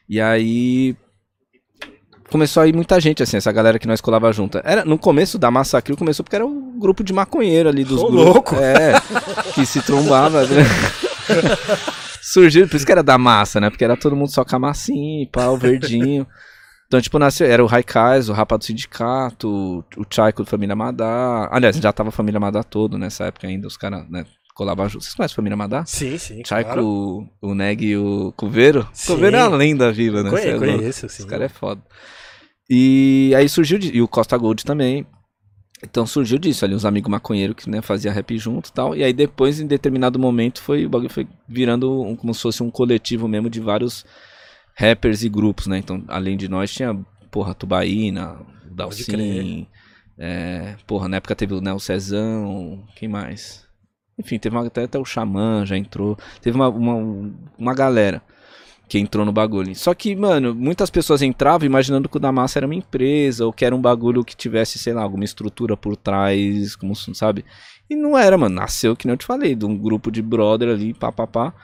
E aí. Começou a ir muita gente, assim, essa galera que nós colava junto. Era, no começo da Massacre começou porque era um grupo de maconheiro ali dos Ô, grupos. louco! É, que se trombava, né? Surgiu, por isso que era da massa, né? Porque era todo mundo só com a massinha, pau, verdinho. Então, tipo, nasceu, era o Raikais, o Rapa do Sindicato, o Chaico do Família Madá. Aliás, já tava a Família Madá todo nessa época ainda, os caras, né, colavam juntos. Vocês conhecem a Família Madá? Sim, sim. Chaico, claro. o, o Neg e o Coveiro? Sim. Coveiro é uma lenda viva, né? É Conheço, louco. conheço, sim. Esse cara é foda. E aí surgiu, de- e o Costa Gold também. Então surgiu disso, ali uns amigos maconheiros que né, fazia rap junto e tal. E aí depois, em determinado momento, foi o bagulho foi virando um- como se fosse um coletivo mesmo de vários rappers e grupos, né? Então, além de nós, tinha, porra, Tubaína, Dalcin, é, porra, na época teve né, o Cezão, quem mais? Enfim, teve uma, até, até o Xamã já entrou. Teve uma, uma, uma galera que entrou no bagulho. Só que, mano, muitas pessoas entravam imaginando que o da massa era uma empresa, ou que era um bagulho que tivesse, sei lá, alguma estrutura por trás, como sabe? E não era, mano. Nasceu, que nem eu te falei, de um grupo de brother ali, pá, pá, pá.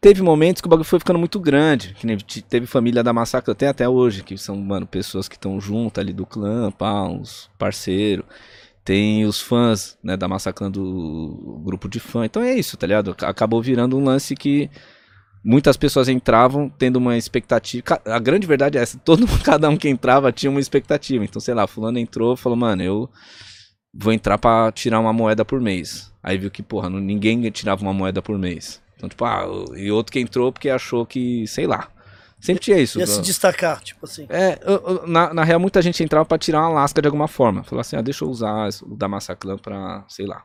Teve momentos que o bagulho foi ficando muito grande. Que nem te- teve família da Massacre, tem até hoje, que são, mano, pessoas que estão junto ali do clã, pá, uns parceiros. Tem os fãs, né, da Massacre do grupo de fã. Então é isso, tá ligado? Acabou virando um lance que muitas pessoas entravam tendo uma expectativa. A grande verdade é essa, todo cada um que entrava tinha uma expectativa. Então, sei lá, fulano entrou, falou: "Mano, eu vou entrar pra tirar uma moeda por mês". Aí viu que, porra, ninguém tirava uma moeda por mês. Então, tipo, ah, e outro que entrou porque achou que, sei lá. Sempre tinha isso. Ia se destacar, tipo assim. É, eu- eu- na, na real, muita gente entrava pra tirar uma lasca de alguma forma. Falou assim, ah, deixa eu usar o da Massaclan pra, sei lá.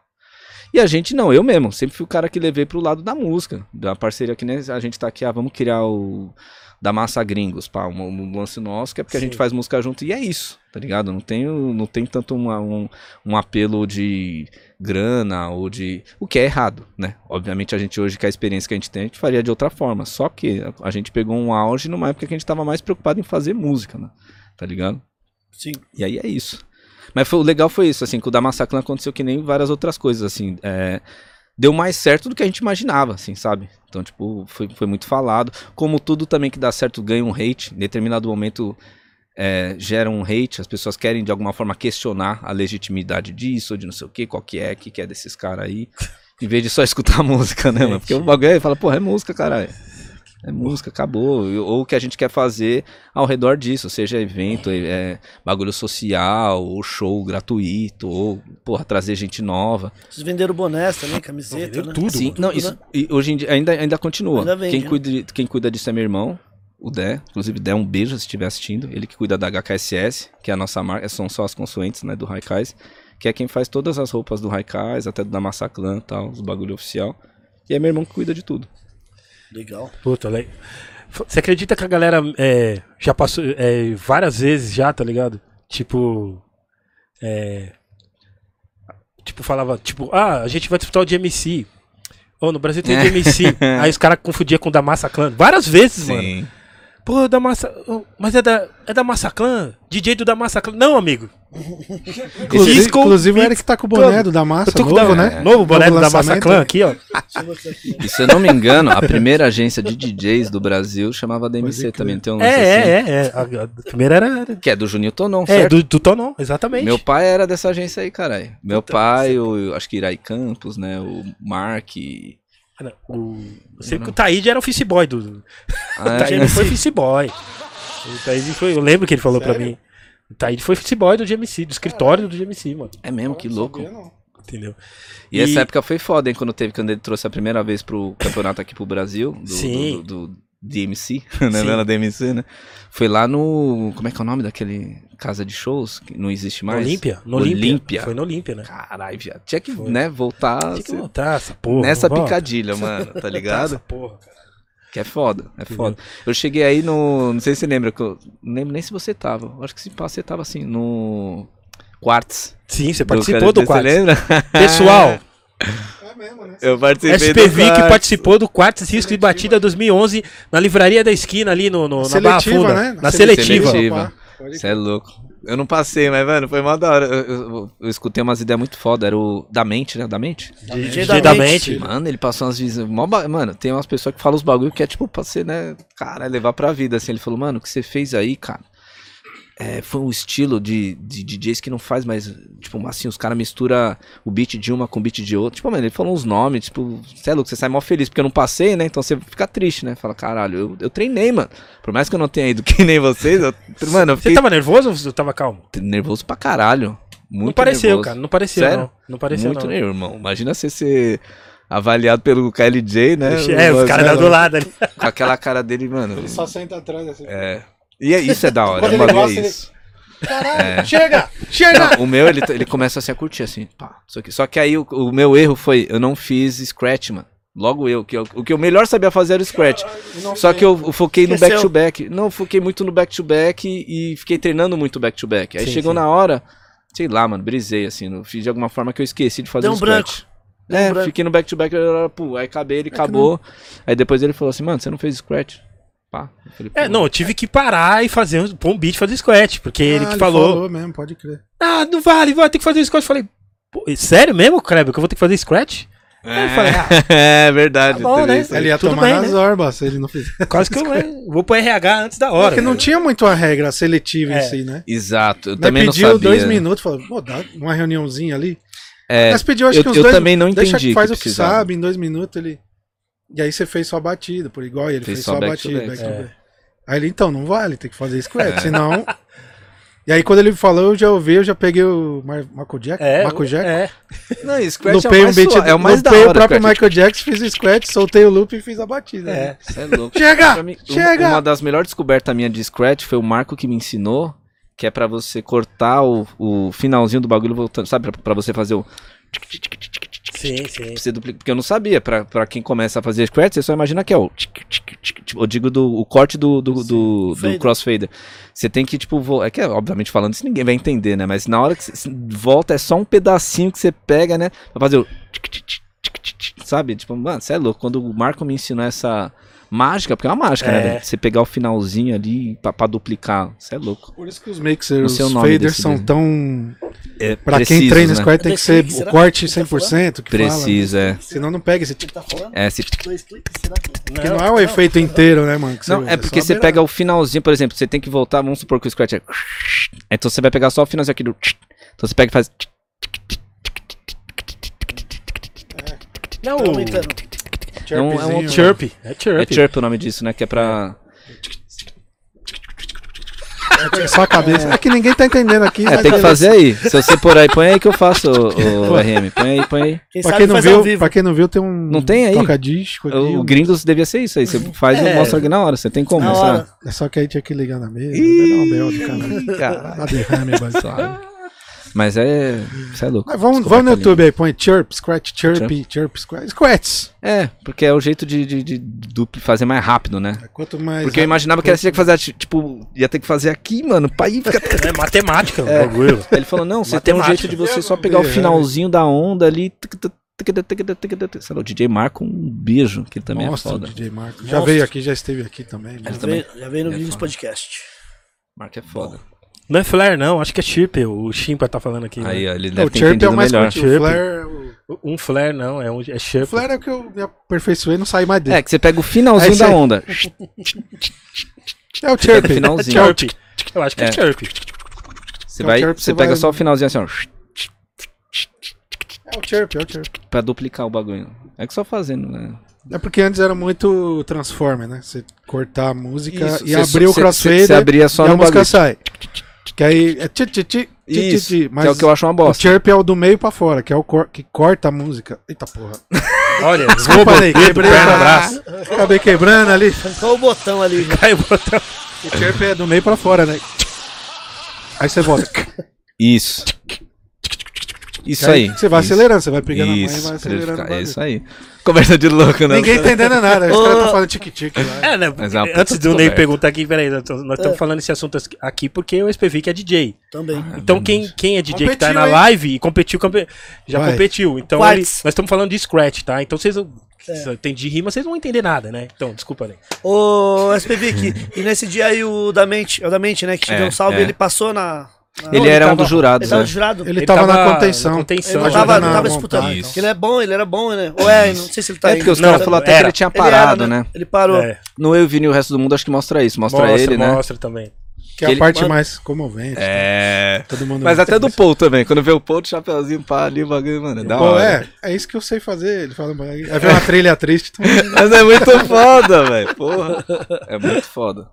E a gente não, eu mesmo, sempre fui o cara que levei pro lado da música, da parceria que nem a gente tá aqui, ah, vamos criar o da Massa Gringos, pá, um, um lance nosso, que é porque a Sim. gente faz música junto, e é isso, tá ligado? Não tem, não tem tanto uma- um, um apelo de grana ou de... O que é errado, né? Obviamente a gente hoje, com a experiência que a gente tem, a gente faria de outra forma, só que a, a gente pegou um auge numa época que a gente tava mais preocupado em fazer música, né? Tá ligado? Sim. E aí é isso. Mas foi, o legal foi isso, assim, que o da Massacre aconteceu que nem várias outras coisas, assim. é, deu mais certo do que a gente imaginava, assim, sabe? Então, tipo, foi, foi muito falado. Como tudo também que dá certo ganha um hate. Em determinado momento é, gera um hate, as pessoas querem de alguma forma questionar a legitimidade disso, ou de não sei o que, qual que é, que que é desses caras aí. Em vez de só escutar a música, né, mano? Porque o bagulho aí fala, porra, é música, caralho. É música, acabou. Ou o que a gente quer fazer ao redor disso, seja evento, é, bagulho social, ou show gratuito, ou, porra, trazer gente nova. Vocês venderam bonés também, camiseta, né? tudo, Sim, Tudo, não, né? isso, e hoje em dia ainda, ainda continua. Ainda vende, quem, né? cuida, de- quem cuida disso é meu irmão, o Dé. Inclusive, Dé, um beijo se estiver assistindo. Ele que cuida da HKSS, que é a nossa marca, são só as consoantes, né, do Raikais. que é quem faz todas as roupas do Raikais, até da Massaclan e tal, os bagulho oficial. E é meu irmão que cuida de tudo. Legal. Puta, le- F- Você acredita que a galera é, já passou é, várias vezes já, tá ligado? Tipo. É, tipo, falava, tipo, ah, a gente vai disputar o de MC. Ô, no Brasil tem o de MC. Aí os caras confundiam com o da Massa Clan. Várias vezes, mano. Pô, da Massa. Mas é da, é da Massa Clan? DJ do da Massa Clan. Não, amigo. Inclusive, Disco inclusive o Eric tá com o boné do da massa, Eu tô com novo, o da, né? Novo boné do da Massa lançamento. Clan aqui, ó. Eu. E se eu não me engano, a primeira agência de DJs do Brasil chamava DMC também. Tem um É, lance assim, é, é, é. A, a primeira era. Que é do Juninho Tonon, É, certo? do, do Tonon, exatamente. Meu pai era dessa agência aí, caralho. Meu pai, o, acho que Irai Campos, né? O Mark. e- Cara, O, eu sei que o Taíde era office boy do. Ah, O Taíde foi office boy. O Taíde foi. Eu lembro que ele falou pra mim. O Taíde foi office boy do GMC, do escritório do GMC, mano. é mesmo, que louco. Entendeu? E, essa época foi foda, hein? Quando teve, quando ele trouxe a primeira vez pro campeonato aqui pro Brasil, do, Sim. do, do DMC, né? Sim. Não era DMC, né? Foi lá no. Como é que é o nome daquele casa de shows? Que não existe No mais? Olímpia. No Olímpia. Foi no Olímpia, né? Caralho, viado. Tinha que, Foi. né, voltar Tinha que montar essa porra. nessa volta. picadilha, mano, tá Essa ligado? porra, cara. Que é foda, é foda. Eu cheguei aí no. Não sei se você lembra, que eu não lembro nem se você tava. Eu Acho que se pá, você tava assim, no. Quartz. Sim, você do participou do Você quarto. lembra? Pessoal, É mesmo, né? Eu participei SPV do que Quartz. participou do quarto risco de batida 2011 na livraria da esquina ali no, no, na Barra Seletiva, Funda. né? Na seletiva. seletiva. Pode Você é louco. Eu não passei, mas, mano, foi mó da hora. Eu, eu- eu escutei umas ideias muito foda. Era o Da Mente, né? Da Mente? DJ DJ da mente. Mano, ele passou umas visões. ba- Mano, tem umas pessoas que falam os bagulho que é tipo pra você, né? Cara, levar pra vida. Assim, ele falou, mano, o que você fez aí, cara? É, foi um estilo de, de DJs que não faz mais. Tipo, assim, os caras misturam o beat de uma com o beat de outra. Tipo, mano, ele falou uns nomes, tipo, você é louco, você sai mó feliz, porque eu não passei, né? Então você fica triste, né? Fala, caralho, eu, eu treinei, mano. Por mais que eu não tenha ido que nem vocês, eu, mano, eu Você fiquei tava nervoso ou você tava calmo? nervoso pra caralho. Muito não pareceu, nervoso. cara. Não pareceu, Sério? não. Não pareceu, Muito não. nervoso, irmão. Imagina você ser avaliado pelo KLJ, né? É, os caras Né, do lado ali. Com aquela cara dele, mano. Ele só senta atrás assim. É. E é, isso é da hora. Quando o ele bagulho gosta, é ele- isso. Caralho, chega! Chega! Não, o meu, ele, ele começa assim a curtir, assim, pá, isso aqui. Só que aí o, o meu erro foi, eu não fiz scratch, mano. Logo eu, que eu- o que eu melhor sabia fazer era o scratch. Só que eu, eu foquei no Esqueceu. back-to-back. Não, eu foquei muito no back-to-back e, e fiquei treinando muito back-to-back. Aí Sim, chegou sim. na hora, sei lá, mano, brisei, assim. não- Fiz de alguma forma que eu esqueci de fazer Deu o um scratch. Deu um É, branco. fiquei no back-to-back, pô, aí acabei, ele acabou. Aí depois ele falou assim, mano, você não fez scratch? Pá. É, não, eu tive que parar e fazer um, pôr um beat fazer scratch, porque ele Ah, que falou, falou mesmo, pode crer. ah, não vale, vai ter que fazer scratch. Eu falei, pô, sério mesmo, Kleber, que eu vou ter que fazer scratch? Aí eu falei, ah, é verdade. Tá bom, né? Ele ia tudo tomar bem, nas né? orbas se ele não fizesse. quase que eu é, vou pro RH antes da hora. Porque não né? tinha muito a regra seletiva É. em si, né? Exato, eu Nós também não pediu sabia. dois minutos, falou, pô, dá uma reuniãozinha ali. É, Nós pediu acho eu- que uns eu dois também não Deixa entendi que faz que o que sabe, em dois minutos ele. E aí você fez só a batida, por igual, e ele Fez fez, só só a back to batida. back. back to É. back. Aí ele, então, não vale, tem que fazer scratch, senão. E aí quando ele falou, eu já ouvi, eu já peguei o Mar Marco Jack, É, Marco Jack. é. Não, scratch Lupei é o um mais, beat, sua- é o mais da hora. o próprio scratch. Michael Jackson, fiz o scratch, soltei o loop e fiz a batida. É. né? Cê é louco. Chega! Mim, Chega! Uma das melhores descobertas minha de Scratch foi o Marco que me ensinou, que é pra você cortar o, o finalzinho do bagulho voltando, sabe? Pra, pra você fazer o. Sim, sim. você duplicar, porque eu não sabia, pra, pra quem começa a fazer Scratch, você só imagina que é o. Eu digo do, o corte do, do, do, do Fader. crossfader. Você tem que, tipo, vo- é que, obviamente, falando isso ninguém vai entender, né? Mas na hora que você volta, é só um pedacinho que você pega, né? Pra fazer o. Sabe? Tipo, mano, você é louco. Quando o Marco me ensinou essa mágica, porque é uma mágica, É. né? Você pegar o finalzinho ali pra, pra duplicar. Você é louco. Por isso que os mixers, Não os faders são desenho. tão. É, Pra quem precisos, treina né? Scratch tem que ser o corte Você tá 100% que fala. Preciso, é. Senão não pega esse tá falando? É, se Dois cliques, será que... Porque não é o efeito inteiro, né, mano? que Não, você- é porque você pega o finalzinho, por exemplo, você tem que voltar, vamos supor que o scratch é. Então você vai pegar só o finalzinho aqui do. Então você pega e faz. Não, aumentando. É um, é um chirp. É chirp. É chirp o nome disso, né? Que é pra. É só a cabeça. É que ninguém tá entendendo aqui. É, tem que beleza. fazer aí. Se você pôr aí, põe aí que eu faço, o, o RM. Põe aí, põe aí. Quem Pra sabe quem, não faz viu, pra quem não viu, tem um Não tem aí? toca-disco aqui. O um- Gringos devia ser isso aí. Você faz e É. mostra aqui na hora. Você tem como hora. É só que aí tinha que ligar na mesa. Vai dar um belo do cara. Caralho. Dá derrame, vai. Mas é. Você é louco. Mas vamos, vamos no. YouTube aí, põe chirp, scratch, chirpy, chirp, scratch. Scratch. É, porque é o jeito de, de, de fazer mais rápido, né? Quanto mais. Porque eu imaginava que era você tinha que fazer, tipo, ia ter que fazer aqui, mano, pra ir ficar. É matemática o bagulho. Ele falou, não, você tem um jeito de você só pegar o finalzinho da onda ali. Sei lá, o DJ Marco, um beijo, que ele também Nossa, é foda. DJ Marco. Já veio aqui, já esteve aqui também. né? Já também. veio, já veio no É foda. Podcast. Marco é foda. Não é flare, não. Acho que é chirp. O Chimpa tá falando aqui. né? Aí, ó, ele deve o ter chirp é o mais melhor. curtinho. O Chirp. flare, o- Um flare, não. É, um, é o chirp. flare é o que eu me aperfeiçoei e não saí mais dele. É, que você pega o finalzinho É da onda. É, o chirp. finalzinho. É o Chirp. Eu acho que é, É. chirp. Você, Então, vai, chirp, você você pega vai- só o finalzinho assim, ó. É o chirp, é o chirp. Pra duplicar o bagulho. É que só fazendo, né? É porque antes era muito Transformer, né? Você cortar a música Isso, e abrir o você- crossfader você abria só e a no música bagulho. sai. Que aí é ti, ti, ti, ti, ti, Isso, ti, que é o que eu acho uma o bosta. chirp é o do meio pra fora, que é o cor- que corta a música. Eita porra. Olha, Desculpa aí, quebrei perna, a- braço. Acabei quebrando ali. Arrancou o botão ali. Caiu o botão. O chirp é do meio pra fora, né? Aí você volta. Isso. Isso Aí aí. Você vai isso. acelerando, você vai pegando a mãe e Isso, vai acelerando. ficar- É isso aí. Conversa de louco, né? Ninguém entendendo nada. Os caras estão falando tique-tique lá. É, né? Mas é Antes do Ney perguntar aqui, peraí, nós estamos falando esse assunto aqui porque o SPV que é DJ. Também. Então quem, quem é DJ que tá Competiu, na hein? live e competiu, campe- já Vai. competiu. Então ele- nós estamos falando de scratch, tá? Então vocês tem de rima, vocês não vão entender nada, né? Então, desculpa, Ney. Ô, SPV aqui. E nesse dia aí o da mente, é o da mente, né? Que te É, deu um salve, é. ele passou na. Na- Ele era ele um dos tava- jurados, Ele tava né? de jurado. Ele, tava, na tava contenção. na contenção, Ele tava, na não tava disputando. Isso. Ele é bom, ele era bom, né? Ou é, não sei se ele tá É porque os caras falaram até era. que ele tinha Ele era, parado, né? Ele parou. É, No Eu, Vini e o resto do mundo, acho que mostra isso. Mostra, mostra, ele, né? mostra também. Que é a Ele- parte Mano. mais comovente. É. Todo mundo Mas até do Paul também. Quando vê o Paul, de chapeuzinho, pá, ali o bagulho, mano. É da Pô, hora. é, é isso que eu sei fazer. Ele fala, aí vem uma trilha triste. tu- Mas é muito foda, velho. Porra. É muito foda.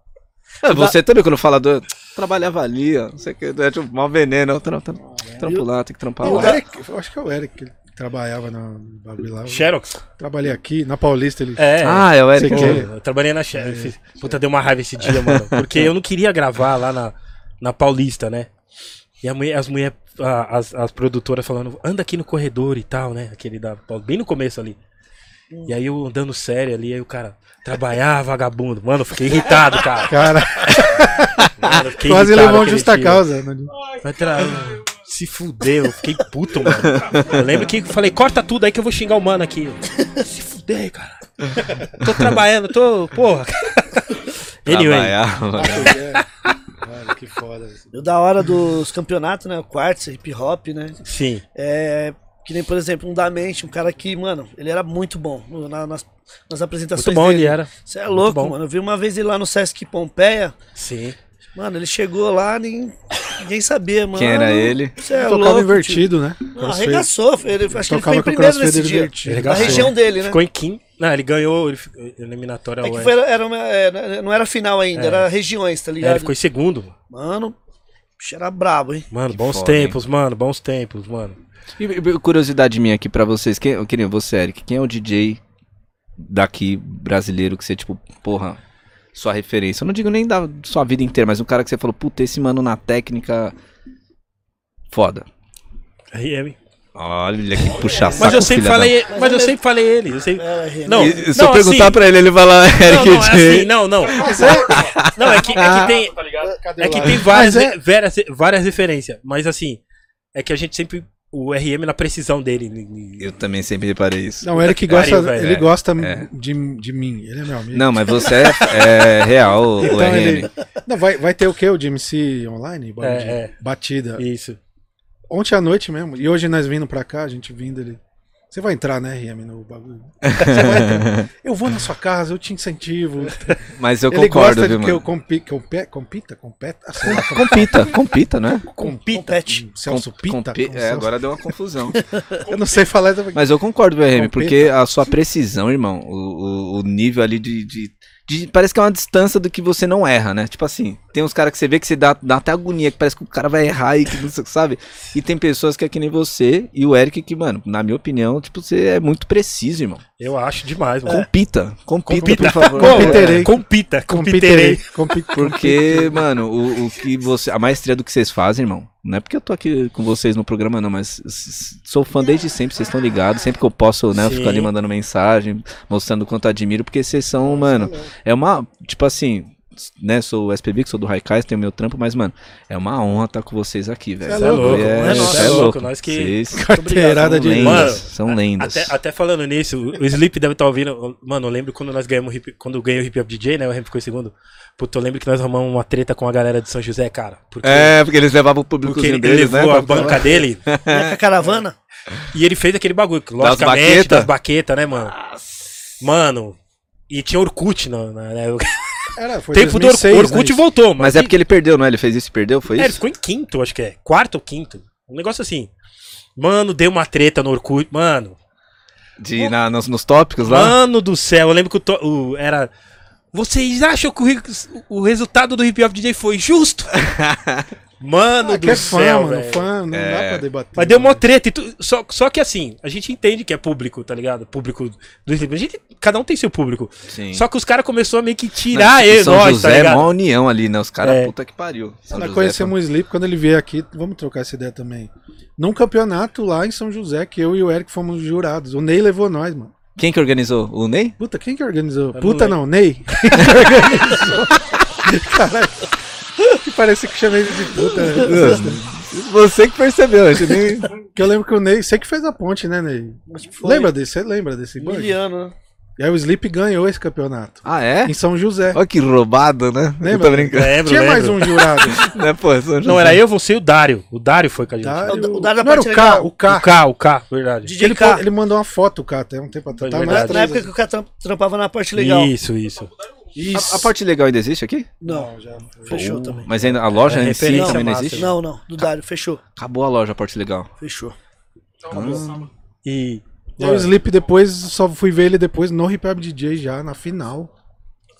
É, você também, quando fala do. Trabalhava ali, ó. Não sei o que. É tipo, mal veneno. ó, Trampo, trampo lá, tem que trampar O lá. Eric, eu acho que é o Eric que trabalhava no bagulho lá. Eu Xerox. Trabalhei aqui, na Paulista. Ele... É. Ah, é o Eric. Pô, que- eu trabalhei na Xerox. Puta, deu uma raiva esse dia, mano. Porque eu não queria gravar lá na, na Paulista, né? E a mulher- as mulheres, as, as produtoras falando, anda aqui no corredor e tal, né? Aquele da Paulista, bem no começo ali. E aí eu andando sério ali, aí o cara, trabalhar, vagabundo. Mano, eu fiquei irritado, cara. Cara, Mano, quase levou um justa dia. causa. né? Vai tra... Se fudeu, eu fiquei puto, mano. Eu lembro que eu falei, corta tudo aí que eu vou xingar o mano aqui. Se fuder, cara. Tô trabalhando, tô. Porra. Anyway. Trabalhava. Cara, que foda. E o da hora dos campeonatos, né? O quartz, hip hop, né? Sim. É. Que nem, por exemplo, um da mente, um cara que, mano, ele era muito bom na- nas, nas apresentações Muito bom dele. ele era. Você é louco, bom. mano. Eu vi uma vez ele lá no Sesc Pompeia. Sim. Mano, ele chegou lá, nem, ninguém sabia, mano. Quem era ele? Você é Tocava louco. invertido, né? Tipo, não, arregaçou. Ele, acho que ele foi em primeiro nesse dia. Na região dele, né? Ficou em Kim. Não, ele ganhou ele, fi- eliminatória É que foi, era uma, é, não era final ainda, É. era regiões, tá É, ligado? ele ficou em segundo. Mano, era brabo, hein? Mano, bons foda, hein? tempos, mano. Bons tempos, mano. E, e, curiosidade minha aqui pra vocês. Quem, eu queria você, Eric. Quem é o DJ daqui brasileiro que você, tipo, porra, sua referência? Eu não digo nem da sua vida inteira, mas um cara que você falou, puta, esse mano na técnica. Foda. RM. Olha que puxa Mas saco, eu sempre filha da- falei, mas eu sempre falei ele. Eu sempre... Não, E, se eu perguntar assim- pra ele, ele fala Eric Não, não, é assim, não, não. Não, é que, é que tem, é que lá? tem várias, Mas é- várias, várias referências. Mas assim, é que a gente sempre. O RM na precisão dele. Eu também sempre reparei isso. Não, o Eric gosta, pariu, velho. ele É, gosta é. de, de mim. Ele é meu amigo. Não, mas você é, é real, o, o Então RM. ele. Não, vai, vai ter o que? O DMC online? É, é. Batida. Isso. Ontem à noite mesmo. E hoje nós vindo pra cá, a gente vindo ele. Você vai entrar, né, RM, no bagulho? Você vai entrar. Eu vou na sua casa, eu te incentivo. Mas eu ele concordo, gosta viu, de que eu compi, compe, compita, competa. Lá, Compita, compita, né? compita. Compete. Celso Com- Pita. compi- com É, Celso- agora deu uma confusão. Eu não sei falar. Mas eu concordo, viu, RM, porque a sua precisão, irmão, o, o, o nível ali de, de, de- Parece que é uma distância do que você não erra, né? Tipo assim, tem uns caras que você vê que você dá, dá até agonia, que parece que o cara vai errar e que não sei, sabe? E tem pessoas que é que nem você e o Eric, que, mano, na minha opinião, tipo, você é muito preciso, irmão. Eu acho demais, mano. Compita, compita, Compita. por favor. Compiterei. Compita, Compiterei. compiterei. Compiterei. Porque, mano, o, o que você. A maestria do que vocês fazem, irmão, Não é porque eu tô aqui com vocês no programa, não, mas sou fã desde sempre, vocês estão ligados. Sempre que eu posso, né, eu fico ali mandando mensagem, mostrando quanto admiro, porque vocês são, mano, é uma, tipo assim, né, sou o SPB, que sou do Raikais, tenho meu trampo, mas, mano, é uma honra estar com vocês aqui, velho. É louco, é é nosso, nosso. é louco, nós que- Vocês Carteirada são de lendas, Mano, são lendas. Até, até falando nisso, o Sleep deve estar ouvindo. Mano, eu lembro quando nós ganhamos o hip, quando eu ganhei o Hip Hop DJ, né? O Rem ficou em segundo. Puta, eu lembro que nós arrumamos uma treta com a galera de São José, cara. Porque, É, porque eles levavam o porque públicozinho ele, deles, né? levou a pra- banca dele com a caravana. e ele fez aquele bagulho. Logicamente, baqueta? das baquetas, né, mano? Mano. E tinha Orkut, na, na, né? O Era, foi tempo 2006, do Orkut, Orkut né, voltou, Mas é porque ele perdeu, não é? Ele fez isso e perdeu, foi É, ele isso? ficou em quinto, acho que é. Quarto ou quinto. Um negócio assim. Mano, deu uma treta no Orkut. Mano, De, na, nos, nos tópicos lá? Mano do céu, eu lembro que o, to- o- era. Vocês acham que o, o resultado do Hip Hop DJ foi justo? Mano Ah, do que é fã, céu, mano. Fã, não É. dá pra debater. Mas deu uma treta e tu- só, só que assim, a gente entende que é público, tá ligado? Público do. A gente, cada um tem seu público. Sim. Só que os caras começaram a meio que tirar Não, ele, São nós, José tá é ligado? uma união ali, né? Os caras, É. puta que pariu. São Nós José, conhecemos o Sleep quando ele veio aqui. Vamos trocar essa ideia também. Num campeonato lá em São José, que eu e o Eric fomos jurados. O Ney levou nós, mano. Quem que organizou? O Ney? Puta, quem que organizou? não Puta lembro. não, Ney. Quem que organizou? Caralho. Que parece que chamei ele de puta. Você que percebeu, a gente nem... Que eu lembro que o Ney, você que fez a ponte, né, Ney? Lembra desse? Você lembra desse? Miliano, né? E aí o Sleep ganhou esse campeonato. Ah, é? Em São José. Olha que roubado, né? Lembra? Eu tô brincando. Lembro, Tinha mais lembro. um jurado. Né, pô, São José. Não, era eu, você e o Dário. O Dário foi com a gente. Dário- O Dário da Não era o K, legal. o K. O K, o K, verdade. DJ Ele, K. pô- ele mandou uma foto, o K, até um tempo atrás. Tá mais Na época que o tram- trampava na parte legal. Isso, isso. Isso. A, a parte legal ainda existe aqui? Não, já fechou Oh, também. Mas ainda a loja É em si também não existe? Não, não, do Dário, fechou. Acabou a loja, a parte legal. Fechou. E. E aí o Sleep depois, só fui ver ele depois no Hip Hop DJ já, na final.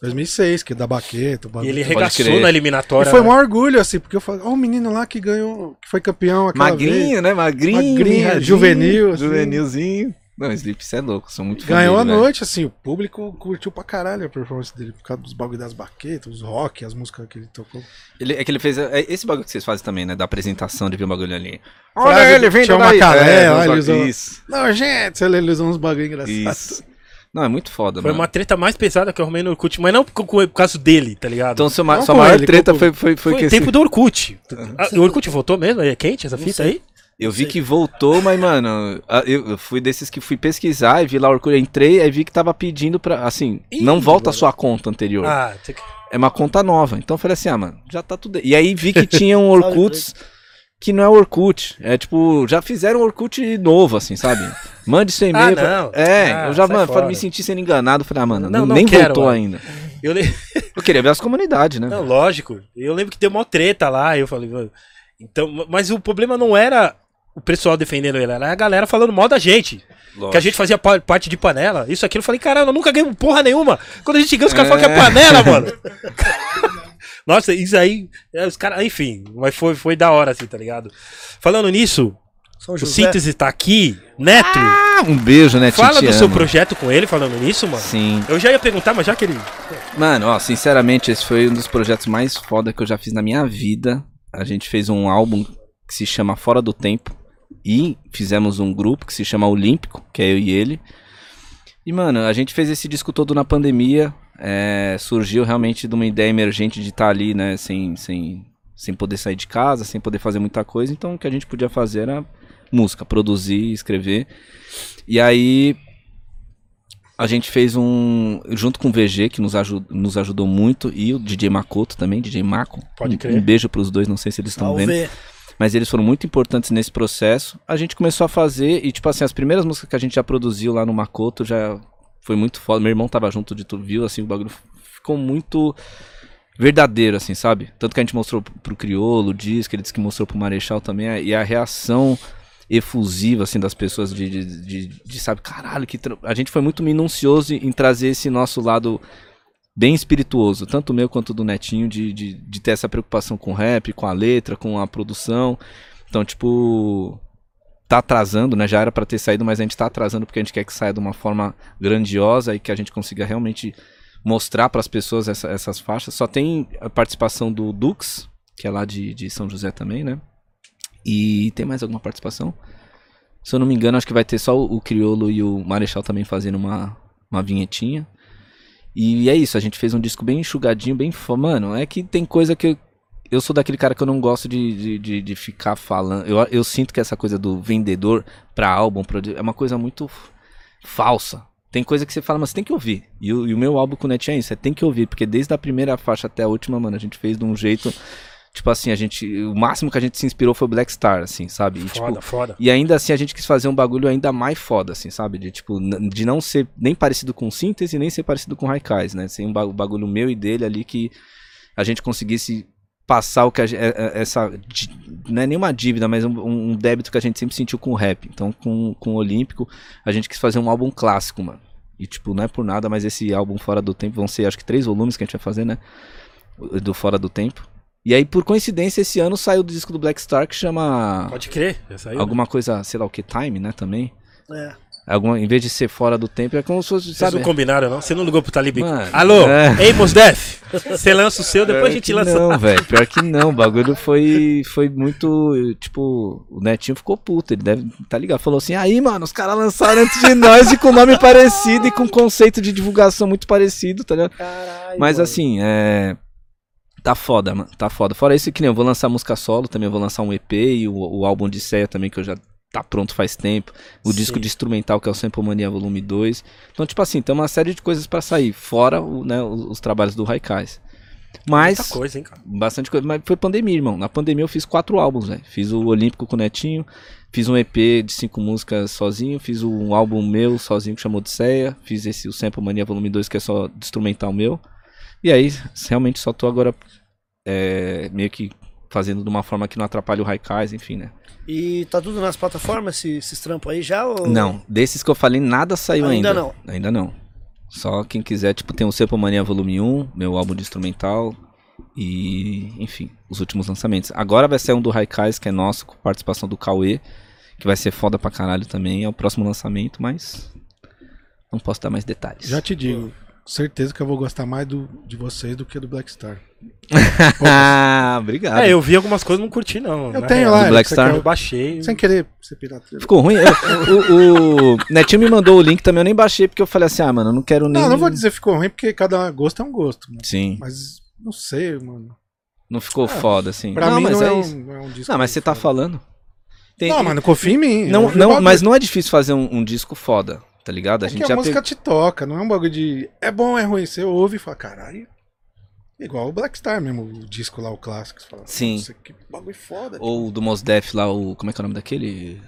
2006, que é da Baqueta. E ele Pode regaçou na E eliminatória. foi um né? maior orgulho, assim, porque eu falei, ó, o menino lá que ganhou, que foi campeão aquela vez. Magrinho, né? Magrinho. Magrinho, juvenil, assim. Juvenilzinho. Não, Sleep, você é louco, sou muito fã Ganhou a velho. noite, assim, o público curtiu pra caralho a performance dele, por causa dos bagulho das baquetas, os rock, as músicas que ele tocou. Ele, é que ele fez. É esse bagulho que vocês fazem também, né? Da apresentação de ver o bagulho ali. Frase do Tchau daí. Macalé, É, olha, ele usou- Isso. Não, gente, ele usou uns bagulho engraçados. Isso. Não, é muito foda, Foi mano. uma treta mais pesada que eu arrumei no Orkut, mas não por, por causa dele, tá ligado? Então, seu ma- Não sua com maior ele, treta com foi, foi, foi, foi que esse- tempo do Orkut. Ah, o Orkut voltou mesmo? É quente essa fita aí? Eu vi que voltou, mas, mano, eu fui desses que fui pesquisar e vi lá o Orkut, entrei, aí vi que tava pedindo pra, assim, Ih, não volta a sua conta anterior. Ah, você- É uma conta nova. Então eu falei assim, ah, mano, já tá tudo. E aí vi que tinha um Orkuts que não é Orkut. É tipo, já fizeram um Orkut novo, assim, sabe? Mande seu e-mail. Ah, pra-. É, Ah, eu já, mano, fora. me senti sendo enganado. Falei, ah, mano, Não, não, não nem quero, voltou mano. ainda. eu le- Eu queria ver as comunidades, né? Não, lógico. Eu lembro que deu uma treta lá, eu falei, mano. Então, mas o problema não era o pessoal defendendo ele, era a galera falando mal da gente. Que a gente fazia pa- parte de panela. Isso aqui eu falei, caramba, eu nunca ganhei porra nenhuma. Quando a gente ganha, os caras falam que é panela, mano. Nossa, isso aí. é, os caras, enfim, mas foi, foi da hora, assim, tá ligado? Falando nisso, São o. Síntese tá aqui, Neto. Ah, um beijo, né, fala do seu Amo. projeto com ele, falando nisso, mano. Sim. Eu já ia perguntar, mas já que ele. Mano, ó, sinceramente, esse foi um dos projetos mais foda que eu já fiz na minha vida. A gente fez um álbum que se chama Fora do Tempo. E fizemos um grupo que se chama Olímpico, que é eu e ele. E, mano, a gente fez esse disco todo na pandemia. é, surgiu realmente de uma ideia emergente de estar ali, né? Sem, sem, sem poder sair de casa, sem poder fazer muita coisa. Então, o que a gente podia fazer era música, produzir, escrever. E aí, a gente fez um. Junto com o VG, que nos, aju nos ajudou muito, e o DJ Makoto também, DJ Mako. Pode Um- crer. Um beijo pros dois, não sei se eles estão vendo. Salve. Mas eles foram muito importantes nesse processo. A gente começou a fazer, e tipo assim, as primeiras músicas que a gente já produziu lá no Makoto já foi muito foda. Meu irmão tava junto de tudo, viu? Assim, o bagulho ficou muito verdadeiro, assim, sabe? Tanto que a gente mostrou pro Criolo o disco, ele disse que mostrou pro Marechal também, e a reação efusiva, assim, das pessoas de, de, de, de, sabe, caralho, que a gente foi muito minucioso em trazer esse nosso lado bem espirituoso, tanto meu quanto do Netinho, de, de, de ter essa preocupação com o rap, com a letra, com a produção. Então, tipo, tá atrasando, né? Já era pra ter saído, mas a gente tá atrasando porque a gente quer que saia de uma forma grandiosa e que a gente consiga realmente mostrar pras pessoas essa- essas faixas. Só tem a participação do Dux, que é lá de, de São José também, né? E tem mais alguma participação? Se eu não me engano, acho que vai ter só o, o Criolo e o Marechal também fazendo uma, uma vinhetinha. E é isso, a gente fez um disco bem enxugadinho, bem. Mano, é que tem coisa que eu. Eu sou daquele cara que eu não gosto de, de, de, de ficar falando. Eu, eu sinto que essa coisa do vendedor pra álbum produ- é uma coisa muito falsa. Tem coisa que você fala, mas você tem que ouvir. E o, e o meu álbum com o Net é isso, você tem que ouvir. Porque desde a primeira faixa até a última, mano, a gente fez de um jeito. Tipo assim, a gente. O máximo que a gente se inspirou foi o Black Star, assim, sabe? E, tipo, Foda, foda. e ainda assim a gente quis fazer um bagulho ainda mais foda, assim, sabe? De tipo, de não ser nem parecido com síntese, nem ser parecido com Raikais, né? Ser um ba- bagulho meu e dele ali que a gente conseguisse passar o que a gente, essa di- não é nenhuma dívida, mas um, um débito que a gente sempre sentiu com o rap. Então, com, com o Olímpico, a gente quis fazer um álbum clássico, mano. E tipo, não é por nada, mas esse álbum Fora do Tempo vão ser acho que três volumes que a gente vai fazer, né? Do Fora do Tempo. E aí, por coincidência, esse ano saiu o disco do Black Star que chama Pode crer. Já saiu. alguma coisa, sei lá o que, time, né, também. É. Alguma, em vez de ser fora do tempo, é como se fosse, Vocês sabe? não combinaram, não? Você não ligou pro Talib? Mano, Alô? é. Ei, Mos Def? Você lança o seu, depois a Pior gente que lança. Não, velho, pior que não. O bagulho foi, foi muito. Tipo, o Netinho ficou puto. Ele deve tá ligado. Falou assim: aí, mano, os caras lançaram antes de nós e com nome parecido e com conceito de divulgação muito parecido, tá ligado? Caralho. Mas mano. assim, é. Tá foda, mano. Tá foda. Fora isso, que nem eu vou lançar música solo, também eu vou lançar um EP e o, o álbum de Ceia também, que eu já tá pronto faz tempo. O Sim. disco de instrumental, que é o Sample Mania Volume 2. Então, tipo assim, tem uma série de coisas pra sair, fora o, né, os, os trabalhos do Raikais. Mas. Muita coisa, hein, cara. Bastante coisa. Mas foi pandemia, irmão. Na pandemia eu fiz quatro álbuns, velho. Fiz o Olímpico com o Netinho. Fiz um EP de cinco músicas sozinho. Fiz um álbum meu sozinho que chamou Odisseia. Fiz esse, o Sample Mania Volume 2, que é só de instrumental meu. E aí, realmente só tô agora é, meio que fazendo de uma forma que não atrapalhe o Raikais, enfim, né? E tá tudo nas plataformas, esse- esses trampos aí já? Ou... Não, desses que eu falei, nada saiu ainda. Ainda não. Ainda não. Só quem quiser, tipo, tem o Sample Mania Volume 1, meu álbum de instrumental. E, enfim, os últimos lançamentos. Agora vai ser um do Raikais, que é nosso, com participação do Cauê, que vai ser foda pra caralho também. É o próximo lançamento, mas não posso dar mais detalhes. Já te digo, certeza que eu vou gostar mais do, de vocês do que do Black Star. ah, obrigado. É, eu vi algumas coisas e não curti, não. Eu tenho real. lá, do Black Star? quer- Eu baixei. sem querer ser pirata. Ficou ruim? Eu- o, o Netinho me mandou o link também, eu nem baixei, porque eu falei assim, ah, mano, eu não quero nem... Não, não vou dizer ficou ruim, porque cada gosto é um gosto. mano. Sim, Mas não sei, mano. não ficou foda, assim. Pra não, mim mas não, é, é isso. um, não é um disco. Não, mas você tá foda. falando. Tem- Não, mano, confia em mim. Não, o não, mas não é difícil fazer um, um disco foda, tá ligado? A É gente que já a música te toca, não é um bagulho de. É bom, é ruim. Você ouve e fala, caralho. Igual o Black Star mesmo, o disco lá, o clássico. Você fala, Sim. Nossa, que bagulho foda. Ou o do Mos Def lá, o. Como é que é o nome daquele?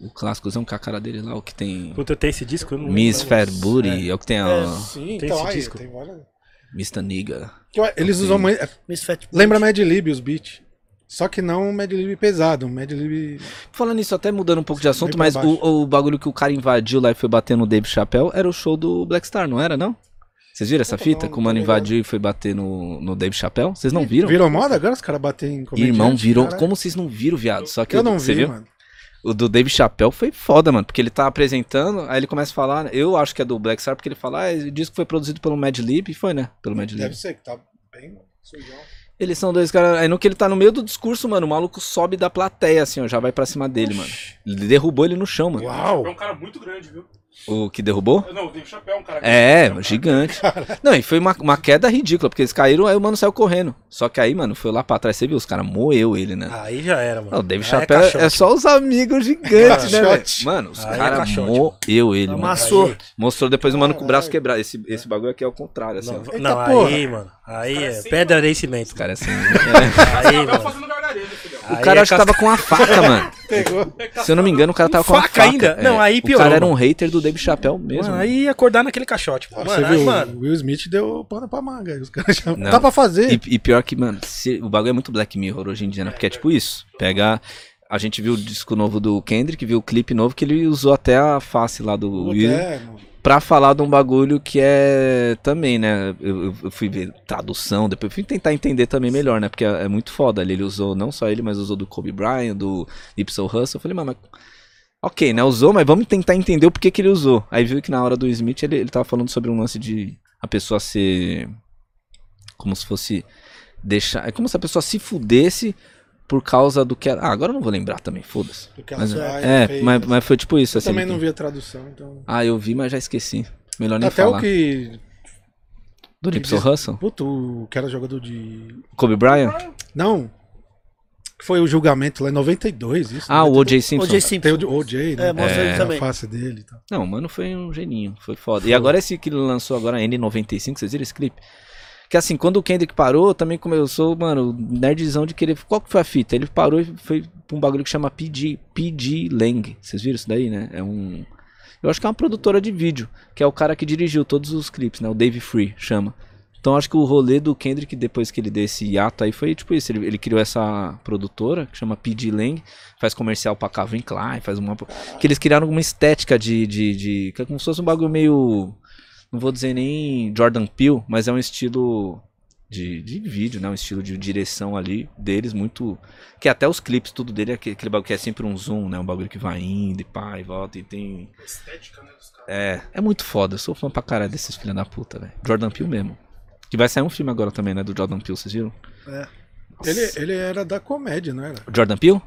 O clássicozão com a cara dele lá, o que tem. Puta, eu tenho esse disco, eu não Miss. Fair Booty, é. o que tem a. É. Sim, Tem então esse aí, disco. tem várias. Mr. Nigga. Eu- Eles usam muito. é, Miss Fat. Lembra Mad Lib os beats. Só que não um Mad Lib pesado, um Mad Lib. Falando nisso, até mudando um pouco de assunto, mas o, o bagulho que o cara invadiu lá e foi bater no Dave Chappelle era o show do Black Star, não era, não? Vocês viram essa Opa, fita? não, que o mano invadiu e foi bater no, no Dave Chappelle? Vocês não viram? Virou moda agora os caras batem em comediante? Irmão, virou. caralho. Como vocês não viram, viado? Só que Eu não você vi, viu? mano. O do Dave Chappelle foi foda, mano. Porque ele tá apresentando, aí ele começa a falar. Eu acho que é do Black Star, porque ele fala, ah, o disco foi produzido pelo Mad Lib, e foi, né? Pelo Mad Lib. Deve ser que tá bem sujão. Eles são dois caras. Aí no que ele tá no meio do discurso, mano, o maluco sobe da plateia, assim, ó, já vai pra cima dele, mano. Ele derrubou ele no chão, mano. Uau! É um cara muito grande, viu? O que derrubou? Não, tem um chapéu, um cara É, grande. gigante. Não, e foi uma, uma queda ridícula, porque eles caíram, aí o mano saiu correndo. Só que aí, mano, foi lá pra trás, você viu, os caras moeu ele, né? Aí já era, mano. Não, o Dave Aí Chappelle é, caixote. só os amigos gigantes, né. Mano, os é caras caixote. moeu ele, mano. Amassou. Mostrou depois o mano com o braço quebrado. Esse, esse bagulho aqui é o contrário, assim, Não, não porra. aí, mano. Aí é pedra de cimento. Esse cara é assim. Aí, Chapéu mano. O cara acho que tava com a faca, mano. Pegou. Se eu não me engano, o cara tava com a faca faca. ainda? é. Não, aí O piorou, cara era um hater do Dave Chappelle mesmo. Mano, mano. aí ia acordar naquele caixote. Mano, Você aí, viu? mano. O Will Smith deu pano pra manga. aí Os caras já... Não. Dá pra fazer. E, e pior que, mano, se- o bagulho é muito Black Mirror hoje em dia, né? Porque é tipo isso. Pega. A gente viu o disco novo do Kendrick, viu o clipe novo que ele usou até a face lá do Will é, mano. Pra falar de um bagulho que é também, né? Eu, eu- fui ver tradução, depois fui tentar entender também melhor, né? Porque é, é muito foda. ali Ele usou não só ele, mas usou do Kobe Bryant, do Ipso Russell. Eu falei, mano, mas. Ok, né? Usou, mas vamos tentar entender o porquê que ele usou. Aí viu que na hora do Smith ele, ele tava falando sobre um lance de a pessoa ser. Como se fosse. Deixar. É como se a pessoa se fudesse por causa do que era. Ah, agora eu não vou lembrar também, foda-se. Mas, é, fez. mas, mas foi tipo isso. Eu assim, também ele- não vi a tradução, então. Ah, eu vi, mas já esqueci. Melhor nem Até falar. o que. Do que Nipsey diz- Russell? Puto, o que era jogador de. Kobe Bryant? Não. Foi o julgamento lá em 92, isso. Ah, o 92. O.J. Simpson. O J. Tem Simpson. o OJ, né? É, mostra ele a também. face dele e tal. Não, mano, foi um geninho. Foi foda. E agora esse que ele lançou agora, N95, vocês viram esse clipe? Que assim, quando o Kendrick parou, também sou, mano, nerdzão de querer. Qual que foi a fita? Ele parou e foi pra um bagulho que chama PG, PG Lang. Vocês viram isso daí, né? É um. Eu acho que é uma produtora de vídeo, que é o cara que dirigiu todos os clipes, né? O Dave Free chama. Então acho que o rolê do Kendrick, depois que ele deu esse hiato aí, foi tipo isso. Ele, ele criou essa produtora, que chama PG Lang, faz comercial pra Calvin Klein, faz uma. Que eles criaram uma estética de. de, de que é como se fosse um bagulho meio. Não vou dizer nem Jordan Peele, mas é um estilo de, de vídeo, né? Um estilo de direção ali deles muito. Que até os clipes, tudo dele é aquele, aquele bagulho que é sempre um zoom, né? Um bagulho que vai indo e pá, e volta e tem. Estética, né, dos caras. É, é muito foda. Eu sou fã pra caralho desses filha da puta, velho. Jordan Peele mesmo. Que vai sair um filme agora também, né? Do Jordan Peele, vocês viram? Ele, ele era da comédia, não era? O Jordan Peele?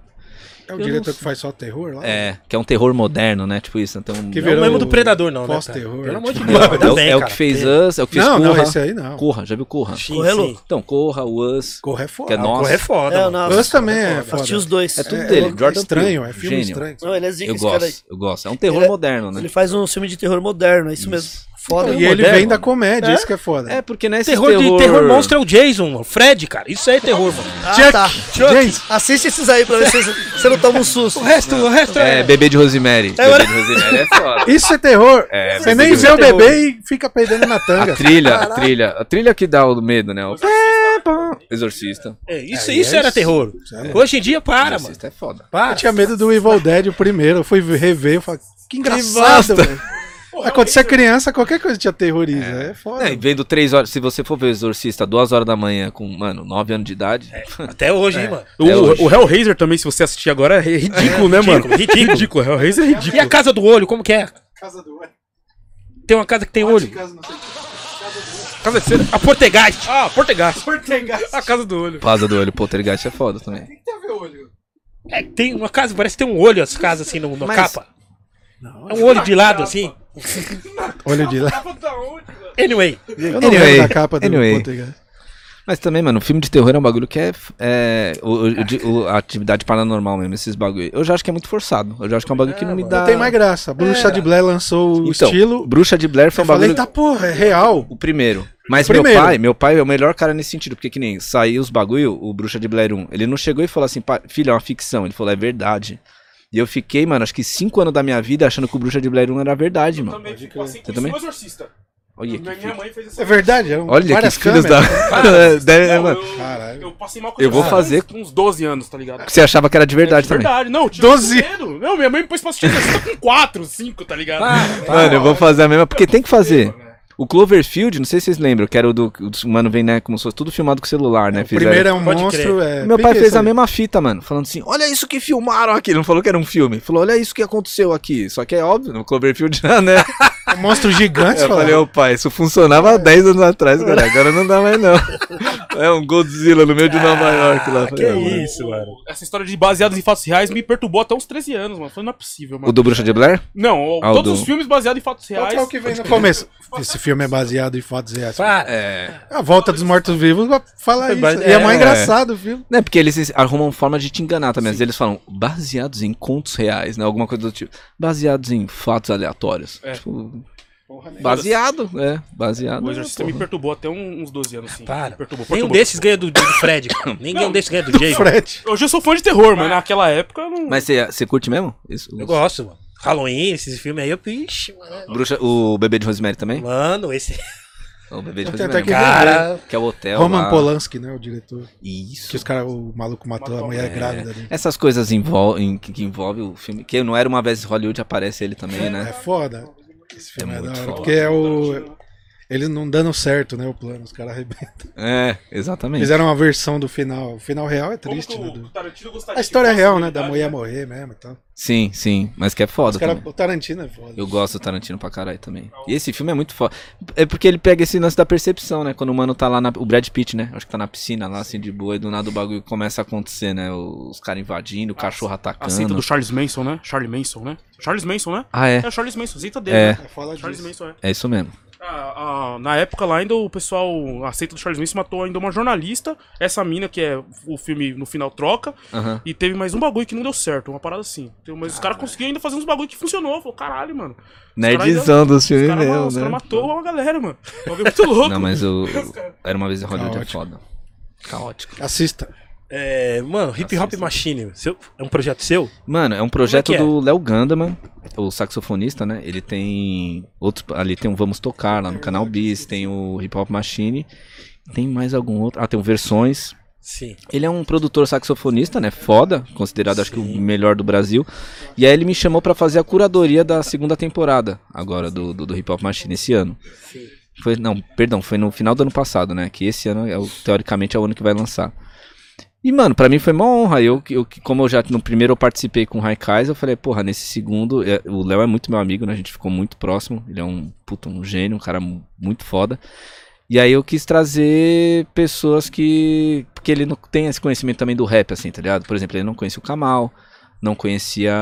É o Eu diretor que faz só terror lá? É, que é um terror moderno, né? Tipo isso. Então, Que Não é o mesmo do Predador, não, né? pós-terror. Pelo amor de Tipo, Deus, é, o- bem, é o que fez Us, é o que fez Não, Corra. não, esse aí não. Corra, já viu Corra? Sim, Corra é louco. Então, Corra, Us, Corre é que é foda. Nossa. Corre é foda. É, nossa. Us também é foda. Assisti os dois. É tudo É, dele, é Jordan estranho, é filme gênio. estranho. Não, ele é zica Eu esse cara aí. gosto, eu gosto. É um terror Ele é- moderno, né? Ele faz um filme de terror moderno, é isso mesmo. Foda. E ele moderno, vem da mano. comédia, É? isso que é foda. É, porque não é esse Terror, terror... de terror monstro é o Jason, mano. Fred, cara. Isso aí é terror, mano. Ah, tá. James. Assiste esses aí pra ver se você não toma um susto. O resto, o resto É, é. Bebê de Rosemary. É, Bebê de Rosemary é foda. Isso é terror. É, Você nem vê é o terror. bebê e fica perdendo na A tanga. trilha, a trilha, a trilha que dá o medo, né? O Exorcista. É, isso, É, isso é era isso. terror. Sério? Hoje em dia, para, mano. Exorcista é foda. Para. Eu tinha medo do Evil Dead, o primeiro. Eu fui rever, eu falei, que engraçado, bosta. Velho. Mas quando você é criança, qualquer coisa te aterroriza. É, foda. É, e vendo três horas, se você for ver o Exorcista duas horas da manhã com, mano, nove anos de idade, Até hoje, hein, mano. O, É hoje. o Hellraiser também, se você assistir agora, é ridículo, né, mano? ridículo. ridículo. Hellraiser é E ridículo. a casa do olho, como que é? Casa do Tem uma casa que tem olho. Casa não sei Casa de cera. A Portegast. Ah, Portegás. Portegás. A casa do olho. Pasa do olho, poltergeist é foda também. Tem que ver olho. É, tem uma casa, parece que tem um olho as casas assim no, na Mas- capa. Não, É um olho de lado assim. Olho de lá. Anyway. Eu não Anyway, da capa do anyway. Mas também, mano, filme de terror é um bagulho que é, é o, o- a atividade paranormal mesmo, esses bagulho. Eu já acho que é muito forçado. Eu já acho que é um bagulho que não me dá. Não tem mais graça. Bruxa de Blair lançou o Então, estilo. Bruxa de Blair foi Eu um bagulho. falei, tá porra, é real. O primeiro. Mas primeiro. meu pai, meu pai é o melhor cara nesse sentido, porque que nem saiu os bagulho, o Bruxa de Blair 1, ele não chegou e falou assim, "Pai, filho, é uma ficção. Ele falou, é verdade. E eu fiquei, mano, acho que cinco anos da minha vida achando que o Bruxa de Blair 1 era verdade, mano. Também passei Você também? exorcista. Olha que Minha, filho. mãe fez essa É verdade, eram Olha que várias filhos câmeras. da. Deve- Não, mano, eu, Caralho. eu passei mal com Eu vou fazer- com uns 12 anos, tá ligado? Você achava que era de verdade também. Verdade, não, eu tinha 12. muito medo. Não, minha mãe me pôs pra assistir exorcista com 4, 5, tá ligado? Mano, eu vou fazer a mesma, porque tem que fazer. O Cloverfield, não sei se vocês lembram, que era o do. O mano vem, né? Como se fosse tudo filmado com celular, né? O primeiro é um Pode monstro. É, Meu pai fez a mesma fita, mano. Falando assim: olha isso que filmaram aqui. Ele não falou que era um filme. Falou: olha isso que aconteceu aqui. Só que é óbvio, no Cloverfield já, né? Um monstro gigante, Eu falei: ô pai, isso funcionava há 10 anos atrás, cara. Agora não dá mais, não. É um Godzilla no meio de Nova York lá. Que Falei, "Ah, mano." isso, mano. Essa história de baseados em fatos reais me perturbou até uns 13 anos, mano. Falei, não é possível, mano. O do Bruxa de Blair? Não, Ah, todos do- os filmes baseados em fatos Qual reais. que é o que vem no começo? Esse filme é baseado em fatos reais. É. A volta dos mortos-vivos fala Foi isso. base- E é mais é. engraçado o filme. Não é porque eles arrumam forma de te enganar também. Vezes eles falam baseados em contos reais, né? Alguma coisa do tipo. Baseados em fatos aleatórios. É. Tipo, baseado, é. Baseado. O é, exorcista me porra. perturbou até uns 12 anos, sim. Para. Me perturbou, Nenhum perturbou. desses ganha do, do Fred. Nenhum desses ganha do Jason. Fred. Hoje eu sou fã de terror, mas naquela época eu não. Mas você, você curte mesmo? Isso, Eu gosto, mano. Halloween, esses filmes aí, eu. Ixi, mano. Bruxa, o bebê de Rosemary também? Mano, esse. O bebê de Tem Rosemary. até que Cara. Que é o hotel. Roman lá. Polanski, né? O diretor. Isso. Que os cara, o maluco matou, a mulher grávida dele. Essas coisas envol em, que, que envolvem o filme. Que não era uma vez Hollywood, aparece ele também, É né? foda. Esse filme É é, muito da hora. foda. Porque é o. Eles não dando certo, né? O plano, os caras arrebentam. É, exatamente. Fizeram uma versão do final. O final real é triste, que né? o do- Tarantino gostaria A história é real, né? Da mulher morrer mesmo e tal. Sim, sim. Mas que é foda Os cara, também. o Tarantino é foda. Eu gosto do Tarantino pra caralho também. E esse filme é muito foda. É porque ele pega esse lance da percepção, né? Quando o mano tá lá na. O Brad Pitt, né? Acho que tá na piscina lá, assim, de boa, e do nada o bagulho começa a acontecer, né? Os caras invadindo, o cachorro A atacando. seita do Charles Manson, né? Charlie Manson, né? Charles Manson, né? Ah, é. É, Charles Manson, a seita dele, É. né? É foda Charles disso. Manson, é. É isso mesmo. Ah, ah, na época lá ainda o pessoal, a seita do Charles Manson matou ainda uma jornalista, essa mina que é o filme no final troca, Aham. e teve mais um bagulho que não deu certo, uma parada assim. Então, Mas os caras conseguiram ainda fazer uns bagulho que funcionou. Falou, caralho, mano. Os Nerdzão dos Os filmes caras mesmo, os né? caras matou uma galera, mano. Um bagulho muito louco. Não, mas o. Era uma vez em Hollywood é foda. Caótico. Assista. É, mano, Hip Hop Machine, seu- é um projeto seu? Mano, é um projeto é que é? do Léo Gandaman, o saxofonista, né? Ele tem outros, ali tem o Vamos Tocar lá no canal Bis, tem o Hip Hop Machine, tem mais algum outro, ah, tem o Versões. Sim. Ele é um produtor saxofonista, né? Foda, considerado acho que o melhor do Brasil. E aí ele me chamou pra fazer a curadoria da segunda temporada agora do, do, do Hip Hop Machine esse ano. Foi, não, perdão, foi no final do ano passado, né? Que esse ano é o, teoricamente é o ano que vai lançar. E, mano, pra mim foi uma honra. Eu, eu, como eu já no primeiro eu participei com o Raikais, eu falei, porra, nesse segundo, é, o Léo é muito meu amigo, né? A gente ficou muito próximo. Ele é um puta, um gênio, um cara mu- muito foda. E aí eu quis trazer pessoas que. Porque ele não tem esse conhecimento também do rap, assim, tá ligado? Por exemplo, ele não conhecia o Kamal, não conhecia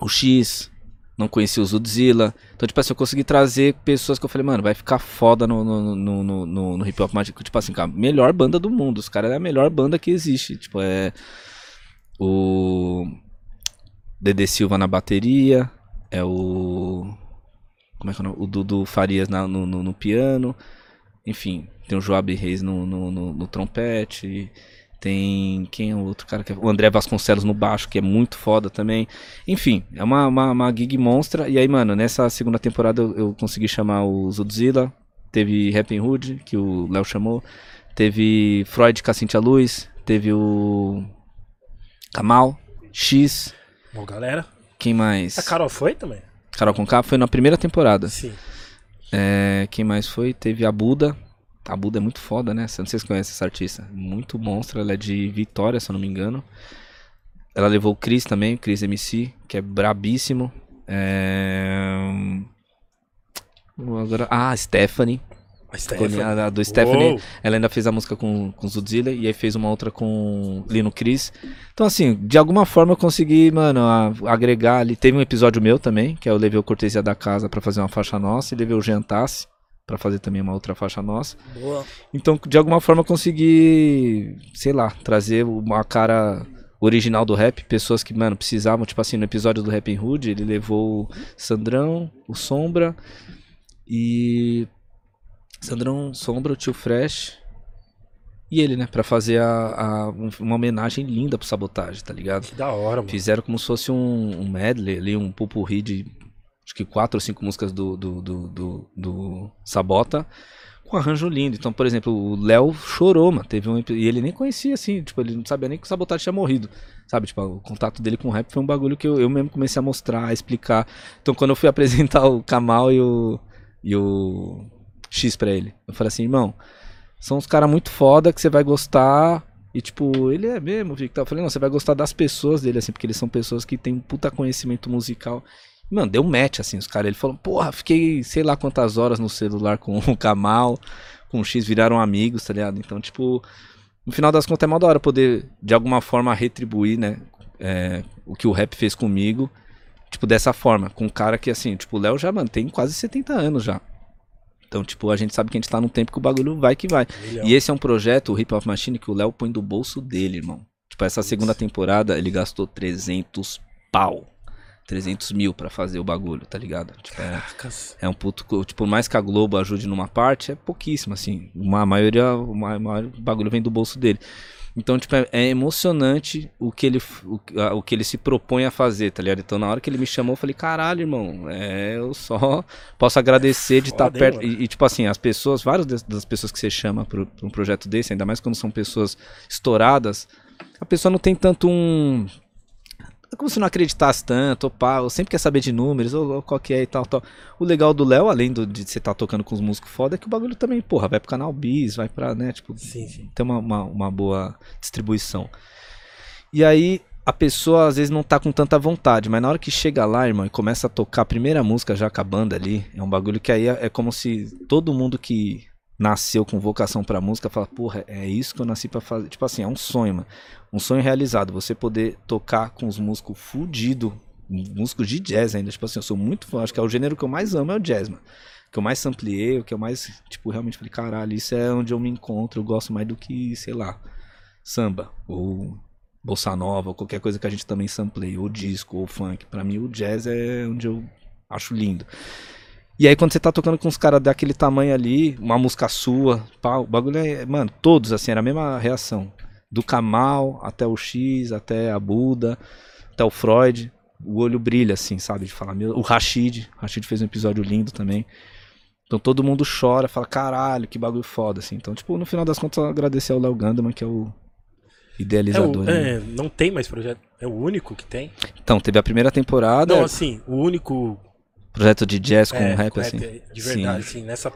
o X, não conhecia o Zudzilla. Então, tipo assim, eu consegui trazer pessoas que eu falei, mano, vai ficar foda no, no, no, no, no- hip hop mágico. Tipo assim, cara, melhor banda do mundo. Os caras é a melhor banda que existe. Tipo, é. O. Dede Silva na bateria. É o. Como é que é o nome? O Dudu Farias na- no, no, no piano. Enfim, tem o Joab Reis no, no, no, no trompete. Tem. Quem é o outro cara que é? O André Vasconcelos no baixo, que é muito foda também. Enfim, é uma, uma, uma gig monstra. E aí, mano, nessa segunda temporada eu, eu consegui chamar o Zudzilla. Teve Rapping Hood, que o Léo chamou. Teve Freud com a Cintia Luz. Teve o. Kamal. X. Bom, galera. Quem mais? A Carol foi também? Carol Conká foi na primeira temporada. Sim. É, quem mais foi? Teve a Buda. A Buda é muito foda, né? Não sei se vocês conhecem essa artista. Muito monstra. Ela é de Vitória, se eu não me engano. Ela levou o Chris também, o Chris MC, que é brabíssimo. É... Agora... Ah, a Stephanie. A Stephanie. a- do Stephanie. Uou. Ela ainda fez a música com, com Zudzilla e aí fez uma outra com Lino Cris. Então, assim, de alguma forma eu consegui, mano, a- agregar ali. Teve um episódio meu também, que é eu levei o Cortesia da Casa pra fazer uma faixa nossa e levei o Jantasse pra fazer também uma outra faixa nossa. Boa. Então, de alguma forma consegui, sei lá, trazer uma cara original do rap, pessoas que, mano, precisavam, tipo assim, no episódio do Rap Hood, ele levou o Sandrão, o Sombra e Sandrão, Sombra, o Tio Fresh e ele, né, Pra fazer a, a- um- uma homenagem linda pro Sabotagem, tá ligado? Que da hora, mano. Fizeram como se fosse um, um medley ali, um pupurri de acho que quatro ou cinco músicas do, do, do, do, do Sabota com arranjo lindo. Então, por exemplo, o Léo chorou, mano. Teve um, e ele nem conhecia, assim, tipo, ele não sabia nem que o Sabotagem tinha morrido. Sabe, tipo, o contato dele com o rap foi um bagulho que eu, eu mesmo comecei a mostrar, a explicar. Então, quando eu fui apresentar o Kamal e o, e o X pra ele, eu falei assim, irmão, são uns caras muito foda que você vai gostar. E tipo, ele é mesmo, Victor. Eu falei, não, você vai gostar das pessoas dele, assim, porque eles são pessoas que têm um puta conhecimento musical. Mano, deu match, assim, os caras. Ele falou, porra, fiquei sei lá quantas horas no celular com o Kamal, com o X, viraram amigos, tá ligado? Então, tipo, no final das contas é mó da hora poder, de alguma forma, retribuir, né? é, o que o rap fez comigo, tipo, dessa forma. Com um cara que, assim, tipo, o Léo já, mano, tem quase 70 anos já. Então, tipo, a gente sabe que a gente tá num tempo que o bagulho vai que vai. Milhão. E esse é um projeto, o Hip Hop Machine, que o Léo põe do bolso dele, irmão. Tipo, essa segunda temporada ele gastou 300 pau. 300 mil pra fazer o bagulho, tá ligado? Tipo, é, é um puto. Tipo, por mais que a Globo ajude numa parte, é pouquíssimo, assim. Uma a maioria, o ma- maior bagulho vem do bolso dele. Então, tipo, é, é emocionante o que, ele, o, a- o que ele se propõe a fazer, tá ligado? Então, na hora que ele me chamou, eu falei, caralho, irmão, é, eu só posso agradecer de estar hein, perto. E, e, tipo assim, as pessoas, várias das, das pessoas que você chama pra um projeto desse, ainda mais quando são pessoas estouradas, a pessoa não tem tanto um. Como se não acreditasse tanto, ou pá, ou sempre quer saber de números, ou, ou qual que é e tal, tal. O legal do Léo, além do, de você estar tocando com os músicos foda, é que o bagulho também, porra, vai pro canal Bis, vai pra, né, tipo, Sim, sim. ter uma, uma, uma boa distribuição. E aí a pessoa às vezes não tá com tanta vontade, mas na hora que chega lá, irmão, e começa a tocar a primeira música já acabando ali, é um bagulho que aí é, é como se todo mundo que nasceu com vocação pra música fala, porra, é isso que eu nasci pra fazer. Tipo assim, é um sonho, mano. Um sonho realizado. Você poder tocar com os músicos fudido, músicos de jazz ainda. Tipo assim, eu sou muito fã. Acho que é o gênero que eu mais amo é o jazz, mano. Que eu mais ampliei, o que eu mais, tipo, realmente falei, caralho, isso é onde eu me encontro. Eu gosto mais do que, sei lá, samba ou bossa nova, ou qualquer coisa que a gente também sampleia, ou disco, ou funk. Pra mim, o jazz é onde eu acho lindo. E aí, quando você tá tocando com uns caras daquele tamanho ali, uma música sua, pá, o bagulho é. Mano, todos, assim, era a mesma reação. Do Kamal até o X, até a Buda, até o Freud. O olho brilha, assim, sabe? De falar, meu. O Rashid. O Rashid fez um episódio lindo também. Então todo mundo chora, fala, caralho, que bagulho foda, assim. Então, tipo, no final das contas, eu agradecer ao Léo Gandaman, que é o É idealizador. o- né? é, não tem mais projeto. É o único que tem. Então, teve a primeira temporada, Não, assim, o único. projeto de jazz com é, rap, com assim. de verdade, assim, nessa.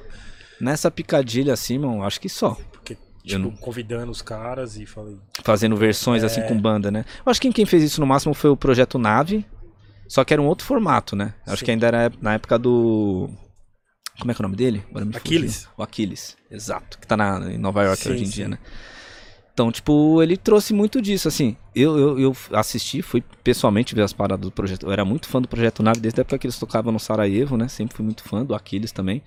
Nessa picadilha, assim, mano, acho que só. Porque, tipo, não- convidando os caras e falei. fazendo versões assim É. com banda, né? Eu acho que quem fez isso no máximo foi o Projeto Nave, só que era um outro formato, né? Acho Sim. que ainda era na época do. Como é que é o nome dele? Aquiles. fugiu. O Aquiles, exato. Que tá na, em Nova York Sim, hoje em sim. dia, né? Então, tipo, ele trouxe muito disso, assim. Eu, eu, eu assisti, fui pessoalmente ver as paradas do projeto. Eu era muito fã do Projeto Nave desde a época que eles tocavam no Sarajevo, né? Sempre fui muito fã do Aquiles também.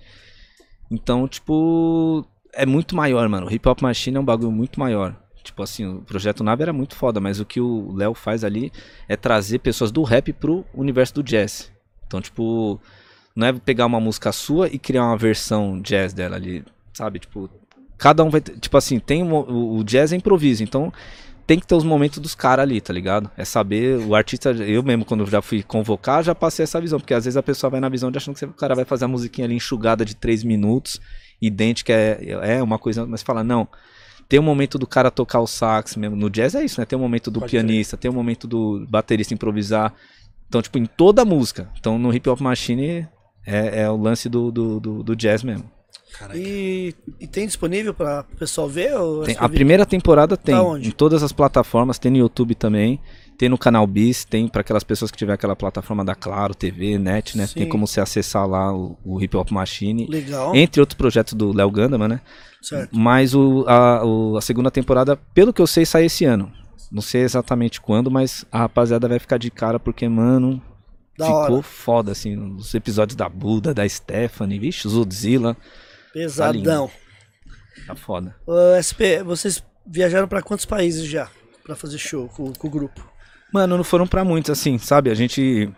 Então, tipo, é muito maior, mano. O Hip Hop Machine é um bagulho muito maior. Tipo assim, o Projeto Nave era muito foda, mas o que o Léo faz ali é trazer pessoas do rap pro universo do jazz. Então, tipo, não é pegar uma música sua e criar uma versão jazz dela ali, sabe? Tipo, cada um vai tipo assim, tem o, o jazz é improviso, então tem que ter os momentos dos caras ali, tá ligado? É saber, o artista, eu mesmo quando já fui convocar, já passei essa visão, porque às vezes a pessoa vai na visão de achando que o cara vai fazer a musiquinha ali enxugada de 3 minutos, idêntica, é, é uma coisa, mas fala, não, tem o momento do cara tocar o sax mesmo, no jazz é isso, né? Tem o momento do Pode pianista, tem o momento do baterista improvisar, então, tipo, em toda a música. Então, no Hip Hop Machine é, é o lance do, do, do, do jazz mesmo. E, e tem disponível para o pessoal ver? Ou é Tem- a primeira temporada tem Tá onde? em todas as plataformas, tem no YouTube também, tem no canal Bis, tem para aquelas pessoas que tiver aquela plataforma da Claro, TV, Net, né? Tem Sim. como você acessar lá o, o Hip Hop Machine, Legal, entre outros projetos do Léo Gandaman, né? certo. Mas o, a, o- a segunda temporada, pelo que eu sei, sai esse ano. Não sei exatamente quando, mas a rapaziada vai ficar de cara porque, mano, Da ficou hora. foda, assim, os episódios da Buda, da Stephanie, vixe, Zudzilla, Pesadão. tá foda. Ô, SP, vocês viajaram para quantos países já? Pra fazer show com, com o grupo? Mano, não foram pra muitos, assim, sabe? A gente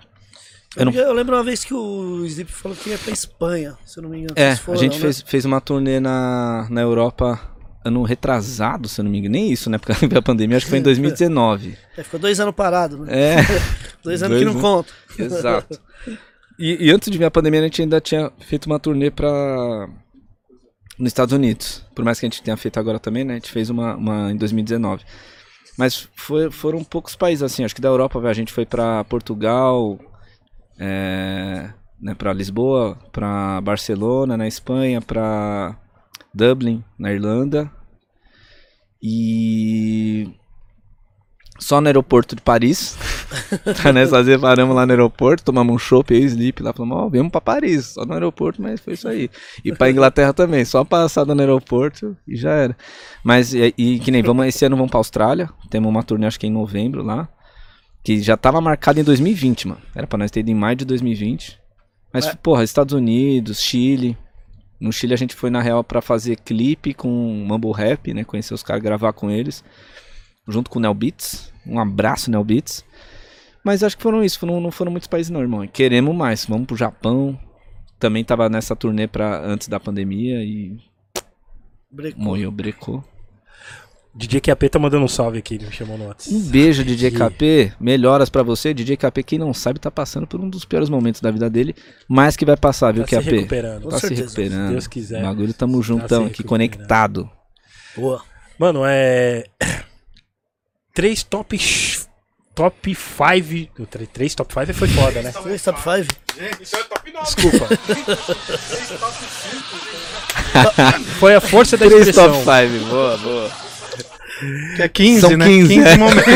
Eu não- Eu lembro uma vez que o Slip falou que ia pra Espanha, se eu não me engano. É, foram, a gente né? fez, fez uma turnê na, na Europa ano retrasado, se eu não me engano. Nem isso, né? Porque veio a pandemia, acho que foi em 2019. É, ficou dois anos parado, né? É, dois anos dois que não conta. exato. E, e antes de vir a pandemia, a gente ainda tinha feito uma turnê pra. nos Estados Unidos. Por mais que a gente tenha feito agora também, né? A gente fez uma, uma em 2019. Mas foi- foram poucos países, assim. Acho que da Europa, a gente foi pra Portugal, é, né, para Lisboa, pra Barcelona, na Espanha, pra Dublin, na Irlanda. E só no aeroporto de Paris. tá, né? Nós paramos lá no aeroporto, tomamos um chopp aí, sleep lá, falamos, ó, viemos pra Paris, só no aeroporto, mas foi isso aí. E pra Inglaterra também, só passada no aeroporto e já era. Mas, e, e que nem, vamos, esse ano vamos pra Austrália, temos uma turnê acho que em novembro lá, que já tava marcada em 2020, mano. Era pra nós ter ido em maio de 2020. Mas, É. porra, Estados Unidos, Chile. No Chile a gente foi na real pra fazer clipe com Mumble Rap, né? Conhecer os caras, gravar com eles. Junto com o Nel Beats. Um abraço, Nel Beats. Mas acho que foram isso, foram- não foram muitos países não, irmão. Queremos mais, vamos pro Japão. Também tava nessa turnê pra, antes da pandemia e Brecou. morreu, brecou. DJ QAP tá mandando um salve aqui, ele me chamou no Um WhatsApp. beijo, DJ KP. Melhoras pra você. DJ KP, quem não sabe, tá passando por um dos piores momentos da vida dele. Mas que vai passar, viu, Tá se KP? recuperando. Com Tá se certeza, se recuperando. Deus quiser. O bagulho tamo juntão se aqui, conectado. Boa. Mano, é. Três top top 5. Três top 5 foi foda, né? Três top 5? Isso é top 9. Desculpa. Foi a força da Três expressão. top 5, boa, boa. Que é 15, São né? 15, 15 é. momentos.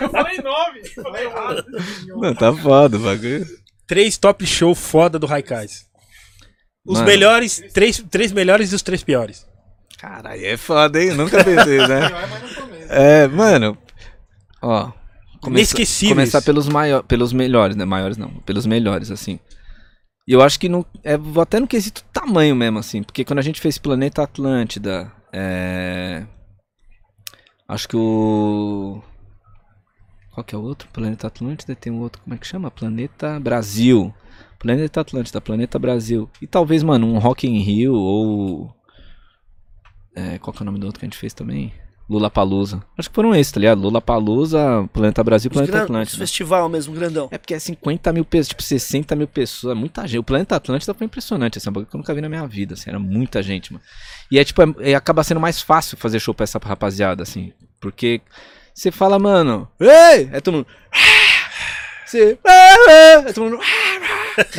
Eu falei 9. Falei errado. Não, tá foda o bagulho. Três top show foda do Raikais. Os Mano. melhores, três, três melhores e os três piores. Caralho, é foda, hein? Nunca pensei, né? É, mano. Ó. começa-. Começar pelos, maior, pelos melhores, né? Maiores não, pelos melhores, assim. E eu acho que não. É, vou até no quesito tamanho mesmo, assim. Porque quando a gente fez Planeta Atlântida, é. Acho que o. Qual que é o outro? Planeta Atlântida tem um outro, como é que chama? Planeta Brasil. Planeta Atlântida, Planeta Brasil. E talvez, mano, um Rock in Rio ou. É, qual que é o nome do outro que a gente fez também? Lula Palusa. Acho que foram esses, tá ligado? Lula Palusa, Planeta Brasil, Os Planeta gran- Atlântida. os festival mesmo, grandão. É porque é 50 mil pessoas, tipo 60 mil pessoas, é muita gente. O Planeta Atlântida foi impressionante, esse é um bagulho que eu nunca vi na minha vida, assim, era muita gente, mano. E é tipo, é, é- acaba sendo mais fácil fazer show pra essa rapaziada, assim, porque você fala, mano, ei! É todo mundo. Você. É todo mundo.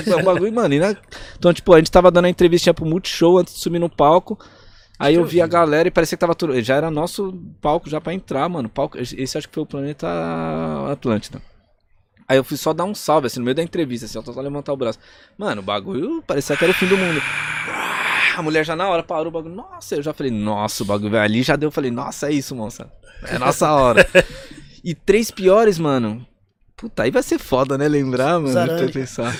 É um bagulho, mano. na- Então, tipo, a gente tava dando a entrevista pro Multishow antes de subir no palco. Aí eu vi a galera e parecia que tava tudo. Já era nosso palco já pra entrar, mano. Palco... Esse acho que foi o Planeta Atlântida. Aí eu fui só dar um salve, assim, no meio da entrevista, assim, só levantar o braço. Mano, o bagulho parecia que era o fim do mundo. A mulher já na hora parou o bagulho. Nossa, eu já falei, nossa, o bagulho ali já deu. Eu falei, nossa, é isso, moça. É nossa hora. e três piores, mano. Puta, aí vai ser foda, né? Lembrar, mano. Pensar.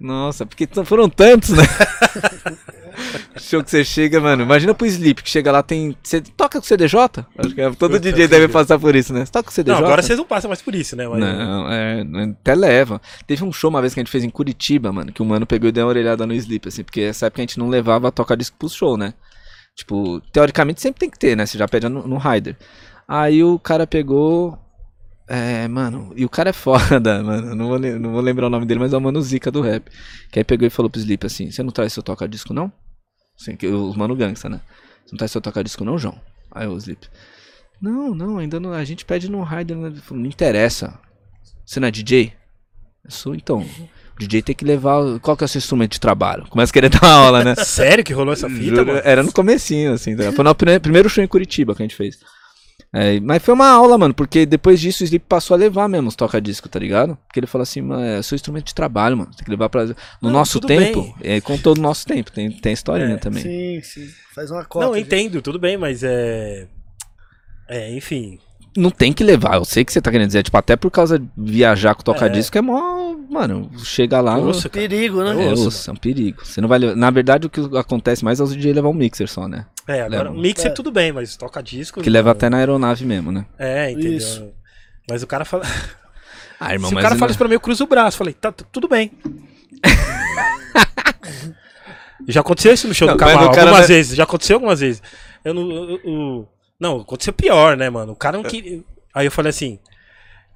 Nossa, porque foram tantos, né? Show que você chega, mano. Imagina pro Sleep, que chega lá, tem. Você toca com CDJ? Acho que é- todo DJ deve passar por isso, né? Você toca com CDJ? Não, agora vocês não passam mais por isso, né? Mas- Não, é, até leva. Teve um show uma vez que a gente fez em Curitiba, mano, que o mano pegou e deu uma orelhada no Sleep, assim, porque essa época a gente não levava tocar disco pro show, né? Tipo, teoricamente sempre tem que ter, né? Você já pede no, no Rider. Aí o cara pegou. É, mano, e o cara é foda, mano. Não vou, não vou lembrar o nome dele, mas é o mano Zica do rap. Que aí pegou e falou pro Sleep assim: Você não traz seu toca-disco, não? Assim, que os mano gangsta, né? Você não traz seu toca-disco, não, João? Aí o Sleep: Não, não, ainda não. A gente pede no Rider, né? Ele falou, Não interessa. Você não é DJ? Eu sou, então. O DJ tem que levar. Qual que é o seu instrumento de trabalho? Começa a querer dar uma aula, né? Sério que rolou essa fita, mano? Era no comecinho, assim. tá? Foi no prime- primeiro show em Curitiba que a gente fez. É, mas foi uma aula, mano, porque depois disso o Sleep passou a levar mesmo os toca-disco, tá ligado? Porque ele falou assim, mano, é seu instrumento de trabalho, mano. Tem que levar pra. No Não, nosso tempo, é, contou no nosso tempo, tem, tem historinha É, também. Sim, sim. Faz uma cota. Não, entendo, tudo bem, mas é. É, enfim. Não tem que levar, eu sei que você tá querendo dizer, tipo, até por causa de viajar com toca-disco é mó. Mano, chega lá. Nossa, cara. Perigo, né? é, Nossa, osso, é um perigo. Você não vai levar- Na verdade, o que acontece mais é os DJ levar um mixer só, né? É, agora Leva. o mixer É. tudo bem, mas toca disco. Que leva até na aeronave mesmo, né? É, entendeu? Isso. Mas o cara fala. Ah, irmão, Se o cara não- fala isso pra mim, eu cruzo o braço. Falei, tá, tudo bem. já aconteceu isso no show Não, do cara algumas não é- vezes. Já aconteceu algumas vezes. Eu não. eu- eu- não, aconteceu pior, né, mano? O cara não queria. Aí eu falei assim.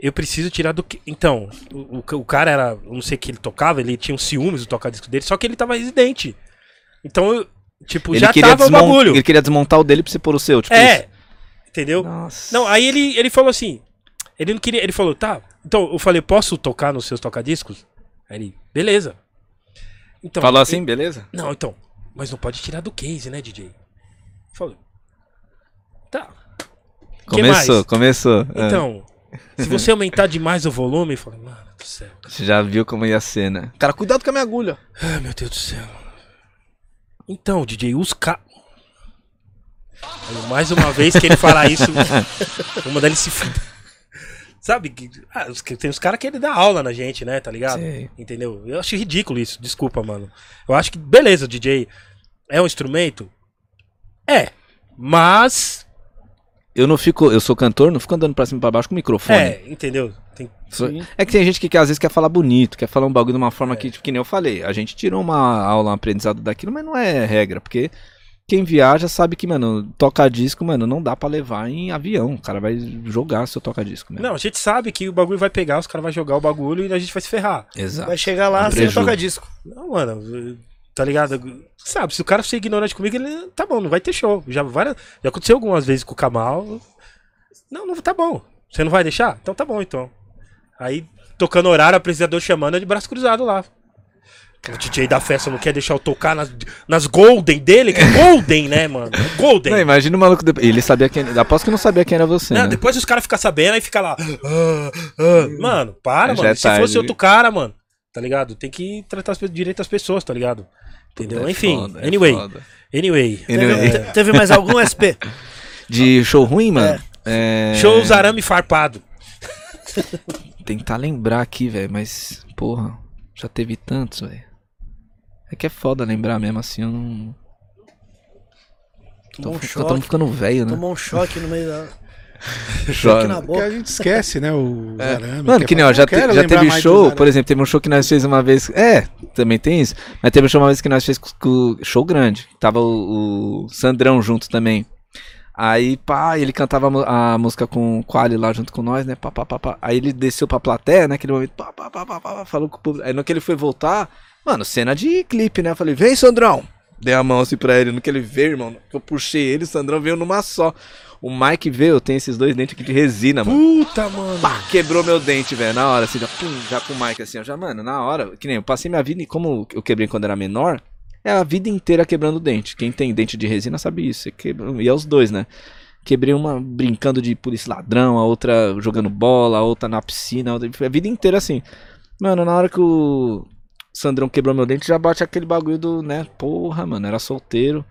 Eu preciso tirar do que. Então, o, o, o cara era. Eu não sei o que ele tocava, ele tinha um ciúmes do tocar-disco dele, só que ele tava residente. Então, eu, tipo, Ele já queria, tava o bagulho. ele queria desmontar o dele pra você pôr o seu, tipo É. isso. Entendeu? Nossa. Não, aí ele, ele falou assim. Ele não queria. Ele falou, tá. Então eu falei, posso tocar nos seus tocadiscos? Aí ele, beleza. Então, Falou assim, beleza? Não, então. Mas não pode tirar do case, né, DJ? Falou. Que Começou, mais? começou. Ah, Então, se você aumentar demais o volume, eu falei, mano do céu. Você já viu como ia ser, né? Cara, cuidado com a minha agulha. Ai, meu Deus do céu. Então, DJ, os ca... Mais uma vez que ele falar isso, vou mandar ele se fuder. Sabe? que- ah, tem os caras que ele dá aula na gente, né? Tá ligado? Sei. Entendeu? Eu acho ridículo isso, desculpa, mano. Eu acho que, beleza, DJ é um instrumento? É. Mas. Eu não fico, eu sou cantor, não fico andando pra cima e pra baixo com o microfone. É, entendeu? Tem- É que tem gente que, que às vezes quer falar bonito, quer falar um bagulho de uma forma É. que, tipo, que nem eu falei. A gente tirou uma aula, um aprendizado daquilo, mas não é regra, porque quem viaja sabe que, mano, tocar disco, mano, não dá pra levar em avião. O cara vai jogar seu toca-disco, né? Não, a gente sabe que o bagulho vai pegar, os caras vão jogar o bagulho e a gente vai se ferrar. Exato. Vai chegar lá Um sem preju. toca disco. Não, mano, tá ligado? Sabe, se o cara ser ignorante comigo, ele tá bom, não vai ter show. Já, várias, já aconteceu algumas vezes com o Kamal. Não, não tá bom. Você não vai deixar? Então tá bom, então. Aí, tocando horário, apresentador chamando, de braço cruzado lá. O DJ da festa não quer deixar eu tocar nas, nas Golden dele, que é Golden, né, mano? Golden. Não, imagina o maluco. depois- Ele sabia quem. Aposto que não sabia quem era você. Não, né? depois os caras ficam sabendo e fica lá. "Ah, ah". Mano, para, Já mano. é Se tarde. fosse outro cara, mano, tá ligado? Tem que tratar direito as pessoas, tá ligado? Entendeu? É Enfim, foda, é anyway. foda. Anyway. Anyway. Teve, te- teve mais algum SP? De show ruim, mano? É... Shows arame farpado. Tentar lembrar aqui, velho, mas. Porra, já teve tantos, velho. É que é foda lembrar mesmo assim, eu não. Tomou um Estamos choque. ficando velho, né? Tomou um choque no meio da. Choque na Porque boca. a gente esquece, né? O arame. Mano, que nem, ó, já, te- já teve show, por exemplo, teve um show que nós fez uma vez. É, também tem isso. Mas teve um show uma vez que nós fez com, com show grande. Tava o, o Sandrão junto também. Aí, pá, ele cantava a música com o Quali lá junto com nós, né? Pá, pá, pá, pá. Aí ele desceu pra plateia, naquele momento, pá, pá, pá, pá, pá, pá, falou com o público. Aí no que ele foi voltar, mano, cena de clipe, né? Eu falei, vem, Sandrão! Dei a mão assim pra ele. No que ele veio, irmão, que eu puxei ele, o Sandrão veio numa só. O Mike veio, tem esses dois dentes aqui de resina, mano. Puta, mano. Pá, quebrou meu dente, velho, na hora, assim, já, pum, já com o Mike, assim, ó, já, mano, na hora, que nem eu passei minha vida, e como eu quebrei quando era menor, é a vida inteira quebrando dente. Quem tem dente de resina sabe isso, você quebra, e é os dois, né? Quebrei uma brincando de polícia ladrão, a outra jogando bola, a outra na piscina, a, outra, a vida inteira assim. Mano, na hora que o Sandrão quebrou meu dente, já bate aquele bagulho do, né, porra, mano, era solteiro.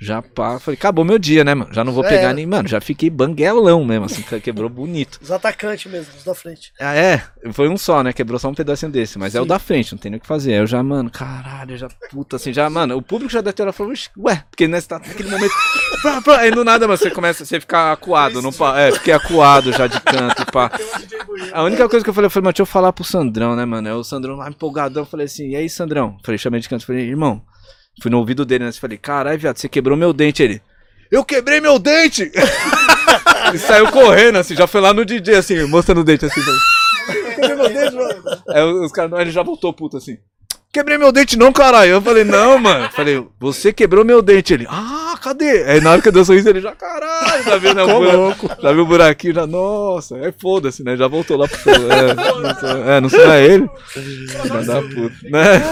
Já pá, falei, acabou meu dia, né, mano? Já não vou É. pegar nem, mano, já fiquei banguelão mesmo, assim, quebrou bonito. Os atacantes mesmo, os da frente. Ah, é, foi um só, né? Quebrou só um pedacinho desse, mas é o da frente, não tem nem o que fazer. Aí eu já, mano, caralho, já, puta, assim, já, mano, o público já deve ter olhado e falou, "Ixi, ué, porque né, você tá naquele momento. pá, pá, aí do nada, mano, você começa, você fica acuado, não pá, é, fiquei acuado já de canto, pá. A única coisa que eu falei, eu falei, mano, deixa eu falar pro Sandrão, né, mano? Aí o Sandrão lá empolgadão, eu falei assim, e aí, Sandrão? Falei, chamei de canto, falei, irmão, fui no ouvido dele, né? Falei, caralho, viado, você quebrou meu dente, ele. Eu quebrei meu dente! e saiu correndo, assim, já foi lá no DJ, assim, mostrando o dente, assim. Quebrei meu dente, mano. Aí os caras, ele já voltou puto, assim. Quebrei meu dente não, caralho. Eu falei, não, mano. Falei, você quebrou meu dente. Ele, ah, cadê? Aí na hora que eu dei o sorriso, ele já, caralho, já viu, né? o buraco, já viu o buraquinho, já, nossa. Aí foda-se, né? Já voltou lá pro show. É, não é, não sou é ele. Filha da puta, né?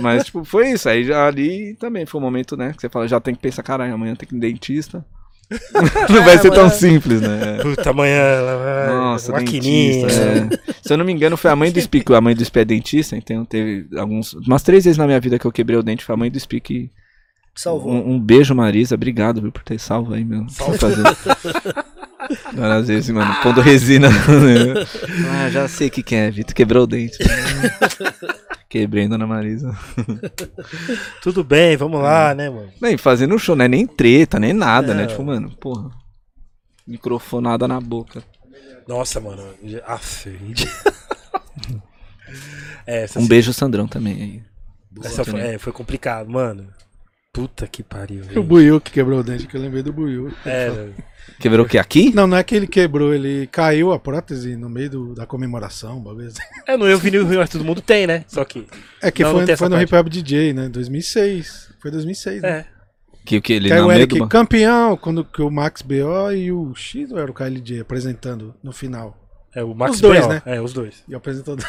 Mas, tipo, foi isso. Aí já ali também foi um momento, né? Que você fala, já tem que pensar, caralho, amanhã tem que ir no dentista. Não vai ser tão amanhã- simples, né? Puta, amanhã ela vai. Nossa, maquininha. dentista, é. Se eu não me engano, foi a mãe do Speak. A mãe do Speak é dentista, então teve alguns. Umas três vezes na minha vida que eu quebrei o dente, foi a mãe do Speak. Salvou. Um, um beijo, Marisa. Obrigado viu, por ter salvo aí, meu. Salve. Fazer. Várias vezes, mano. Pondo resina. né? ah, já sei o que, que é, Vitor. Quebrou o dente. Quebrei, dona Marisa. Tudo bem, vamos lá, né, mano? Nem fazendo show, não é nem treta, nem nada, né? É. Tipo, mano, porra. Microfonada na boca. Nossa, mano. Aff, gente. É, Um beijo, Sandrão, também aí. essa foi, é, foi complicado, mano. Puta que pariu. O velho. Buiu que quebrou o dente, que eu lembrei do Buiu. É, Quebrou o que? Aqui? Não, não é que ele quebrou, ele caiu a prótese no meio do- da comemoração, bagulho assim. é, no Eu Vinil Rio, todo mundo tem, né? Só que. É que Não, não foi, tem foi no. Hip Hop DJ, né? 2006. Foi 2006, né? É. Que o que? Ele no o meio Eric do... campeão, quando que o Max B.O. e o X ou era o KLJ apresentando no final. É o Max Os dois, B.O., né? É, os dois. E o apresentador.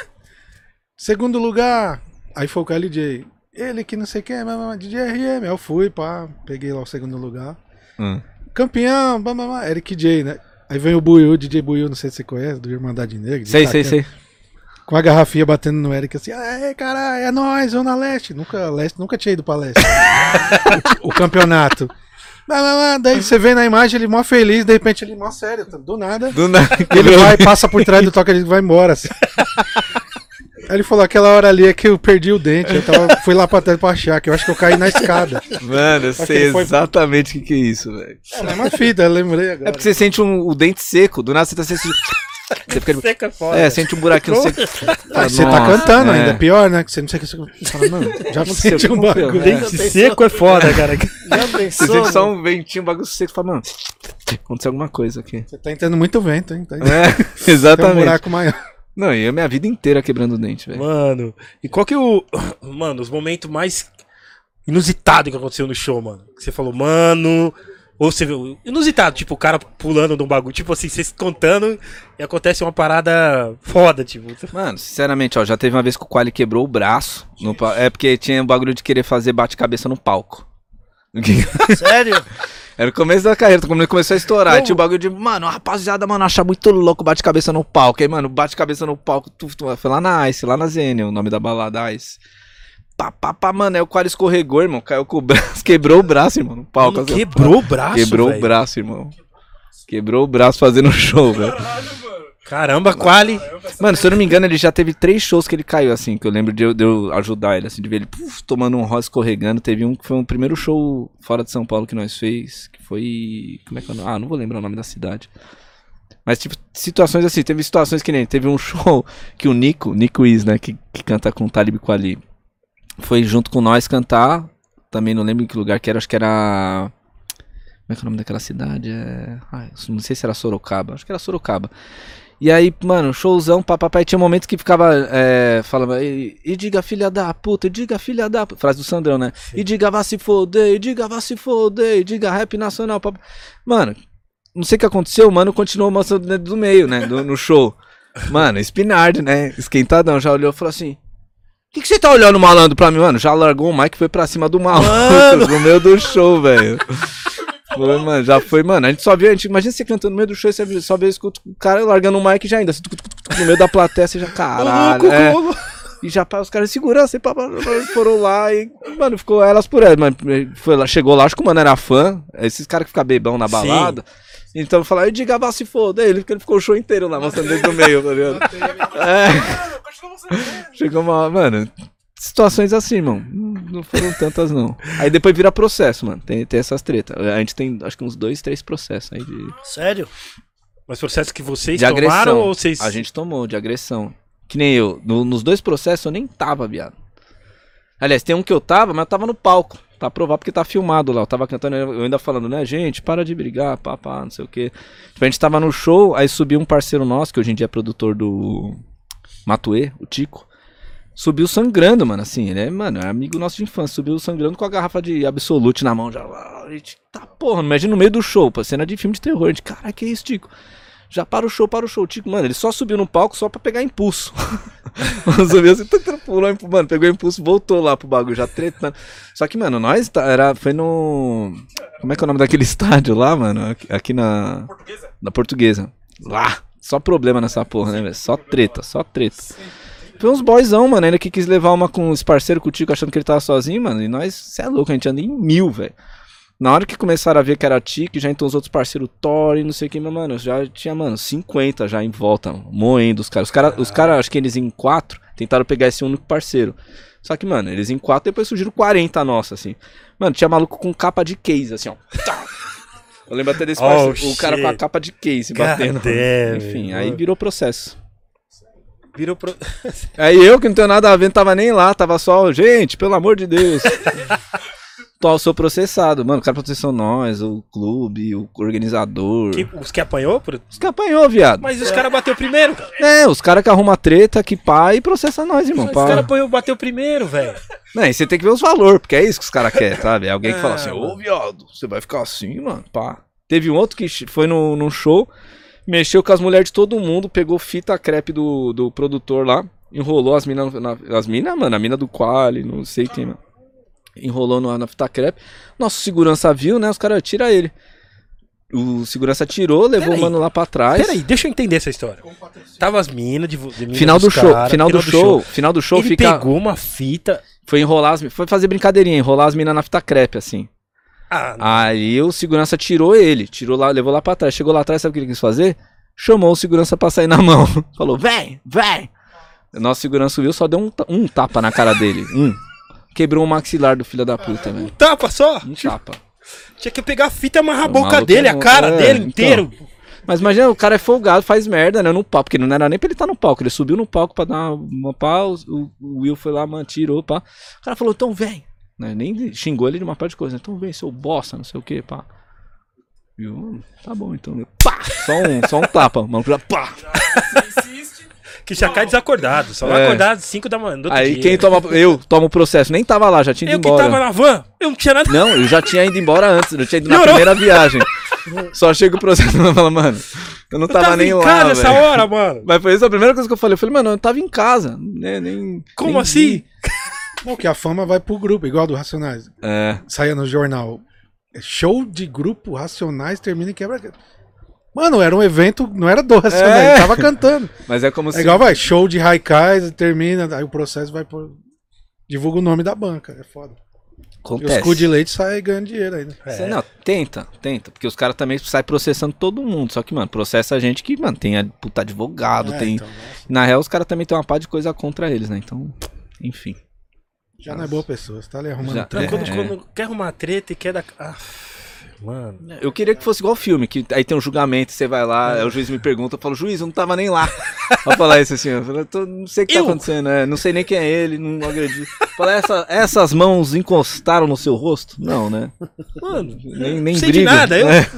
Segundo lugar, aí foi o KLJ. Ele que não sei quem, DJ RM. Eu fui, pá, peguei lá o segundo lugar. Hum. Campeão, bam, bam, bam, Eric J, né? Aí vem o Buiu, DJ Buiu, não sei se você conhece, do Irmandade Negra. Sei, sei, Itaquera, sei. Com a garrafinha batendo no Eric assim, aê, caralho, é nóis, Zona Leste. Nunca, leste, nunca tinha ido pra Leste. o, o campeonato. Daí você vê na imagem ele mó feliz, de repente ele mó sério, tá, do nada. Do nada. Ele vai, passa por trás do toca, ele vai embora. assim. Aí ele falou, aquela hora ali é que eu perdi o dente, eu tava, fui lá pra trás pra achar, que eu acho que eu caí na escada. Mano, eu sei foi- exatamente o que, que é isso, velho. É, é uma fita, eu lembrei agora. É porque você sente um, o dente seco, do nada você tá sentindo. Você fica. Seca é foda. É, sente um buraquinho seco. Ah, você tá cantando é. ainda, pior, né? Que você não sei o que você fala, mano, já aconteceu, sente um bagulho. Dente seco é foda, cara. Já Você sente só um ventinho, um bagulho seco, fala, mano, aconteceu alguma coisa aqui. Você tá entrando muito vento, hein? Tá É, Tem um exatamente. buraco maior. Não, e eu minha vida inteira quebrando o dente, velho. Mano, e qual que é o. Mano, os momentos mais inusitados que aconteceu no show, mano? Que você falou, mano, Ou você viu inusitado, tipo, o cara pulando de um bagulho, tipo assim, vocês contando e acontece uma parada foda, tipo. Mano, sinceramente, ó, já teve uma vez que o Quali quebrou o braço. no é porque tinha o bagulho de querer fazer bate-cabeça no palco. Sério? Era o começo da carreira, quando ele começou a estourar. Aí tinha o bagulho de, mano, rapaziada, mano, acha muito louco bate-cabeça no palco. Aí, mano, bate-cabeça no palco, tu, tu, foi lá na Ice, lá na Zene, o nome da balada Ice. Pá, pá, pá, mano, aí o Quali escorregou, irmão, caiu com o braço, quebrou o braço, irmão, no palco. Mano, assim, quebrou o braço, Quebrou velho. o braço, irmão. Quebrou o braço fazendo show, velho. Caramba, Quali. Mano, se eu não me engano, ele já teve três shows que ele caiu, assim, que eu lembro de eu, de eu ajudar ele, assim, de ver ele puf, tomando um rosa escorregando. Teve um que foi um primeiro show fora de São Paulo que nós fez, que foi. Como é que é o nome? Ah, não vou lembrar o nome da cidade. Mas, tipo, situações assim, teve situações que nem. Teve um show que o Nico, Nico Is, né, que, que canta com o Talib Kweli, foi junto com nós cantar. Também não lembro em que lugar que era, acho que era. Como é que é o nome daquela cidade? É... Ah, não sei se era Sorocaba, acho que era Sorocaba. E aí, mano, showzão, papai tinha momentos que ficava é, falando, e, e diga filha da puta, e diga filha da puta, frase do Sandrão, né? E diga vá se foder, e diga vá se foder, e diga rap nacional, papai. Mano, não sei o que aconteceu, o mano continuou mostrando o dedo do meio, né, do- no show. Mano, Spinard, né, esquentadão, já olhou e falou assim, o que que você tá olhando malandro pra mim, mano? Já largou o mic e foi pra cima do malandro, no meio do show, velho. Foi, mano, já foi, mano. A gente só viu, a gente, imagina você cantando no meio do show e você só vê escuta o cara largando o mic já ainda, assim, no meio da plateia, você já, caralho. é. E já os caras de segurança, e foram lá e, mano, ficou elas por elas. Mano, foi lá, chegou lá, acho que o mano era fã, esses caras que ficam bebão na balada. Então falaram, e diga se foda ele, porque ele ficou o show inteiro lá, mostrando dentro do meio, tá ligado? É. Chegou uma, mano, situações assim, irmão. Não foram tantas, não. Aí depois vira processo, mano. Tem, tem essas tretas. A gente tem, acho que uns dois, três processos aí de, Sério? Mas processo que vocês de tomaram agressão. ou vocês. A gente tomou, de agressão. Que nem eu. No- nos dois processos eu nem tava, viado. Aliás, tem um que eu tava, mas eu tava no palco. Pra provar porque tá filmado lá. Eu tava cantando, eu ainda falando, né, gente, para de brigar, pá, pá, não sei o quê. Tipo, a gente tava no show, aí subiu um parceiro nosso, que hoje em dia é produtor do Matuê, o Tico. Subiu sangrando, mano, assim, ele é, mano, é amigo nosso de infância. Subiu sangrando com a garrafa de Absolute na mão, já. A gente, tá porra, imagina no meio do show, pô, cena de filme de terror. A gente, cara, que isso, Tico? Já para o show, para o show. Tico, mano, ele só subiu no palco só pra pegar impulso. subiu assim, pulou, mano, pegou impulso, voltou lá pro bagulho, já tretando. Só que, mano, nós tá- era, foi no. Como é que é o nome daquele estádio lá, mano? Aqui, na. Na portuguesa. Lá. Só problema nessa porra, né, velho? Só treta, só treta. Foi uns boyzão, mano, ainda que quis levar uma com os parceiros com o Tico achando que ele tava sozinho, mano. E nós, cê é louco, a gente anda em mil, velho. Na hora que começaram a ver que era Tico, já entrou os outros parceiros Thor e não sei o que, mas, mano, já tinha, mano, 50 já em volta, moendo os caras. Os caras, os cara, acho que eles em quatro, tentaram pegar esse único parceiro. Só que, mano, eles em quatro, depois surgiram 40 nossa, assim. Mano, tinha maluco com capa de case, assim, ó. Eu lembro até desse Oh, parceiro, o cara com a capa de case God batendo. damn, Enfim, mano. aí virou processo. Virou pro... Aí eu que não tenho nada a ver, não tava nem lá, tava só, gente, pelo amor de Deus. Tô, sou processado. Mano, o cara processou nós, o clube, o organizador. Que- os que apanhou? Por... Os que apanhou, viado. Mas os caras bateu primeiro, cara. É, os caras que arrumam treta, que pá, e processa nós, irmão. Os caras bateu primeiro, velho. Não, e você tem que ver os valores, porque é isso que os caras querem, sabe? É alguém que fala Ah, assim, ô viado, você vai ficar assim, mano, pá. Teve um outro que foi num show, mexeu com as mulheres de todo mundo, pegou fita crepe do, do produtor lá, enrolou as minas, na- as minas, mano, a mina do Quali, não sei quem, mano. Enrolou na, na fita crepe. Nosso segurança viu, né? Os caras tiram ele. O segurança tirou, levou Peraí. o mano lá pra trás. Peraí, deixa eu entender essa história. Tava as minas de, de mina Final do show, cara, final do show, final do show Ele fica. pegou uma fita. Foi enrolar as, foi fazer brincadeirinha, enrolar as minas na fita crepe, assim. Ah, Aí o segurança tirou ele, tirou lá, levou lá pra trás. Chegou lá atrás, sabe o que ele quis fazer? Chamou o segurança pra sair na mão. Falou, vem, vem. O nosso segurança viu, só deu um, um tapa na cara dele. Um. Quebrou o maxilar do filho da puta, velho. tapa só. Um tapa. Tinha que pegar a fita e amarrar a boca dele, é a um- cara é, dele então. inteiro. Mas imagina, o cara é folgado, faz merda, né, no palco. Porque não era nem pra ele estar no palco. Ele subiu no palco pra dar uma pá, o, o Will foi lá, mano, tirou, pá. O cara falou, então vem. Né, nem xingou ele de uma parte de coisa. Então vem, seu bosta, não sei o que, pá. Viu? Tá bom, então. Pá! Só um, só um tapa. O maluco já, pá! Que já cai desacordado. Só vai É. acordar às 5 da manhã. Aí dia. quem toma. Eu tomo o processo. Nem tava lá, já tinha ido Eu que embora. tava na van, eu não tinha nada. Não, eu já tinha ido embora antes, eu tinha ido na Piorou. primeira viagem. Só chega o processo e fala, mano, eu não Eu tava, nem em lá. casa essa hora, mano. Mas foi isso a primeira coisa que eu falei. Eu falei, mano, eu tava em casa. Né, nem, Como nem assim? vi. Não, que a fama vai pro grupo, igual do Racionais. É. Saia no jornal. Show de grupo Racionais termina em quebra. Mano, era um evento, não era do Racionais, É. ele tava cantando. Mas é como É se. igual, vai, show de Raikais, termina, aí o processo vai pro. Divulga o nome da banca, é foda. E os Acontece. cu de leite saem ganhando dinheiro ainda. Você- Não, tenta, tenta. Porque os caras também saem processando todo mundo. Só que, mano, processa a gente que, mano, tem a puta advogado, É, tem. então, Na real, os caras também tem uma pá de coisa contra eles, né? Então, enfim. Já não é boa pessoa, você tá ali arrumando Já- treta. Não, quando, É. quando quer arrumar treta e quer dar. Ah, mano. Eu queria que fosse igual filme, que aí tem um julgamento, você vai lá, aí o juiz me pergunta, eu falo, juiz, eu não tava nem lá. Pra falar isso assim, eu falo, "Tô- não sei o que Eu? tá acontecendo, é, não sei nem quem é ele, não acredito. Fala, essa, essas mãos encostaram no seu rosto? Não, né? Mano, Nem, nem não sei de brigo. nada. Eu É.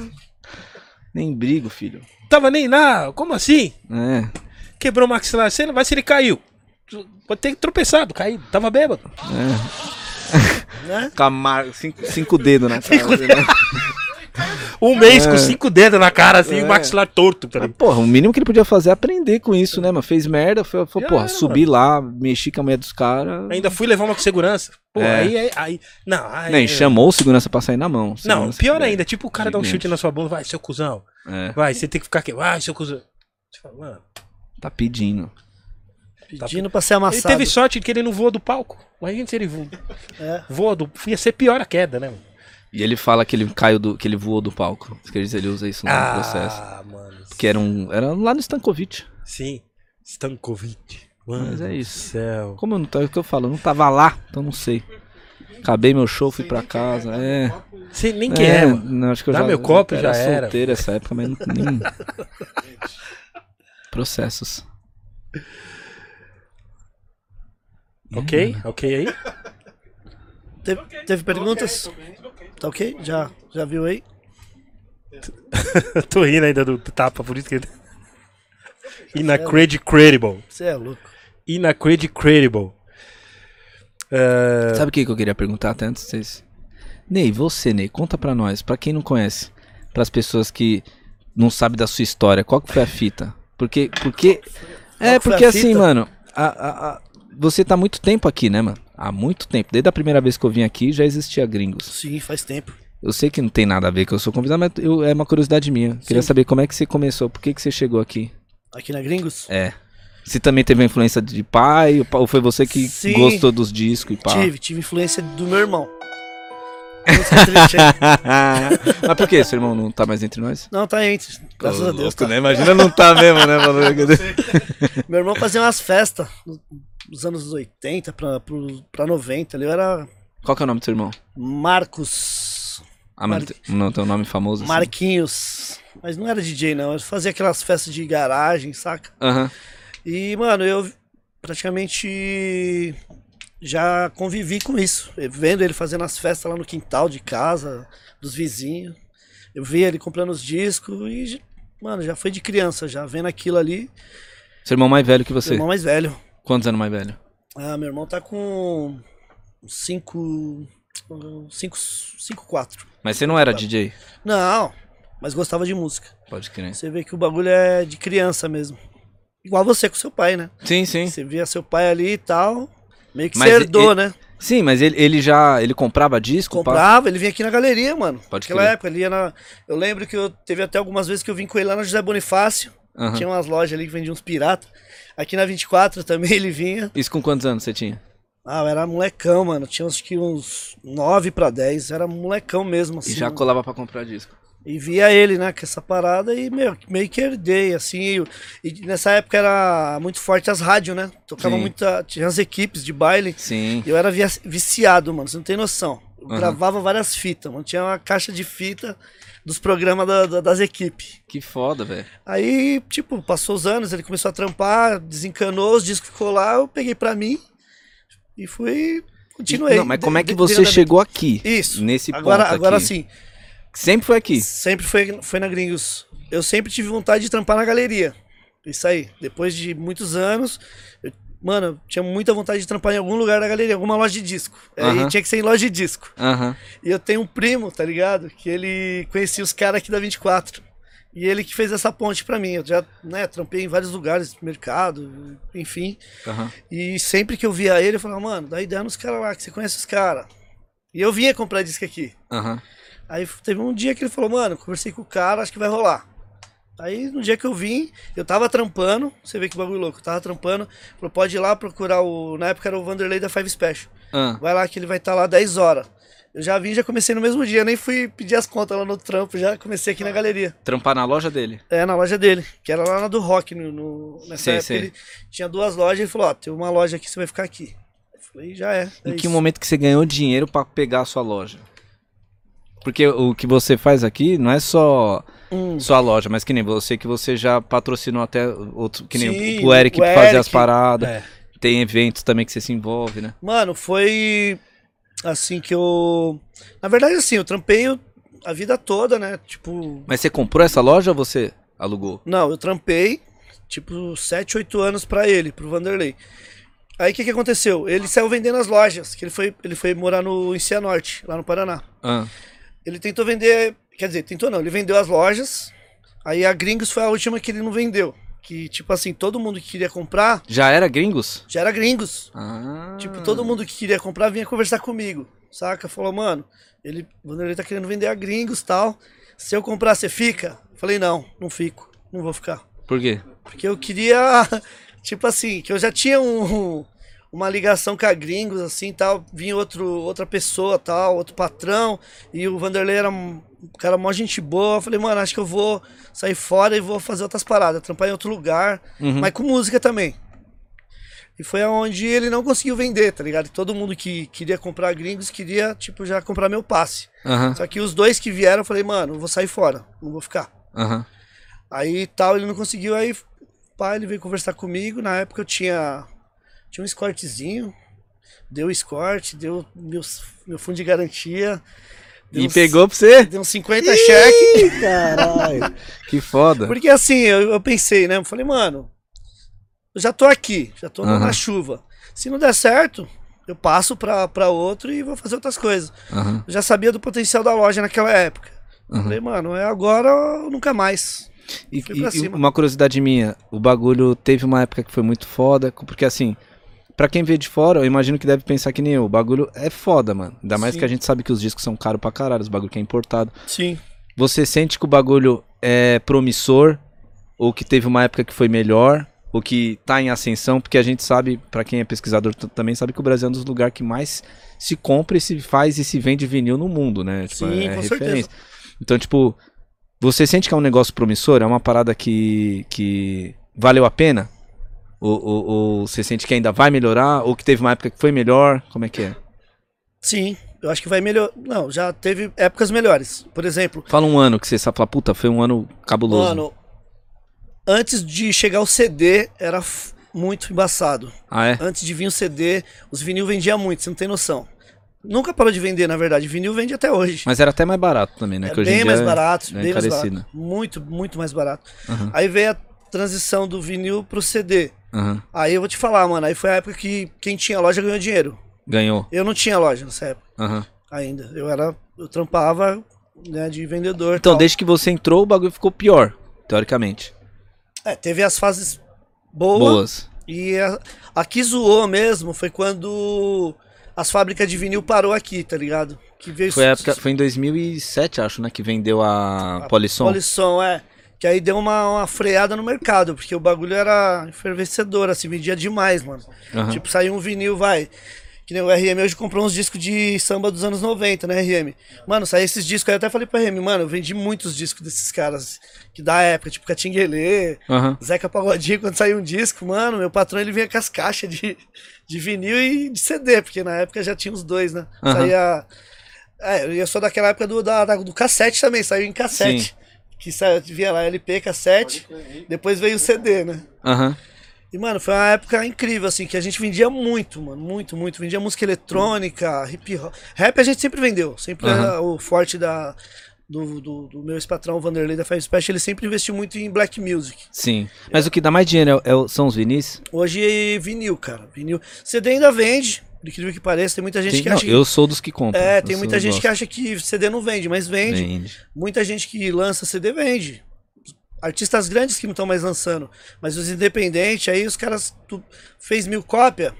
Nem brigo, filho. tava nem lá. Como assim? É. Quebrou o maxilar. Você não vai se ele caiu. Pode ter tropeçado, caído. Tava bêbado. Né? Com a mar... cinco, cinco dedos na cara. né? Um mês com cinco dedos na cara, assim, o maxilar torto. Tá Mas, ligado? porra, o mínimo que ele podia fazer é aprender com isso, né, mano? Fez merda, foi, foi Já porra, era, subi lá, mexi com a mulher dos caras. Ainda fui levar uma com segurança. Pô, É. aí, aí, aí. Não, aí. Nem chamou o segurança pra sair na mão. Não, pior ainda, tipo o cara dá um chute na sua bunda, vai, seu cuzão. É, Vai, você tem que ficar aqui, vai, seu cuzão. Você fala, mano, tá pedindo. Pedindo pra ser Ele amassado. teve sorte de que ele não voa do palco. Imagina se ele voa, É. voa do. Ia ser pior a queda, né? mano? E ele fala que ele caiu do. que ele voou do palco. Quer dizer, ele usa isso no processo. Ah, mano. Que era um. Era lá no Stankovic. Sim. Stankovic. Mano Mas é isso. céu. Como eu não tava, é o que eu falo, eu não tava lá, então não sei. Acabei meu show, fui pra casa. É. Você nem quer, mano. não, acho que eu Dá já, meu copo, era já era. solteiro essa época, mas não, nem. Processos. Ok? Ok aí? Teve, teve perguntas? Tá ok? Já, já viu aí? Tô rindo ainda do tapa, por isso que ele. Inacredible. Você é louco. Inacredible. É, Sabe o que que eu queria perguntar até antes de vocês? Ney, você, Ney, conta pra nós, pra quem não conhece, pras pessoas que não sabem da sua história, qual que foi a fita? Porque, porque, é, porque assim, fita? mano, a, a- a- você tá há muito tempo aqui, né, mano? Há muito tempo. Desde a primeira vez que eu vim aqui, já existia gringos. Sim, faz tempo. Eu sei que não tem nada a ver que eu sou convidado, mas eu- é uma curiosidade minha. Queria Sim. saber como é que você começou, por que que você chegou aqui? Aqui na Gringos? É. Se também teve a influência de pai, ou foi você que Sim. gostou dos discos e pá? Tive, tive influência do meu irmão. Mas por que seu irmão não tá mais entre nós? Não, tá entre. Graças a Deus. Louco, Tá. né? Imagina não tá mesmo, né, mano? Meu irmão fazia umas festas nos anos 80 pra, pro- pra 90. Ali eu era Qual que é o nome do seu irmão? Marcos. Ah, mas Mar- não tem um nome famoso assim? Marquinhos. Mas não era DJ, não. Ele fazia aquelas festas de garagem, saca? Aham. E, mano, eu praticamente já convivi com isso. Vendo ele fazendo as festas lá no quintal de casa, dos vizinhos. Eu via ele comprando os discos e, mano, já foi de criança, já vendo aquilo ali. Seu irmão mais velho que Meu você? irmão mais velho. Quantos anos mais velho? Ah, meu irmão tá com 5. 5, 5, 4. Mas você não era DJ? Não, mas gostava de música. Pode crer. Você vê que o bagulho é de criança mesmo. Igual você com seu pai, né? Sim, sim. Você via seu pai ali e tal. Meio que Mas você herdou, ele- né? Sim, mas ele, ele já. Ele comprava disco? pá? Comprava, ele vinha aqui na galeria, mano. Pode Naquela crer. época, ele ia na. Eu lembro que eu teve até algumas vezes que eu vim com ele lá na José Bonifácio. Aham. Tinha umas lojas ali que vendiam uns piratas. Aqui na 24 também ele vinha. Isso com quantos anos você tinha? Ah, eu era molecão, mano. Tinha acho que uns 9 pra 10. Era molecão mesmo, assim. E já colava pra comprar disco. E via ele, né, com essa parada e meu, meio que herdei, assim. E, e nessa época era muito forte as rádios, né? Tocava Sim. muita. Tinha as equipes de baile. Sim. E eu era viciado, mano, você não tem noção. Eu Aham. gravava várias fitas, mano. Tinha uma caixa de fita dos programas da- da- das equipes. Que foda, velho. Aí, tipo, passou os anos, ele começou a trampar, desencanou, os discos ficou lá, eu peguei pra mim e fui. Continuei. Não, mas como é que você chegou aqui? Isso. Nesse agora, ponto agora aqui? sim. Sempre foi aqui. Sempre foi, foi na Gringos. Eu sempre tive vontade de trampar na galeria. Isso aí. Depois de muitos anos, eu- mano, tinha muita vontade de trampar em algum lugar da galeria, alguma loja de disco. Aí Aham. tinha que ser em loja de disco. Aham. E eu tenho um primo, tá ligado? Que ele conhecia os caras aqui da 24. E ele que fez essa ponte pra mim. Eu já, né, trampei em vários lugares, mercado, enfim. Aham. E sempre que eu via ele, eu falava, mano, dá ideia nos caras lá, que você conhece os caras. E eu vinha comprar disco aqui. Aí teve um dia que ele falou, mano, conversei com o cara, acho que vai rolar. Aí no dia que eu vim, eu tava trampando, você vê que bagulho louco, eu tava trampando, falou, pode ir lá procurar o. Na época era o Vanderlei da Five Special. Ah, Vai lá que ele vai estar lá 10 horas. Eu já vim, já comecei no mesmo dia, nem fui pedir as contas lá no trampo, já comecei aqui na galeria. trampar na loja dele. É, na loja dele, que era lá na do Rock. No, no- nessa Sei, época sei. ele tinha duas lojas e falou, ó, tem uma loja aqui, você vai ficar aqui. Eu falei, já é. é Em que isso. momento que você ganhou dinheiro pra pegar a sua loja? Porque o que você faz aqui não é só Hum. sua loja, mas que nem você que você já patrocinou até outro, que nem Sim, o Eric o fazer as Eric. paradas. É. Tem eventos também que você se envolve, né? Mano, foi assim que eu. Na verdade, assim, eu trampei a vida toda, né? Tipo. Mas você comprou essa loja ou você alugou? Não, eu trampei, tipo, 7, 8 anos pra ele, pro Vanderlei. Aí o que, que aconteceu? Ele saiu vendendo as lojas, que ele foi, ele foi morar no em Cianorte, lá no Paraná. Ah, Ele tentou vender. Quer dizer, tentou não, ele vendeu as lojas. Aí a Gringos foi a última que ele não vendeu. Que, tipo assim, todo mundo que queria comprar já era gringos? já era Gringos. Ah. Tipo, todo mundo que queria comprar vinha conversar comigo, saca? Falou, mano, ele, o Vanderlei tá querendo vender a gringos e tal. Se eu comprar, você fica? Falei, não, não fico, não vou ficar. Por quê? Porque eu queria, tipo assim, que eu já tinha um, uma ligação com a gringos, assim, tal. Vinha outro, outra pessoa, tal, outro patrão. E o Vanderlei era cara mó gente boa. Eu falei, mano, acho que eu vou sair fora e vou fazer outras paradas, trampar em outro lugar, Uhum. mas com música também. E foi aonde ele não conseguiu vender, tá ligado? Todo mundo que queria comprar gringos queria, tipo, já comprar meu passe. Aham, Só que os dois que vieram, eu falei, mano, eu vou sair fora, não vou ficar. aham. Aí tal, ele não conseguiu, aí pá, ele veio conversar comigo. Na época eu tinha, tinha um escortezinho, deu escorte, deu meus, meu fundo de garantia. Deu E uns- pegou pra você? Deu uns 50 cheques. Caralho. Que foda. Porque assim, eu, eu pensei, né? Eu falei, mano, eu já tô aqui, já tô Aham. na chuva. Se não der certo, eu passo pra, pra outro e vou fazer outras coisas. Aham, Eu já sabia do potencial da loja naquela época. aham. Falei, mano, é agora ou nunca mais. E, e- uma curiosidade minha, o bagulho teve uma época que foi muito foda, porque assim, pra quem vê de fora, eu imagino que deve pensar que nem eu, o bagulho é foda, mano. Ainda mais Sim. que a gente sabe que os discos são caros pra caralho, os bagulho que é importado. Sim. Você sente que o bagulho é promissor, ou que teve uma época que foi melhor, ou que tá em ascensão, porque a gente sabe, pra quem é pesquisador também sabe que o Brasil é um dos lugares que mais se compra e se faz e se vende vinil no mundo, né? Tipo, Sim, é com referência. certeza. Então, tipo, você sente que é um negócio promissor? É uma parada que, que valeu a pena? Ou, ou- ou você sente que ainda vai melhorar? Ou que teve uma época que foi melhor? Como é que é? Sim, eu acho que vai melhor. Não, já teve épocas melhores. Por exemplo, Fala um ano que você sabe falar, puta, foi um ano cabuloso. mano, antes de chegar o CD, era muito embaçado. Ah, é? Antes de vir o CD, os vinil vendia muito, você não tem noção. Nunca parou de vender, na verdade. Vinil vende até hoje. Mas era até mais barato também, né? é em bem mais é- barato, é bem mais barato. Muito, muito mais barato. Aham. Aí veio a transição do vinil pro CD. Aham. Aí eu vou te falar, mano, aí foi a época que quem tinha loja ganhou dinheiro. Ganhou. Eu não tinha loja nessa época Aham. ainda. Eu era, eu trampava, né, de vendedor. Então, tal. desde que você entrou, o bagulho ficou pior, teoricamente. É, teve as fases boas. Boas. E a, a que zoou mesmo foi quando as fábricas de vinil parou aqui, tá ligado? Que veio Foi, época, foi em 2007, acho, né? Que vendeu a, a Polisson. Polisson, é. Que aí deu uma, uma freada no mercado, porque o bagulho era efervescedor, assim, vendia demais, mano. Aham. Tipo, saiu um vinil, vai. Que nem o RM hoje comprou uns discos de samba dos anos 90, né, RM? Mano, saiu esses discos aí, eu até falei pro RM, mano, eu vendi muitos discos desses caras que da época, tipo Catinguelê, Aham. Zeca Pagodinho, quando saiu um disco, mano, meu patrão ele vinha com as caixas de, de vinil e de CD, porque na época já tinha os dois, né? Aham. Saía. É, eu sou daquela época do, da, do cassete também, saiu em cassete. Que sa- vinha lá LP, cassete, depois veio o CD, né? Aham. E, mano, foi uma época incrível, assim, que a gente vendia muito, mano, muito, muito. Vendia música eletrônica, hip hop. Rap a gente sempre vendeu, sempre Aham. era o forte da, do, do, do meu ex-patrão Vanderlei da Five Special, ele sempre investiu muito em black music. Sim. Mas o que dá mais dinheiro é, o- são os vinis? Hoje vinil, cara. Vinil. CD ainda vende, por incrível que pareça. Tem muita gente Tem- que não, acha. eu sou dos que compram. É, tem muita gente que acha que CD não vende, mas vende. Vende. Muita gente que lança CD vende. Artistas grandes que não estão mais lançando. Mas os independentes, aí os caras. Tu fez mil cópias,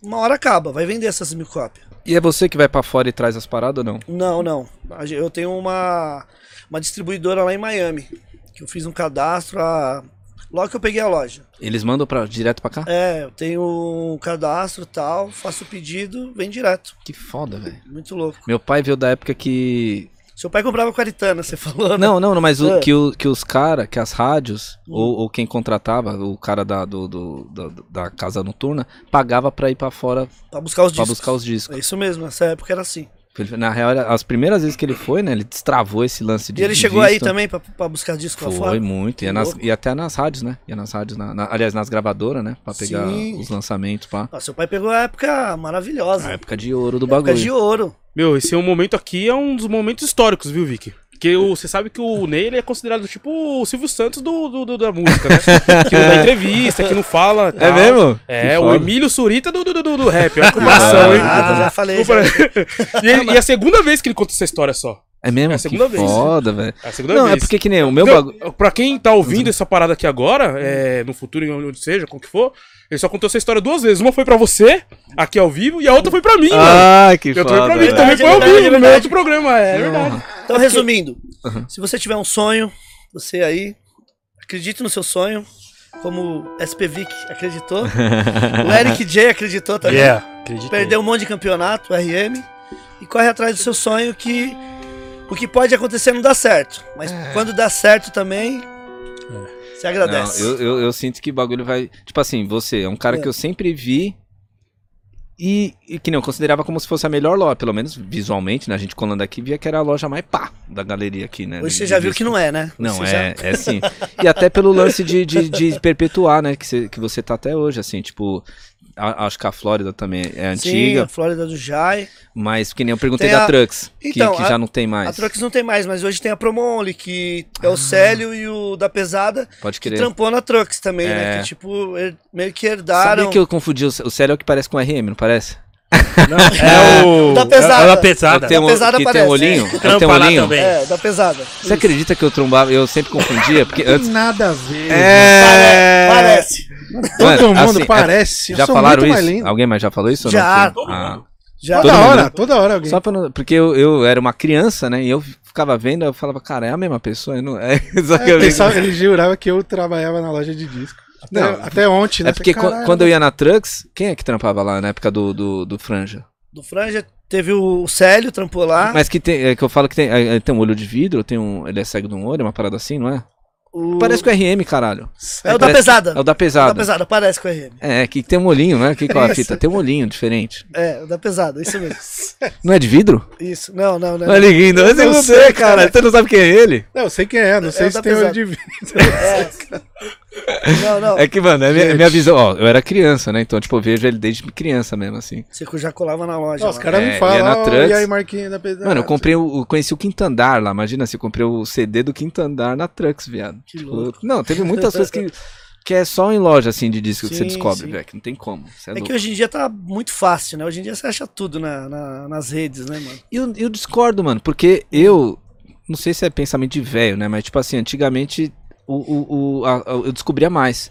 uma hora acaba, vai vender essas mil cópias. E é você que vai pra fora e traz as paradas ou não? Não, não. Eu tenho uma, uma distribuidora lá em Miami. Que eu fiz um cadastro a- logo que eu peguei a loja. Eles mandam pra, direto pra cá? É, eu tenho um cadastro e tal, faço o pedido, vem direto. Que foda, velho. Muito louco. Meu pai veio da época que. Seu pai comprava com a Aritana, você falou, né? Não, não, não, mas o, É. que, o, que os caras, que as rádios, Hum. ou, ou quem contratava, o cara da, do, do- do- da casa noturna, pagava pra ir pra fora Pra buscar os pra discos. buscar os discos. É isso mesmo, nessa época era assim. Na real, as primeiras vezes que ele foi, né, ele destravou esse lance de E ele de chegou aí visto. também pra, pra buscar disco lá Foi fora? muito. Ia, Que nas, ia até nas rádios, né? Ia nas rádios, na- na- aliás, nas gravadoras, né? Pra pegar Sim. os lançamentos, pá. Ah, seu pai pegou a época maravilhosa. A época de ouro do época bagulho. de ouro. Meu, esse é um momento aqui, é um dos momentos históricos, viu, Vicky? Porque o- você sabe que o Ney ele é considerado tipo o Silvio Santos do, do- do- da música, né? que não dá entrevista, que não fala. É tal. mesmo? É, Que o foda. Emílio Surita do, do, do, do rap. Olha que comparação, hein? Nada, já falei. Já. e, e é a segunda vez que ele conta essa história só. É mesmo? É a segunda que vez. foda, velho. É a segunda Não, vez. é porque que nem o meu Não, bagulho. Pra quem tá ouvindo essa parada aqui agora, é, no futuro, em onde seja, com o que for, ele só contou essa história duas vezes. Uma foi pra você, aqui ao vivo, e a outra foi pra mim, mano. Ah, que E a outra foi foda. pra mim, que também foi ao verdade, vivo, no meu outro programa. É verdade. Então, resumindo, Uhum. se você tiver um sonho, você aí, acredite no seu sonho, como o SPVIC acreditou, o Eric J acreditou também. Yeah, acredito. Perdeu um monte de campeonato, RM, e corre atrás do seu sonho que o que pode acontecer não dá certo. Mas quando dá certo também, você Não, agradece. eu, eu, eu sinto que o bagulho vai. Tipo assim, você é um cara É. que eu sempre vi. E, e que não, eu considerava como se fosse a melhor loja, pelo menos visualmente, né? A gente colando aqui via que era a loja mais pá da galeria aqui, né? Hoje você de já viu que não é, né? Não, Você é, já- é sim. E até pelo lance de, de, de perpetuar, né? Que você, que você tá até hoje, assim, tipo. A- acho que a Flórida também é Sim, antiga, a Flórida do Jai. mas que nem eu perguntei Tem da a- Trux, que- Então, que, a- já não tem mais. A Trucks não tem mais, mas hoje tem a Promo Only, que é o Ah. Célio e o da Pesada, Pode que crer. trampou na Trucks também, É. né? Que tipo, her- meio que herdaram. Sabia que eu confundi o, o sério é o que parece com RM, não parece? É o. Da pesada. É da É o pesada. que tem um, pesada que tem parece, um olhinho? é. É tem um olhinho? também. É, da Pesada. Você acredita que eu trombava, eu sempre confundia? Porque antes. Nada a ver. É. Parece. Todo Mano, mundo assim, parece. Eu Já falaram mais isso? Alguém mais já falou isso? ou Já. não? Ah. Já. Toda Todo mundo, hora, né? toda hora alguém. Só pra não, porque eu, eu era uma criança, né? E eu ficava vendo, eu falava, cara, é a mesma pessoa. eu Não, é, só que É, eu pensava- ele jurava que eu trabalhava na loja de disco. Até, Não. até ontem, né? É porque "Caralho, quando eu ia na Trux, quem é que trampava lá na época do, do, do Franja? Do Franja teve o Célio, trampou lá. Mas que tem, é que eu falo que tem, é, é, tem um olho de vidro, tem um, ele é cego de um olho, uma parada assim, não é? O... Parece com o RM, caralho. É o da Parece- pesada. É o da O pesada. da pesada, parece com o RM. É, que tem um olhinho, né? Que qual é a fita? Tem um olhinho diferente. É, o da pesada, isso mesmo. Não é de vidro? Isso. Não, não, não. Olha lindo, mas eu Eu não sei, sei, cara. cara. Você não sabe quem é ele? Não, eu sei quem é, não sei É se da tem olho pesada. de vidro. É. Não, não. É que, mano, é minha, Gente. minha visão, ó, eu era criança, né? Então, tipo, eu vejo ele desde criança mesmo, assim. Você que já colava na loja. Não, os caras É, me falam, na "Ó, Trux." e aí, Marquinhos da pesada. Mano, eu comprei o, conheci o Quinto Andar lá, imagina se eu comprei o CD do Quinto Andar na Trux, viado. Que Tipo, louco. Não, teve muitas coisas que, que é só em loja, assim, de disco que você Sim, descobre, sim. velho, que não tem como. É É que hoje em dia tá muito fácil, né? Hoje em dia você acha tudo na, na- nas redes, né, mano? E eu, eu discordo, mano, porque eu. Não sei se é pensamento de velho, né? Mas, tipo assim, antigamente o, o, o- a- a- eu descobria mais.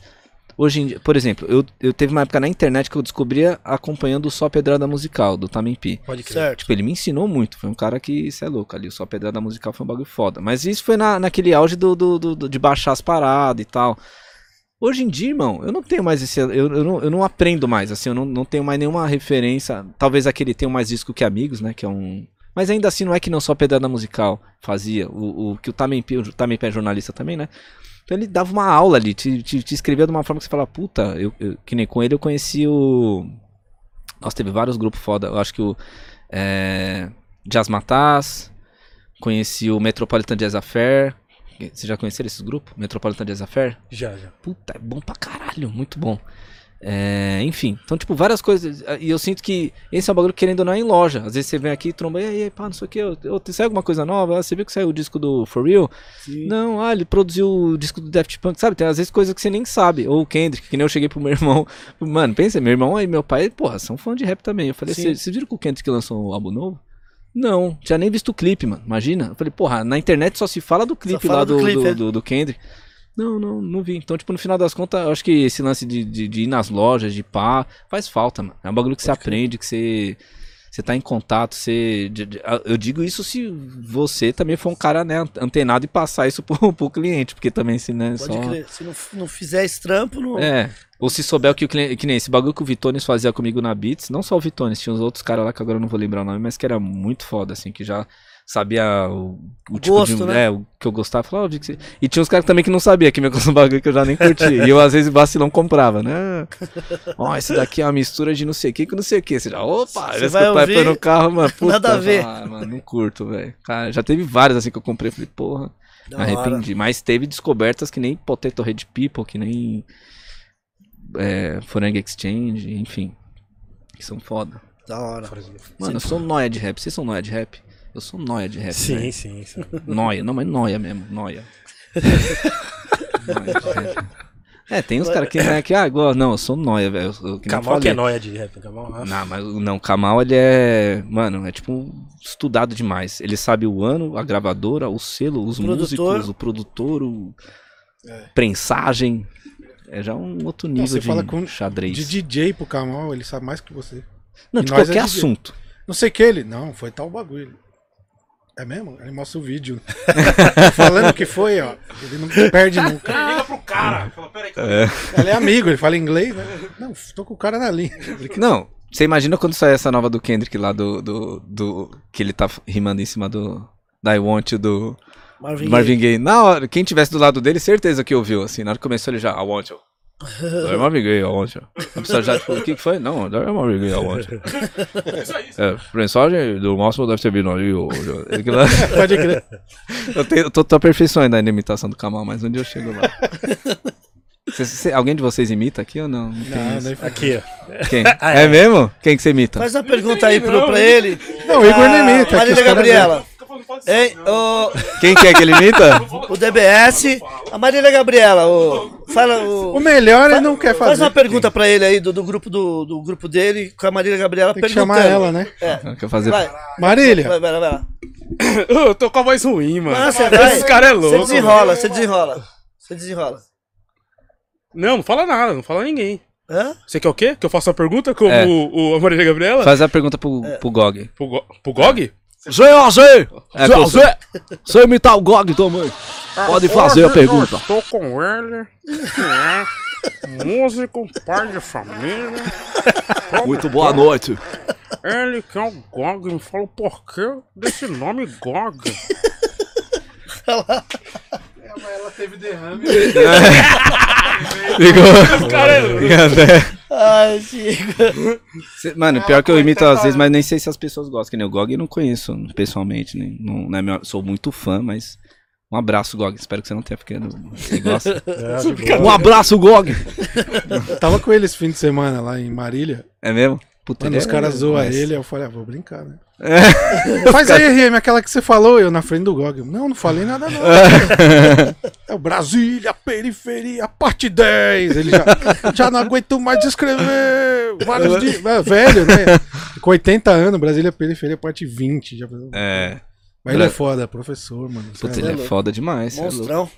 Hoje em dia, por exemplo, eu, eu teve uma época na internet que eu descobria acompanhando o Só Pedrada Musical, do Tamempi. Pode crer. Certo. Tipo, ele me ensinou muito. Foi um cara que, isso é louco ali. O Só Pedrada Musical foi um bagulho foda. Mas isso foi na, naquele auge do, do, do- do- de baixar as paradas e tal. Hoje em dia, irmão, eu não tenho mais esse. Eu, eu, não, eu não aprendo mais, assim, eu não, não tenho mais nenhuma referência. Talvez aquele tenha mais disco que amigos, né? Que é um. Mas ainda assim, não é que não só Pedrada Musical fazia. O, o que o Tamempi, o Tamempi é jornalista também, né? Então ele dava uma aula ali, te, te, te escrevia de uma forma que você fala, puta, eu, eu- que nem com ele eu conheci o. Nossa, teve vários grupos foda. Eu acho que o. É, Jazz Mataz, conheci o Metropolitan Jazz Affair. Você já conheceram esses grupos? Metropolitan Jazz Affair? Já, já. Puta, é bom pra caralho, muito bom. É, enfim, então, tipo, várias coisas. E eu sinto que esse é um bagulho que, querendo ou não é em loja. Às vezes você vem aqui, tromba, e aí, pá, não sei o que, eu, eu, sai alguma coisa nova? Ah, você viu que saiu o disco do For Real? Não, ah, ele produziu o disco do Daft Punk, sabe? Tem às vezes coisas que você nem sabe. Ou o Kendrick, que nem eu cheguei pro meu irmão. Mano, pensa, meu irmão e meu pai, porra, são fã de rap também. Eu falei, Sim. vocês viram que o Kendrick lançou um álbum novo? Não, tinha nem visto o clipe, mano. Imagina. Eu falei, porra, na internet só se fala do clipe fala lá do do, clipe, do, é. do, do Kendrick. Não, não, não vi. Então, tipo, no final das contas, eu acho que esse lance de, de, de ir nas lojas, de pá, faz falta, mano. É um bagulho que você aprende, que você, você tá em contato, você. Eu digo isso se você também for um cara, né, antenado e passar isso pro, pro cliente, porque também se, né, Pode só... crer. Se não, não fizer esse trampo, não. É. Ou se souber o que o cliente. Que nem esse bagulho que o Vitones fazia comigo na Beats. Não só o Vitones, tinha uns outros caras lá que agora eu não vou lembrar o nome, mas que era muito foda, assim, que já sabia o, o tipo Gosto, de. né? É, o que eu gostava. Falava, "Ó, vi que você-" E tinha uns caras também que não sabia que me gostava um bagulho que eu já nem curtia. e eu, às vezes, vacilão comprava, né? Ó, esse daqui é uma mistura de não sei o que com não sei o que. Você já, opa, Você vai escutar ouvir, no carro, mano. Puta, nada a ver. Ah, mano, não curto, velho. Cara, já teve vários assim que eu comprei. Falei, porra. Da Me hora. arrependi. Mas teve descobertas que nem Potato Head People, que nem é, Foreign Exchange, enfim. Que são foda. Da hora. Mano, eu sou noia de rap. Vocês são noia de rap? Eu sou noia de rap. Sim, velho. sim, sim. Noia. Não, mas noia mesmo. Noia. Noia de rap. É, tem uns caras que, né, que, ah, igual, não, eu sou noia, velho. Kamal que é nóia de rap. Kamal, ah. Não, mas o- não, o Kamal ele é. Mano, é tipo um estudado demais. Ele sabe o ano, a gravadora, o selo, os Produtor. músicos, o produtor, o. Prensagem. É já um outro nível você de fala com- xadrez. De DJ pro Kamal, ele sabe mais que você. Não, de é qualquer DJ. assunto. Não sei o que ele. Não, foi tal bagulho. É mesmo? Ele mostra o vídeo. Falando que foi, ó. Ele não perde nunca. Liga pro cara. Fala, peraí, Ele é amigo, ele fala inglês, né? Não, tô com o cara na linha. Não, você imagina quando sair essa nova do Kendrick lá do. do, do- que ele tá rimando em cima do. Da I Want You do Marvin, Marvin Gaye. Na hora, quem tivesse do lado dele, certeza que ouviu, assim. Na hora que começou ele já, I Want You. É Marvin Gaye, I Want You. A pessoa já, tipo, o que que foi? Não, é I Want You. É, mensagem do máximo deve ter vindo aquilo lá. Pode crer. Eu, tenho, eu tô, tô aperfeiçoando ainda a imitação do Kamal, mas um dia eu chego lá. Cê- cê- alguém de vocês imita aqui ou não? Não tem Não. Aqui, ó. Quem? É mesmo? Quem que você imita? Faz uma pergunta aí pro, pra ele. Não, o Igor Ah, nem imita. Marília Gabriela. Hein? não. O, Quem que é que ele imita? o DBS. A Marília Gabriela. O, fala o. O melhor ele não quer fazer. Faz uma pergunta pra ele aí do, do grupo do, do grupo dele com a Marília Gabriela Tem que perguntando. chamar ela, né? Quer fazer. Vai, Marília, vai, vai, vai, lá. Eu tô com a voz ruim, mano. Você vai. Esse cara é Você louco. desenrola, você desenrola. Você desenrola. Não, não fala nada, não fala ninguém. Hã? Você quer o quê? Que eu faça uma pergunta como É. o, o a Marília Gabriela? Faz a pergunta pro, pro Gog. Pro, Go- pro Gog? Zé, Zé! É! Se eu imitar o Gog, também. Pode fazer a pergunta. Estou com ele, que é músico, pai de família. Muito boa noite. Ele que é o Gog, me fala o porquê desse nome Gog. Ela teve derrame. Ficou. Cara, é Ai, Chico. Cê- Mano, pior que eu imito às vezes, mas nem sei se as pessoas gostam. Que nem o Gog eu não conheço pessoalmente, nem, não, não é meu- sou muito fã, mas. Um abraço, Gog. Espero que você não tenha ficado. Você gosta? É, um abraço, Gog! Tava com ele esse fim de semana lá em Marília. É mesmo? Puta, Mano, os é- caras zoam mas- ele. Eu falei, ah, vou brincar, né? Faz aí, RM, aquela que você falou, eu na frente do Gog. Não, não falei nada, não. é o Brasília, periferia, parte 10. Ele já, já não aguento mais escrever. Vários dias. É, velho, né? Com 80 anos, Brasília, periferia, parte 20. Já... É. Mas ele é foda, professor, mano. Puta, é ele é louco. foda demais. é. Monstrão.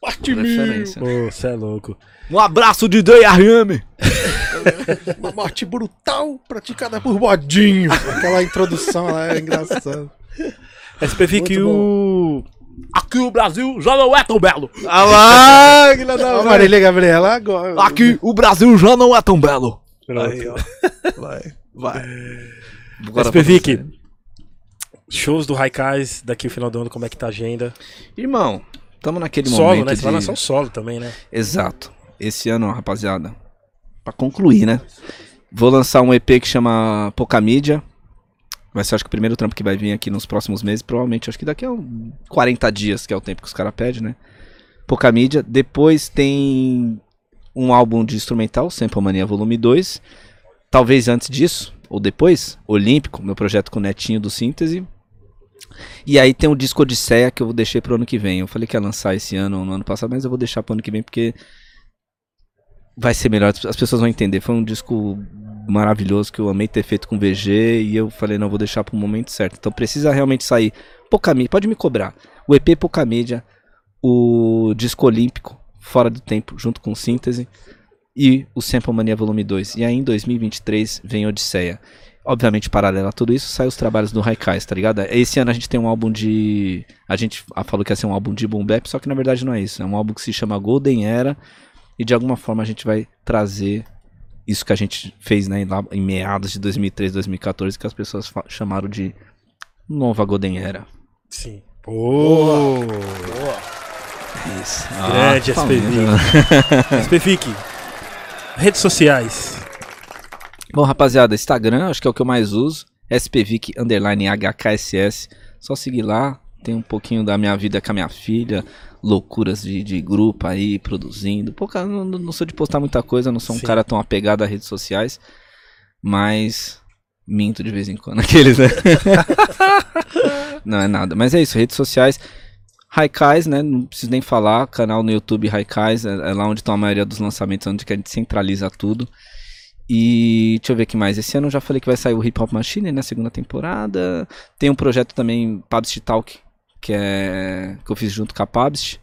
Parte. Referência. Pô, você é louco. Um abraço de Day Ariame. Uma morte brutal praticada por Bodinho. Aquela introdução lá é engraçada. SPV que o. Aqui o Brasil já não é tão belo. Ah lá, que nada A a ver. Marília Gabriela agora. Aqui o Brasil já não é tão belo. Pronto. Vai, vai. SPV que. Shows do Raikais daqui o final do ano, como é que tá a agenda? Irmão, tamo naquele Solo, momento né? Você vai de... lançar um solo também, né? Exato. Esse ano, rapaziada, pra concluir, né? Vou lançar um EP que chama Pouca Mídia. Vai ser, acho que, o primeiro trampo que vai vir aqui nos próximos meses. Provavelmente, acho que daqui a um 40 dias, que é o tempo que os caras pedem, né? Pouca Mídia. Depois tem um álbum de instrumental, Sample Mania Volume 2. Talvez antes disso, ou depois, Olímpico, meu projeto com o Netinho do Síntese. E aí tem o disco Odisseia que eu deixei pro ano que vem. Eu falei que ia lançar esse ano ou no ano passado, mas eu vou deixar pro ano que vem porque vai ser melhor, as pessoas vão entender. Foi um disco maravilhoso que eu amei ter feito com VG e eu falei, não, vou deixar pro momento certo. Então precisa realmente sair pouca mídia, pode me cobrar. O EP pouca mídia, o disco olímpico, fora do tempo, junto com síntese e o Sample Mania Volume 2. E aí em 2023 vem Odisseia. Obviamente, paralelo a tudo isso, sai os trabalhos do Haikais, tá ligado? Esse ano a gente tem um álbum de. A gente falou que ia ser um álbum de boom bap, só que na verdade não é isso. É um álbum que se chama Golden Era. E de alguma forma a gente vai trazer isso que a gente fez né, lá em meados de 2013, 2014, que as pessoas chamaram de Nova Golden Era. Sim. Pô! Isso. Grande Ah, Specific. Redes sociais. Bom, rapaziada, Instagram, acho que é o que eu mais uso. SPVIC underline HKSS. Só seguir lá. Tem um pouquinho da minha vida com a minha filha. Loucuras de, de grupo aí, produzindo. Pouca, não, não sou de postar muita coisa, não sou um Sim. cara tão apegado a redes sociais. Mas minto de vez em quando aqueles, né? não é nada. Mas é isso, redes sociais. Haikais, né? Não preciso nem falar. Canal no YouTube Haikais. É, é lá onde estão a maioria dos lançamentos, onde que a gente centraliza tudo. E deixa eu ver o que mais. Esse ano eu já falei que vai sair o Hip Hop Machine, né? Segunda temporada. Tem um projeto também, Pabst Talk, que é que eu fiz junto com a Pabst.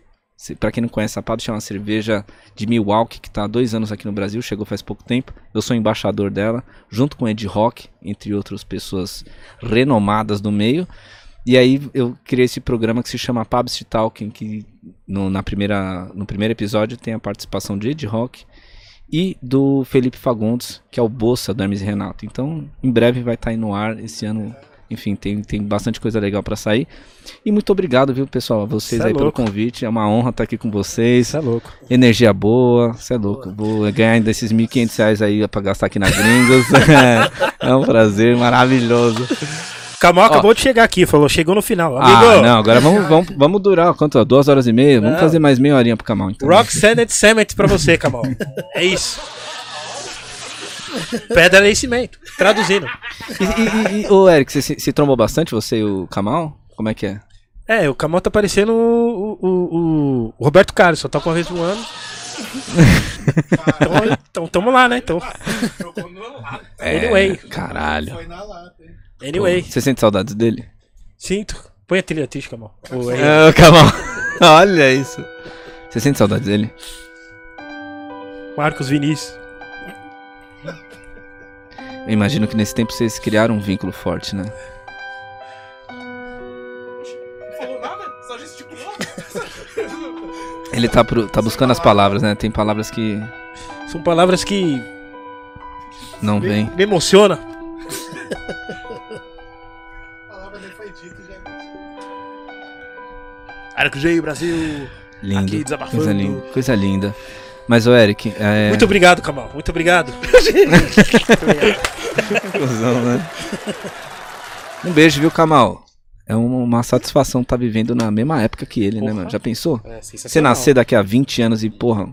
Pra quem não conhece, a Pabst é uma cerveja de Milwaukee que tá há dois anos aqui no Brasil, chegou faz pouco tempo. Eu sou embaixador dela, junto com Ed Rock, entre outras pessoas renomadas do meio. E aí eu criei esse programa que se chama Pabst Talking, que no, na primeira, no primeiro episódio tem a participação de Ed Rock e do Felipe Fagundes, que é o Bolsa do Hermes e Renato. Então, em breve vai estar aí no ar esse ano. Enfim, tem, tem bastante coisa legal pra sair. E muito obrigado, viu, pessoal, a vocês Cê é aí pelo louco. convite. É uma honra estar aqui com vocês. Isso é louco. Energia boa, você é louco. Vou ganhar ainda esses 1.500 reais aí pra gastar aqui na Gringos. é um prazer maravilhoso. Camal acabou de chegar aqui, falou, chegou no final. Ah, Amigo, não, agora vamos, vamos, vamos durar, quanto? Duas horas e meia? Vamos Não. fazer mais meia horinha pro Camal, então. Rock Sand Cement pra você, Camal. É isso. Pedra e cimento. Traduzindo. E, e, e, e, ô, Eric, você se, se trombou bastante, você e o Camal? Como é que é? É, o Camal tá parecendo o, o, o- o Roberto Carlos, só toca uma vez no ano. então, então tamo lá, né? Então, Anyway. É, caralho. Foi na lata, hein? Anyway, Você sente saudades dele? sinto. Põe a trilha triste, Camal. É, o Camal. Olha isso. Você sente saudades dele? Marcos Vinícius. Eu imagino que nesse tempo vocês criaram um vínculo forte, né? Não falou nada? Só gesticulou? Ele tá, pro- tá buscando as palavras, né? Tem palavras que São palavras que não me, vêm. me emocionam. Aracujei, Brasil. Lindo. Aqui desabafando. Coisa linda. Coisa linda. Mas, ô Eric, é. Muito obrigado, Camal. Muito obrigado. Cusão, né? Um beijo, viu, Kamal? É uma, satisfação estar vivendo na mesma época que ele, né, Porra. mano? Já pensou? É, Você nascer daqui a 20 anos e, porra.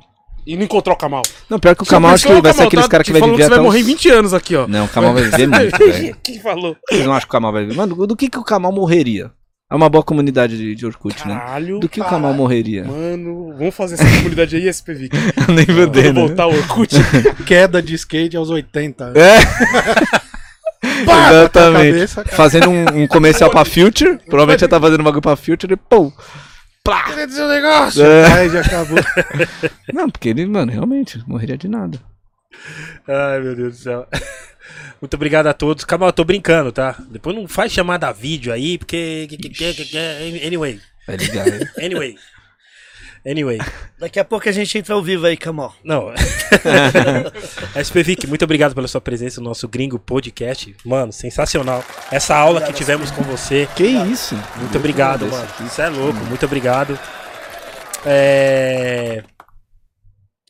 E não encontrou o Kamal. Não, pior que o Kamal acho que vai ser Kamal aqueles tá caras que vai viver que até você vai morrer em uns... 20 anos aqui, ó. Não, o Kamal vai viver muito. Quem falou? Vocês não acham que o Kamal vai viver? Mano, do que, que o Kamal morreria? É uma boa comunidade de, de Orkut, né? Caralho. Do que o Kamal morreria? Mano, vamos fazer essa comunidade aí, SPV. Nem fudendo, né? voltar o Orkut. Queda de skate aos 80. É. Pá, Exatamente. cabeça. Fazendo um, um comercial pra Future. Provavelmente já tá fazendo um bagulho pra Future e pum. Queria dizer um negócio. É. Aí já acabou. Não, porque ele, mano, realmente morreria de nada. Ai, meu Deus do céu. Muito obrigado a todos. Camal, eu tô brincando, tá? Depois não faz chamada a vídeo aí, porque. que- que- que- que- que- Anyway. Vai ligar. hein? Anyway. Anyway. Daqui a pouco a gente entra ao vivo aí, Kamal. Não. SPVIC, muito obrigado pela sua presença no nosso Gringo Podcast. Mano, sensacional. Essa aula que tivemos com você. que isso? Muito obrigado, Agradeço mano. Isso é louco, muito obrigado. É...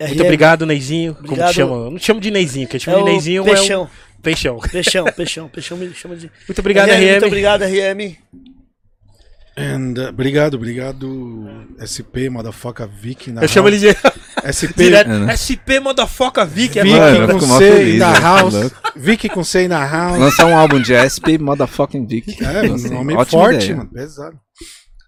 Muito RM, obrigado, Neizinho. Como Obrigado. te chama? Eu não te chamo de Neizinho, porque eu É chamo de o Neizinho, mas é Peixão. o Peixão. Peixão, Peixão, Peixão, Peixão me chama de. Muito obrigado, RM, Muito obrigado, RM. And, uh, obrigado, obrigado. SP, motherfucker, Viking. na Eu chamo house. ele de. SP, Direto. É, né? SP Motherfucker Vic. É com C feliz, na né? house. Louco. Vicky com C na house. Lançar um álbum de SP Motherfucking Vic. É, Nossa, um nome forte, ideia. mano. Pesado.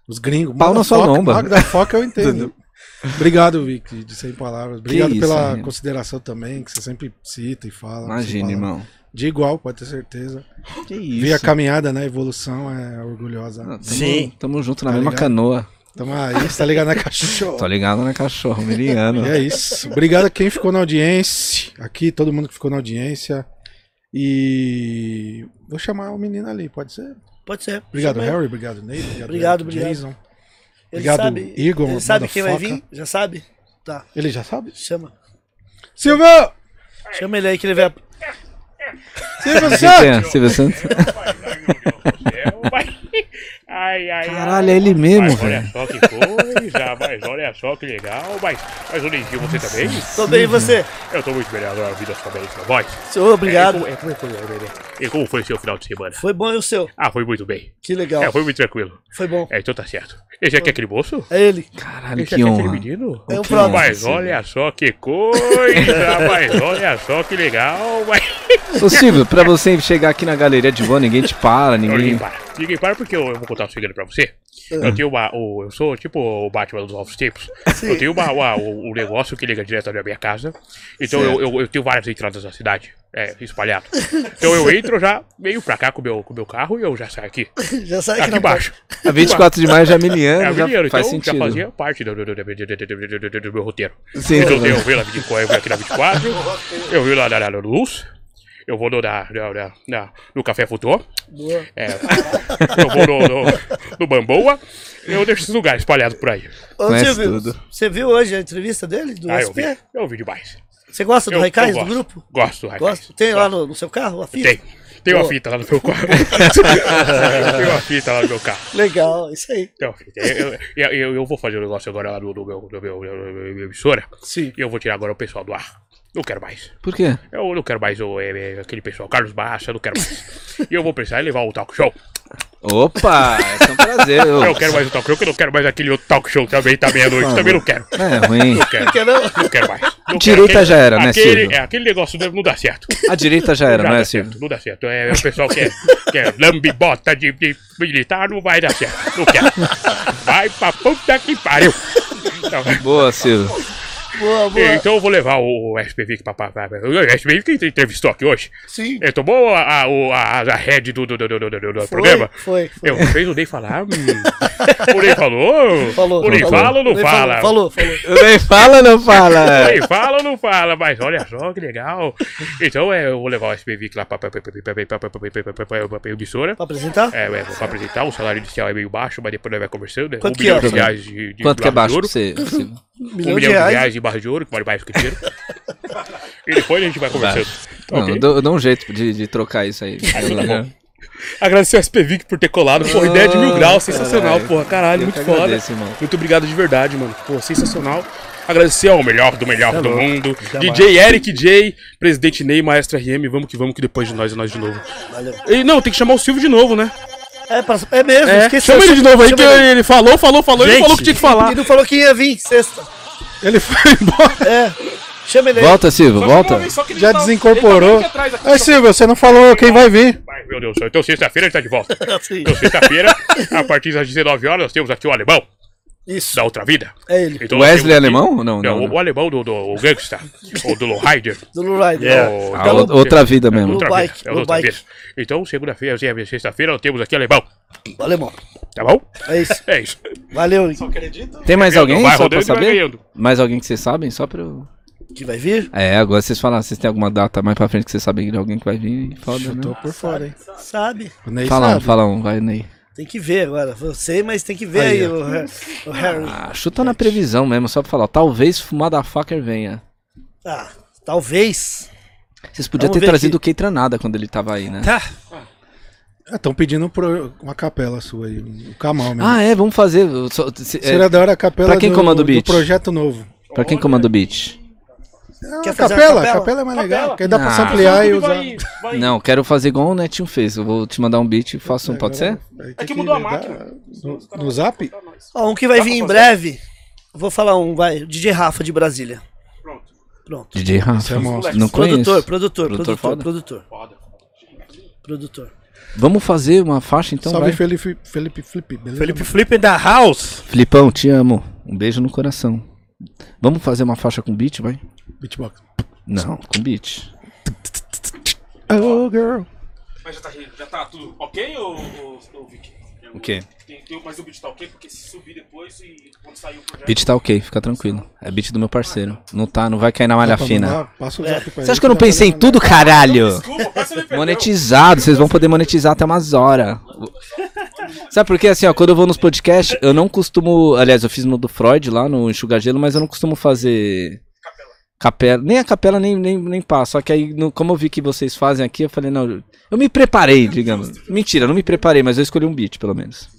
Os gringos. Pau na sua lomba. Da foca eu entendo. Obrigado, Vic, de 100 palavras. Obrigado isso, pela consideração também, que você sempre cita e fala. Imagina, sem irmão. De igual, pode ter certeza. Que Vi a isso. caminhada, né? A evolução é orgulhosa. Não, tamo, Sim. Tamo junto na Tá mesma ligado? canoa. Tamo aí, você tá ligado na cachorro. Tô ligado na cachorro, miliano. E é isso. Obrigado a quem ficou na audiência. Aqui, todo mundo que ficou na audiência. E vou chamar o menino ali, pode ser? Pode ser. Obrigado. Harry. Obrigado, Ney. Obrigado, Obrigado, obrigado. Jason. Ele Obrigado, sabe, Igor, ele sabe quem vai vir? Já sabe? Tá, Ele já sabe? chama. Silvio! Chama ele aí que ele vai. Silvio Santos! é? Silvio Santos? Ai, ai, Caralho, é ele mesmo, Mas olha velho. só que coisa, mas olha só que legal. Mas, mas o Lindinho, você também? Tô bem, e você? Eu tô muito melhor agora ouvindo a sua belíssima voz. Ô, Obrigado. É, como, é, como, foi, é, e como foi seu final de semana? Foi bom e o seu? Ah, foi muito bem. Que legal. É, foi muito tranquilo. Foi bom. É, então tá certo. Esse aqui é aquele moço? É ele. Caralho, Esse que aqui é aquele menino? É o honra, Mas olha só que coisa, mas olha só que legal. Mas... Ô Silvio, pra você chegar aqui na galeria de boa, ninguém te para, Não, ninguém. ninguém para. Ninguém para porque eu, eu vou contar um segredo pra você. Eu tenho uma. O, eu sou tipo o Batman dos novos tempos. Eu tenho uma, uma- o, o negócio que liga direto na minha casa. Então eu, eu, eu tenho várias entradas na cidade. É, espalhado. Então eu entro já, venho pra cá com o meu, com o meu carro e eu já saio aqui. Já sai aqui Aqui embaixo. A 24 de maio já é É, miliano, já faz então já sentido. fazia parte do, do, do, do, do- do- do- do- do meu roteiro. Sim, Então né? eu venho lá 24, eu venho aqui na 24, eu venho lá na, na, na Luz, eu vou no, na, na, na- no Café Futuro, Boa. é, eu vou no, no, no Bamboa, eu deixo esses lugares espalhados por aí. Silvio, tudo. você viu hoje a entrevista dele, do Ah, eu vi, SP? eu vi demais. Você gosta do Raikais, do grupo? Gosto do Raikais. Tem lá Gosto. no, no seu carro a fita? Tem. Tem uma fita lá no meu carro. Tem uma fita lá no meu carro. Legal, isso aí. Tem uma fita. Eu, eu, eu, eu vou fazer um negócio agora lá no, no meu, no meu, no meu, no meu emissora. Sim. E eu vou tirar agora o pessoal do ar. Não quero mais. Por quê? Eu não quero mais o, é, é, aquele pessoal, Carlos Baixa, eu não quero mais. e eu vou precisar levar o talk show. Opa, é um prazer. Eu não quero mais o talk show, que eu não quero mais aquele outro talk show também, tá meia-noite. Também não quero. É ruim. Não quero. Quer não? Não quero mais. Não Direita quero. já era, né, aquele, Silvio? É, aquele negócio não não dá certo. A direita já era, não dá é, Silvio? certo, não dá certo. É, o pessoal que é, que é lambibota de, de militar, não vai dar certo. Não quero. Vai pra puta que pariu. Então, Boa, Silvio. Boa, boa. então eu vou levar o SPV pra, pra, pra, pra o SPV que entrevistou aqui hoje. Sim. Ele tomou a, a, o- a, a head do, do, do, do, do, do- do programa. Foi, foi. Eu fez o Ney falar. Hum. O Ney falou. Falou. O Ney falou. fala ou não fala? Falou, falou. Nem fala, não O fala. Ney fala ou não fala? Mas olha só que legal. Então é, eu vou levar o SPV lá pra, pra, pra, pra, pra, pra, pra, pra, pra, pra, pra, pra, pra emissora. Pra apresentar? É, é, pra apresentar, o salário inicial é meio baixo, mas depois nós vai conversando. Né? Quanto um que milhão é? de reais de, de Quanto que é baixo você? Um Um milhão de reais. de barra de ouro, que vale mais que dinheiro. e depois a gente vai conversando. Não, Ok? eu, dou, eu dou um jeito de, de trocar isso aí. Agradecer ao SPVIC por ter colado. Porra, ideia de mil graus, sensacional, porra. Caralho, Eu muito foda. agradeço, irmão. Muito obrigado de verdade, mano. Pô, sensacional. Agradecer ao melhor do melhor Tá do louco. mundo. Jamais. DJ Eric J, Presidente Ney, Maestro RM. Vamos que vamos, que depois de nós é nós de novo. Valeu. E, não, tem que chamar o Silvio de novo, né? É, pra- é mesmo, É, esqueceu. chama ele de novo aí, que ele. ele falou, falou, falou, ele Gente, falou que tinha que falar. E não falou que ia vir sexta. Ele foi embora. É. Chama ele aí. Volta, Silvio, volta. Já tá desincorporou. Aí, Silvio, você não falou quem vai vir. Ai, meu Deus do céu. Então, sexta-feira ele tá de volta. Então, sexta-feira, a partir das 19 horas, nós temos aqui o alemão Isso. da outra vida. É ele. Então, nós Wesley aqui- alemão? Não, Não, não. o, não. o alemão do, do o gangsta, ou do Lowrider. Do Lurider. Yeah. o- A da- ou- outra vida mesmo. Outra Blue vez, Bike, é Blue outra Bike. Então, segunda-feira, assim, sexta-feira, nós temos aqui alemão. Alemão. Tá bom? É isso. É isso. Valeu. Tem mais alguém Vai só pra saber? Mais alguém que vocês sabem? Só pra eu... Que vai vir? É, agora vocês falam, vocês têm alguma data mais pra frente que vocês sabem de alguém que vai vir? Foda, Tô né? por fora, hein? Sabe. O Ney Fala um, sabe. fala um, vai, Ney. Tem que ver agora. Você, mas tem que ver Aí, aí, o, o Harry. Ah, chuta na previsão mesmo, só pra falar. Talvez Fumada Fucker venha. Ah, talvez. Vocês podiam Vamos ter trazido o aqui. Keitranada quando ele tava aí, né? Tá. Estão pedindo pro- uma capela sua aí. O Kamal mesmo. Ah, é, vamos fazer. eu só- se- é, Seria da hora a capela pra quem do, comanda o do beat? projeto novo. pra quem comanda o beat? É, Quer fazer capela, capela? capela é mais legal. Capela. Que aí dá pra Ah. samplear e usar. Não, quero fazer igual o Netinho fez. Eu vou te mandar um beat e faço um, pode ser? É que mudou a máquina. No, no zap? Ó, um que vai Dá vir pra em breve. Vou falar um, vai. DJ Rafa de Brasília. Pronto. Pronto. DJ Rafa. É monstro. Não conheço. Produtor, produtor, Produtor produtor, foda? produtor, Foda. produtor. Vamos fazer uma faixa então, Salve vai. Felipe, Felipe Flip, beleza? Felipe Flip the house. Filipão, te amo. Um beijo no coração. Vamos fazer uma faixa com beat, vai? Beatbox. Não, com beat. Oh, girl. Mas já tá, já tá tudo ok ou, ou, ou Vic? O quê? Tem, tem, mas o beat tá ok? Porque se subir depois e quando sair o projeto... Beat tá ok, fica tranquilo. É beat do meu parceiro. Não tá, não vai cair na malha fina. Passa o zap pra Você acha que eu não pensei em tudo, caralho? Desculpa. Monetizado, vocês vão poder monetizar até umas horas. Sabe por quê? Assim, ó, quando eu vou nos podcasts, eu não costumo. Aliás, eu fiz no do Freud lá no Enxugar Gelo, mas eu não costumo fazer. Capela. Nem a capela nem, nem, nem passa. Só que aí, no- como eu vi que vocês fazem aqui, eu falei, não. Eu me preparei, digamos. Mentira, eu não me preparei, mas eu escolhi um beat, pelo menos.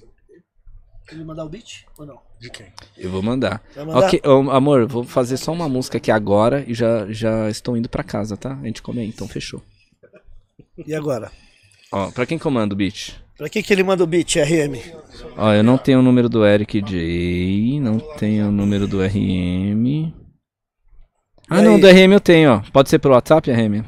Ele mandar o beat ou não? De quem? Eu vou mandar. Mandar? Ok, ô, amor, vou fazer só uma música aqui agora e já, já estou indo pra casa, tá? A gente come aí, então fechou. E agora? Ó, pra quem comanda o beat? Pra que que ele manda o beat, RM? Ó, eu não tenho o número do Eric J, não tenho o número do RM. Ah, não, do RM eu tenho, ó. Pode ser pelo WhatsApp, RM?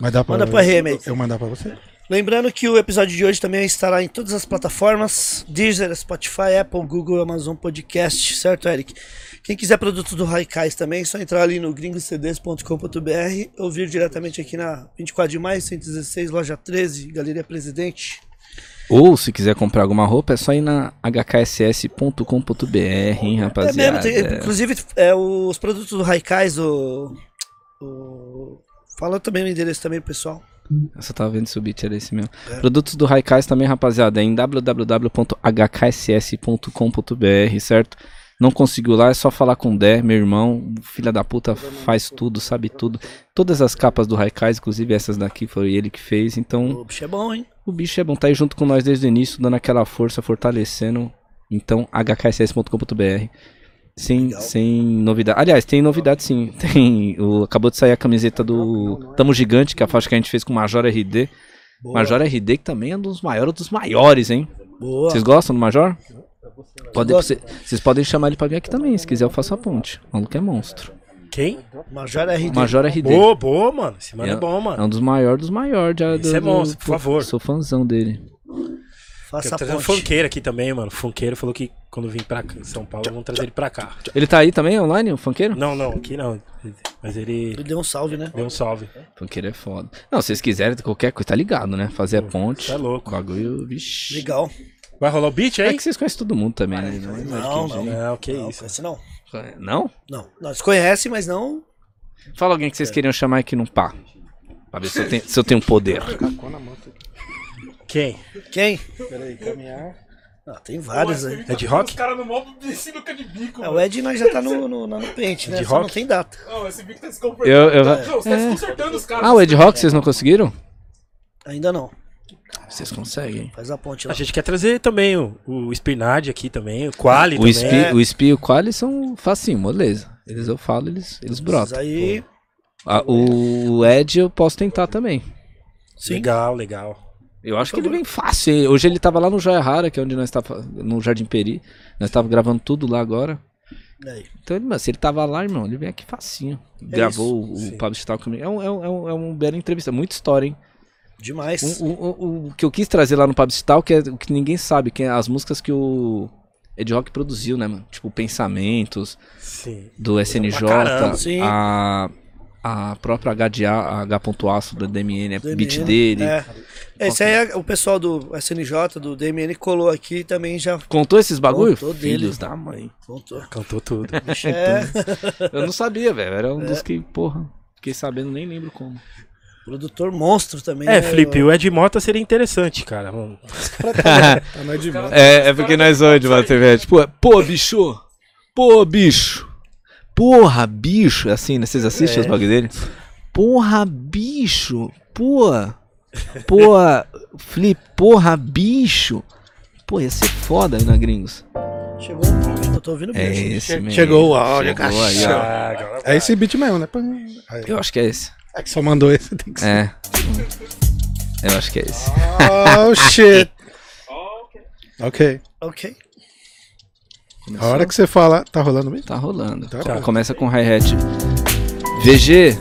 Mas dá pra... Manda pro RM aí. Eu mandar pra você? Lembrando que o episódio de hoje também estará em todas as plataformas: Deezer, Spotify, Apple, Google, Amazon Podcast, certo, Eric? Quem quiser produtos do Raikais também, é só entrar ali no gringocds.com.br ou vir diretamente aqui na 24 de maio, 116, loja 13, Galeria Presidente. Ou, se quiser comprar alguma roupa, é só ir na hkss.com.br, hein, É rapaziada. mesmo, tem- inclusive é, os produtos do Raikais, o, o. Fala também o endereço também, pessoal. Eu só tava vendo se o beat era esse mesmo. É. Produtos do Raikais também, rapaziada, é em www.hkss.com.br, certo? Não conseguiu lá, é só falar com o Dé, meu irmão, filha da puta, faz tudo, sabe tudo. Todas as capas do Raikais, inclusive essas daqui, foi ele que fez, então O bicho é bom, hein? O bicho é bom, tá aí junto com nós desde o início, dando aquela força, fortalecendo. Então, hkss.com.br. Sem, Legal. sem novidade. Aliás, tem novidade sim. Tem, o, acabou de sair a camiseta do Tamo Gigante, que é a faixa que a gente fez com o Major RD. Boa. Major RD, que também é um dos maiores dos maiores, hein? Boa. Vocês gostam do Major? Pode, vocês podem chamar ele pra vir aqui também, se quiser eu faço a ponte. O maluco é monstro. Quem? Major RD. Major RD. Boa, boa, mano. Esse mano é, É- bom, É mano. um dos maiores dos maiores. já Esse do- é do- monstro, por favor. Sou fãzão dele. Faça a trazer um ponte. funkeiro aqui também, mano. O funkeiro falou que quando vim pra São Paulo, vamos trazer ele pra cá. Ele tá aí também online, o funkeiro? Não, não, aqui não. Mas ele Ele deu um salve, né? deu um salve. Funkeiro é foda. Não, se vocês quiserem, qualquer coisa, tá ligado, né? Fazer a ponte. É louco. O bagulho, vixi. Legal. Vai rolar o beat É aí? que vocês conhecem todo mundo também, né? Não, é Não, não. Não, que Não, isso. conhece não. Não? Não. Nós conhece, mas não. Fala alguém que vocês queriam chamar aqui no pá. Pra ver se eu tenho, se eu tenho poder. Quem? Quem? Peraí, caminhar. Ah, tem vários aí. É de rock? Os caras no modo de sinuca de bico, É, o Ed nós já tá no, no, no pente, né? De Só não rock? tem data. Não, esse bico tá se comportando. Eu, eu... Não, você tá desconcertando os caras. Ah, o Ed Rock vocês não conseguiram? Ainda não. Vocês conseguem. Faz a ponte lá. A gente quer trazer também o, o Spinard aqui também, o Quali O também. Spi, é. o Spi e o Quali são facinho, moleza. Eles eu falo, eles, eles brotam. aí. Ah, o Ed eu posso tentar também. Sim. Legal, legal. Eu acho que ele vem fácil. Hoje ele tava lá no Joia Rara, que é onde nós tava, no Jardim Peri. Nós tava gravando tudo lá agora. Aí. Então, ele, mano, se ele tava lá, irmão, ele vem aqui facinho. Gravou o, Sim. o Pablo Stal comigo. É um, é, um, é, um, é um bela entrevista, muita história, hein? Demais. O, o, o, o que eu quis trazer lá no Pablo Stal, que é o que ninguém sabe, que é as músicas que o Ed Rock produziu, né, mano? Tipo, Pensamentos, Sim. do SNJ, caramba, a, a própria HDA, a H.aço da DMN, é DMN, beat dele. É. Esse aí é o pessoal do SNJ, do DMN, colou aqui e também já Contou esses bagulho? Contou dele. Filhos da mãe. contou. Cantou tudo. É Eu não sabia, velho. Era um dos que, porra, fiquei sabendo, nem lembro como. Produtor monstro também. É, né? Felipe, o Ed Mota seria interessante, cara. Vamos- Tá Ed Mota. É, é porque nós hoje, Bater, tipo, pô, bicho, pô, bicho, porra, bicho, assim, né? Vocês assistem É. os bagulho dele? Porra, bicho, pô, pô, Flip, porra, bicho. Pô, ia ser foda aí na Gringos. Chegou um momento, eu tô ouvindo É mesmo. esse mesmo. Chegou o áudio, Chegou aí, ó. É esse beat mesmo, né? Eu acho que é esse. É que só mandou esse, tem que ser. É. Eu acho que é esse. Oh, shit. Ok. Ok. A hora que você fala, tá rolando mesmo? Tá rolando. Tá Co- bom. Começa com hi-hat. VG,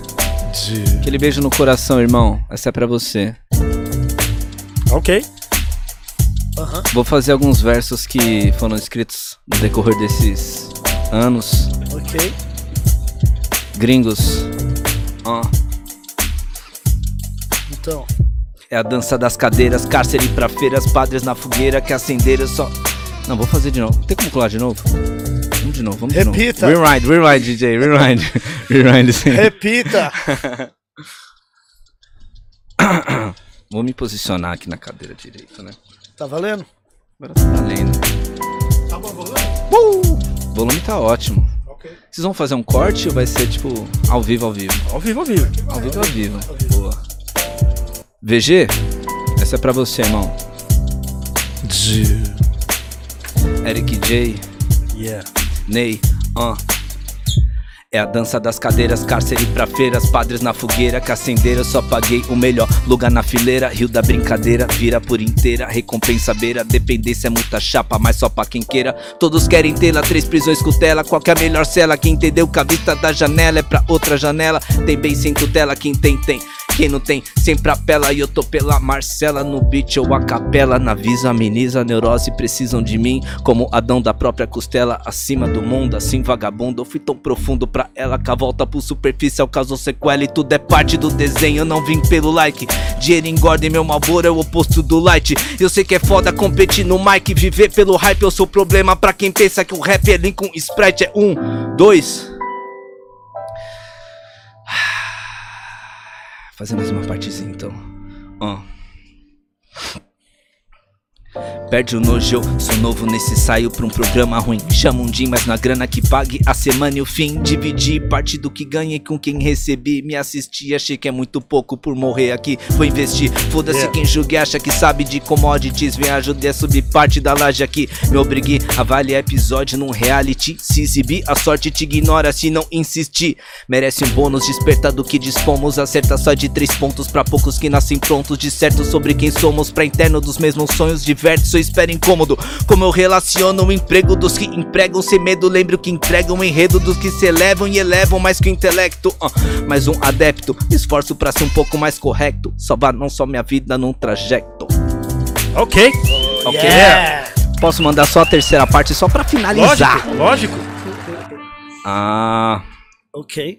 aquele beijo no coração, irmão. Essa é pra você. Ok. Aham. Vou fazer alguns versos que foram escritos no decorrer desses anos. Ok. Gringos. Ó. Então. É a dança das cadeiras, cárcere pra feiras, padres na fogueira que acenderam só. Não, vou fazer de novo. Tem como colar de novo? Vamos de novo, vamos de Repita. novo. Rewind, rewind, DJ, rewind. rewind, sim. Repita! Vou me posicionar aqui na cadeira direita, né? Tá valendo? Agora tá valendo. Tá bom, volume? O volume tá ótimo. Ok. Vocês vão fazer um corte ou vai ser tipo ao vivo, ao vivo? Ao vivo, ao vivo. Ao vivo, ao vivo. Boa. VG, essa é pra você, irmão. Eric J, Yeah. Ney, ah. É a dança das cadeiras, cárcere pra feiras, padres na fogueira que só paguei o melhor lugar na fileira. Rio da brincadeira, vira por inteira. Recompensa beira, dependência é muita chapa, mas só pra quem queira. Todos querem tê-la, três prisões cutela. Qual que é a melhor cela? Quem entendeu que a vista da janela é pra outra janela. Tem bem sem tutela, quem tem, tem. Quem não tem, sempre apela e eu tô pela Marcela no beat ou a capela. Na visa, ameniza, neurose precisam de mim. Como Adão da própria costela, acima do mundo, assim vagabundo. Eu fui tão profundo pra ela que a volta pro superficial causou sequela e tudo é parte do desenho. Eu não vim pelo like. Dinheiro engorda e meu malboro é o oposto do light. Eu sei que é foda competir no mic, viver pelo hype. Eu sou problema pra quem pensa que o rap é Lincoln Sprite. É um, dois. Fazer mais uma partezinha então. Perde o nojo, sou novo nesse saio pra um programa ruim. Chama um dia, mas na grana que pague a semana e o fim. Dividi parte do que ganhei com quem recebi. Me assisti, achei que é muito pouco por morrer aqui. Vou investir, foda-se Yeah. quem julga e acha que sabe de commodities. Vem ajudar a subir parte da laje aqui. Me obriguei a avaliar episódio num reality. Se exibir, a sorte te ignora se não insistir. Merece um bônus, desperta do que dispomos. Acerta só de três pontos pra poucos que nascem prontos. De certo sobre quem somos, pra interno dos mesmos sonhos. Diversos, eu espero incômodo. Como eu relaciono o emprego dos que empregam sem medo. Lembro que entregam o enredo dos que se elevam e elevam mais que o intelecto. Ah, mais um adepto, me esforço pra ser um pouco mais correto. Salvar não só minha vida num trajeto. Ok. Ok? Yeah! Posso mandar só a terceira parte só pra finalizar. Lógico, lógico. Ah. Ok.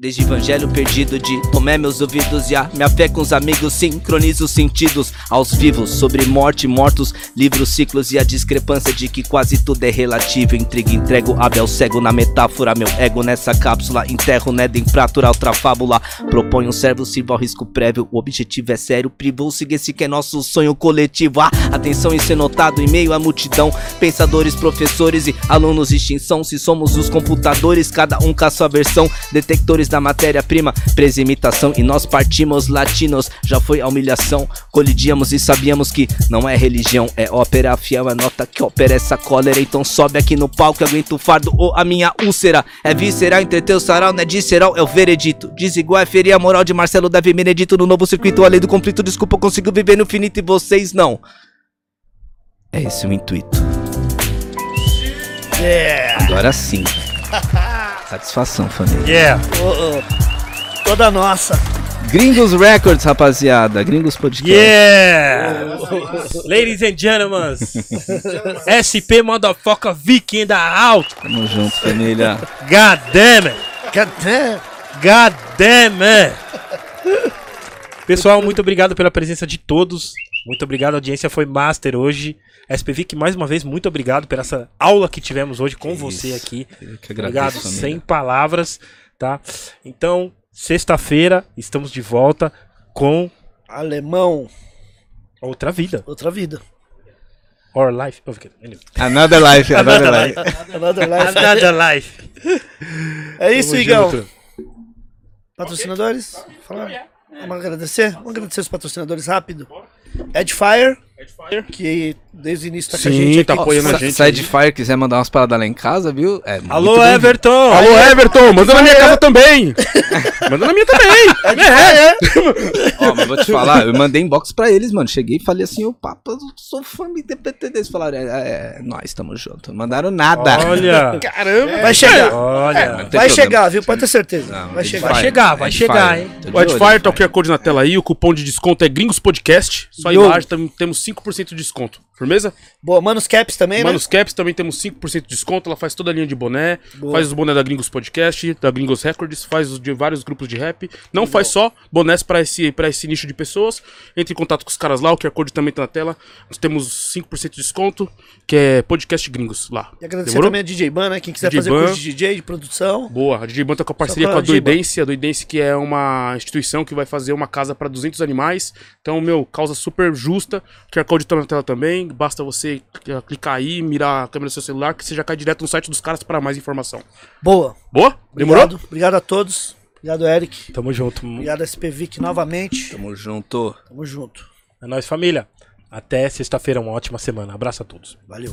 Desde evangelho perdido de tomé meus ouvidos e a minha fé com os amigos sincroniza os sentidos aos vivos sobre morte, mortos, livro ciclos e a discrepância de que quase tudo é relativo. Intriga, entrego Abel cego na metáfora, meu ego nessa cápsula, enterro neda em fratura, outra fábula. Proponho um servo, sirva ao risco prévio. O objetivo é sério, privou siga esse que é nosso sonho coletivo. Ah, atenção em ser notado em meio à multidão. Pensadores, professores e alunos extinção. Se somos os computadores, cada um com a sua versão. Detectores da matéria-prima, presa imitação. E nós partimos latinos, já foi a humilhação. Colidíamos e sabíamos que não é religião, é ópera fiel, é nota que opera essa cólera. Então sobe aqui no palco e aguenta o fardo ou a minha úlcera. É visceral, entreter o sarau, não é visceral, é o veredito. Desigual é ferir a moral de Marcelo Davi Benedito no novo circuito. Além do conflito, desculpa, eu consigo viver no infinito e vocês não. É esse o intuito. Yeah! Agora sim. Satisfação, família. Yeah. Ô, ô, toda nossa. Gringos Records, rapaziada. Gringos Podcast. Yeah! Ladies and gentlemen, SP Motherfucker Viking da Out. Tamo junto, família. God damn it! Cadê? God damn it! Pessoal, muito obrigado pela presença de todos. Muito obrigado, a audiência foi master hoje. SPVIC, mais uma vez, muito obrigado por essa aula que tivemos hoje com Que você isso. aqui. Eu que Obrigado, agradeço, família. sem palavras, tá? Então, sexta-feira, estamos de volta com Alemão, outra vida. outra vida. Or life. Oh, okay. Another life, another life. Another life. Another life. É isso, Tamo Igão. junto. Patrocinadores? Falar? Vamos agradecer? Vamos agradecer os patrocinadores rápido. Edgefire Edfire, que desde o início tá com Sim, a gente. tá aqui. apoiando a gente Sai aí. de Fire, quiser mandar umas paradas lá em casa, viu? É Alô. Everton! Alô, Everton, manda na minha casa também. Manda na minha também. É, Ó, mas vou te falar, eu mandei inbox pra eles, mano. Cheguei e falei assim, ô papo, eu sou fã de DPT deles. Falaram, é, é, nós estamos juntos. Não mandaram nada. Olha! Caramba. Vai chegar. Olha! Tem Vai problema. chegar, viu? Pode ter certeza. Não, vai é chegar. Vai chegar, vai é chegar, hein? O olho, tá o QR Code na tela aí, o cupom de desconto é Gringos Podcast. Só tam- temos 5% de desconto. Firmeza? Boa, Manos Caps também, Manos Caps também temos 5% de desconto. Ela faz toda a linha de boné. Boa. Faz os bonés da Gringos Podcast, da Gringos Records, faz os de vários grupos de rap. Não faz só bonés pra esse, pra esse nicho de pessoas. Entre em contato com os caras lá, o QR Code também tá na tela. Nós temos 5% de desconto, que é Podcast Gringos lá. né? E agradecer Demorou? também a DJ Ban, né? Quem quiser DJ fazer Ban. curso de DJ, de produção. Boa, a DJ Ban tá com a parceria com a. Doidense, a Doidense que é uma instituição que vai fazer uma casa para 200 animais. Então, meu, causa super justa. O QR Code tá na tela também. Basta você eh, clicar aí, mirar a câmera do seu celular, que você já cai direto no site dos caras para mais informação. Boa. Boa? Demorou? Obrigado. Obrigado a todos. Obrigado, Eric. Tamo junto. Obrigado, SPVIC, novamente. Tamo junto. Tamo junto. É nóis, família. Até sexta-feira, uma ótima semana. Abraço a todos. Valeu.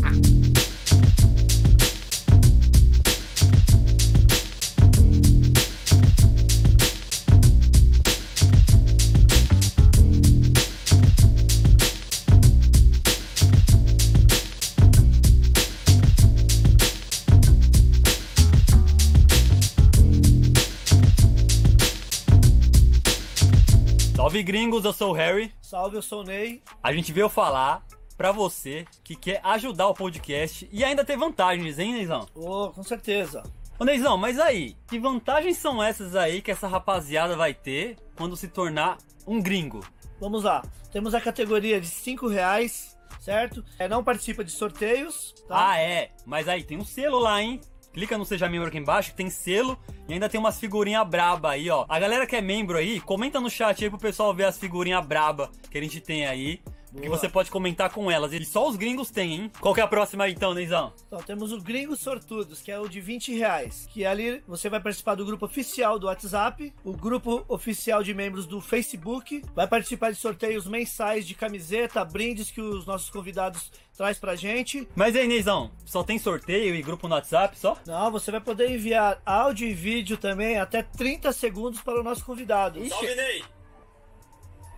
Salve gringos, eu sou o Harry. Salve, eu sou o Ney. A gente veio falar pra você que quer ajudar o podcast e ainda ter vantagens, hein, Neizão? Ô, com certeza. Ô, Neizão, mas aí, que vantagens são essas aí que essa rapaziada vai ter quando se tornar um gringo? Vamos lá. Temos a categoria de 5 reais, certo? É, não participa de sorteios, tá? Ah, é, mas aí tem um selo lá, hein? Clica no Seja Membro aqui embaixo, que tem selo e ainda tem umas figurinhas braba aí, ó. A galera que é membro aí, comenta no chat aí pro pessoal ver as figurinhas braba que a gente tem aí. Que Boa. você pode comentar com elas. E só os gringos têm, hein? Qual que é a próxima aí, então, Neizão? Então, temos o Gringos Sortudos, que é o de 20 reais. Que ali você vai participar do grupo oficial do WhatsApp, o grupo oficial de membros do Facebook, vai participar de sorteios mensais de camiseta, brindes que os nossos convidados traz pra gente. Mas aí, Neizão, só tem sorteio e grupo no WhatsApp só? Não, você vai poder enviar áudio e vídeo também até 30 segundos para o nosso convidado. Ney!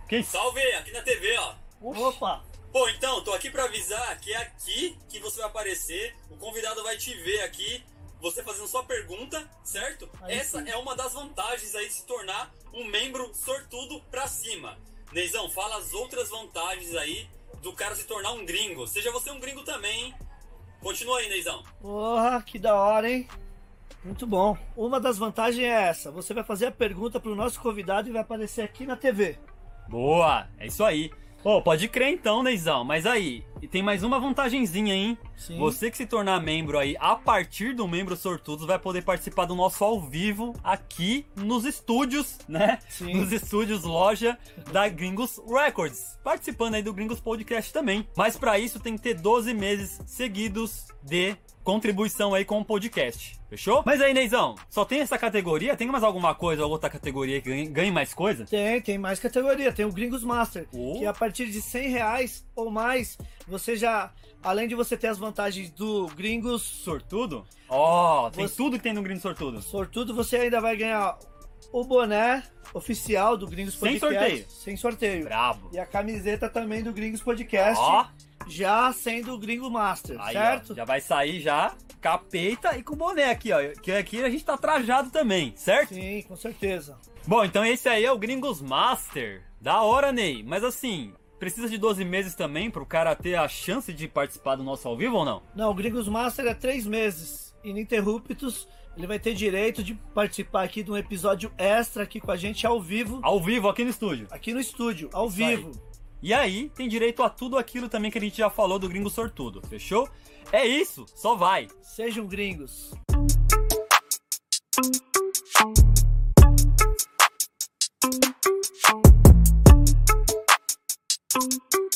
Quem? Salve, aqui na TV, ó. Opa! Pô, então, tô aqui pra avisar que é aqui que você vai aparecer, o convidado vai te ver aqui, você fazendo sua pergunta, certo? Aí Essa sim. é uma das vantagens aí de se tornar um membro sortudo pra cima. Neizão, fala as outras vantagens aí do cara se tornar um gringo. Seja você um gringo também, hein? Continua aí, Neizão. Porra, que da hora, hein? Muito bom. Uma das vantagens é essa: você vai fazer a pergunta para o nosso convidado e vai aparecer aqui na TV. Boa, é isso aí. Pô, pode crer então, Neizão. Mas aí, e tem mais uma vantagenzinha, hein? Sim. Você que se tornar membro aí, a partir do membro sortudos, vai poder participar do nosso ao vivo aqui nos estúdios, né? Sim. Nos estúdios loja da Gringos Records. Participando aí do Gringos Podcast também. Mas pra isso tem que ter 12 meses seguidos de contribuição aí com o podcast. Fechou? Mas aí, Neizão, só tem essa categoria? Tem mais alguma coisa ou outra categoria que ganhe, mais coisa? Tem, tem mais categoria. Tem o Gringos Master, Oh. que a partir de 100 reais ou mais, você já, além de você ter as vantagens do Gringos Sortudo? Ó, tem Você- tudo que tem no Gringos Sortudo. Sortudo, você ainda vai ganhar o boné oficial do Gringos Sem Podcast. sorteio. Sem sorteio. Brabo. E a camiseta também do Gringos Podcast, Ó, já sendo o Gringo Master, aí, certo? ó, já vai sair já capeta e com boné aqui, ó. Que aqui a gente tá trajado também, certo? Sim, com certeza. Bom, então esse aí é o Gringos Master. Da hora, Ney. Mas assim, precisa de 12 meses também pro cara ter a chance de participar do nosso ao vivo ou não? Não, o Gringos Master é três meses ininterruptos. Ele vai ter direito de participar aqui de um episódio extra aqui com a gente ao vivo, Ao vivo aqui no estúdio. aqui no estúdio, ao Isso aí. E aí, tem direito a tudo aquilo também que a gente já falou do Gringo Sortudo, fechou? É isso, só vai. Sejam gringos. Thank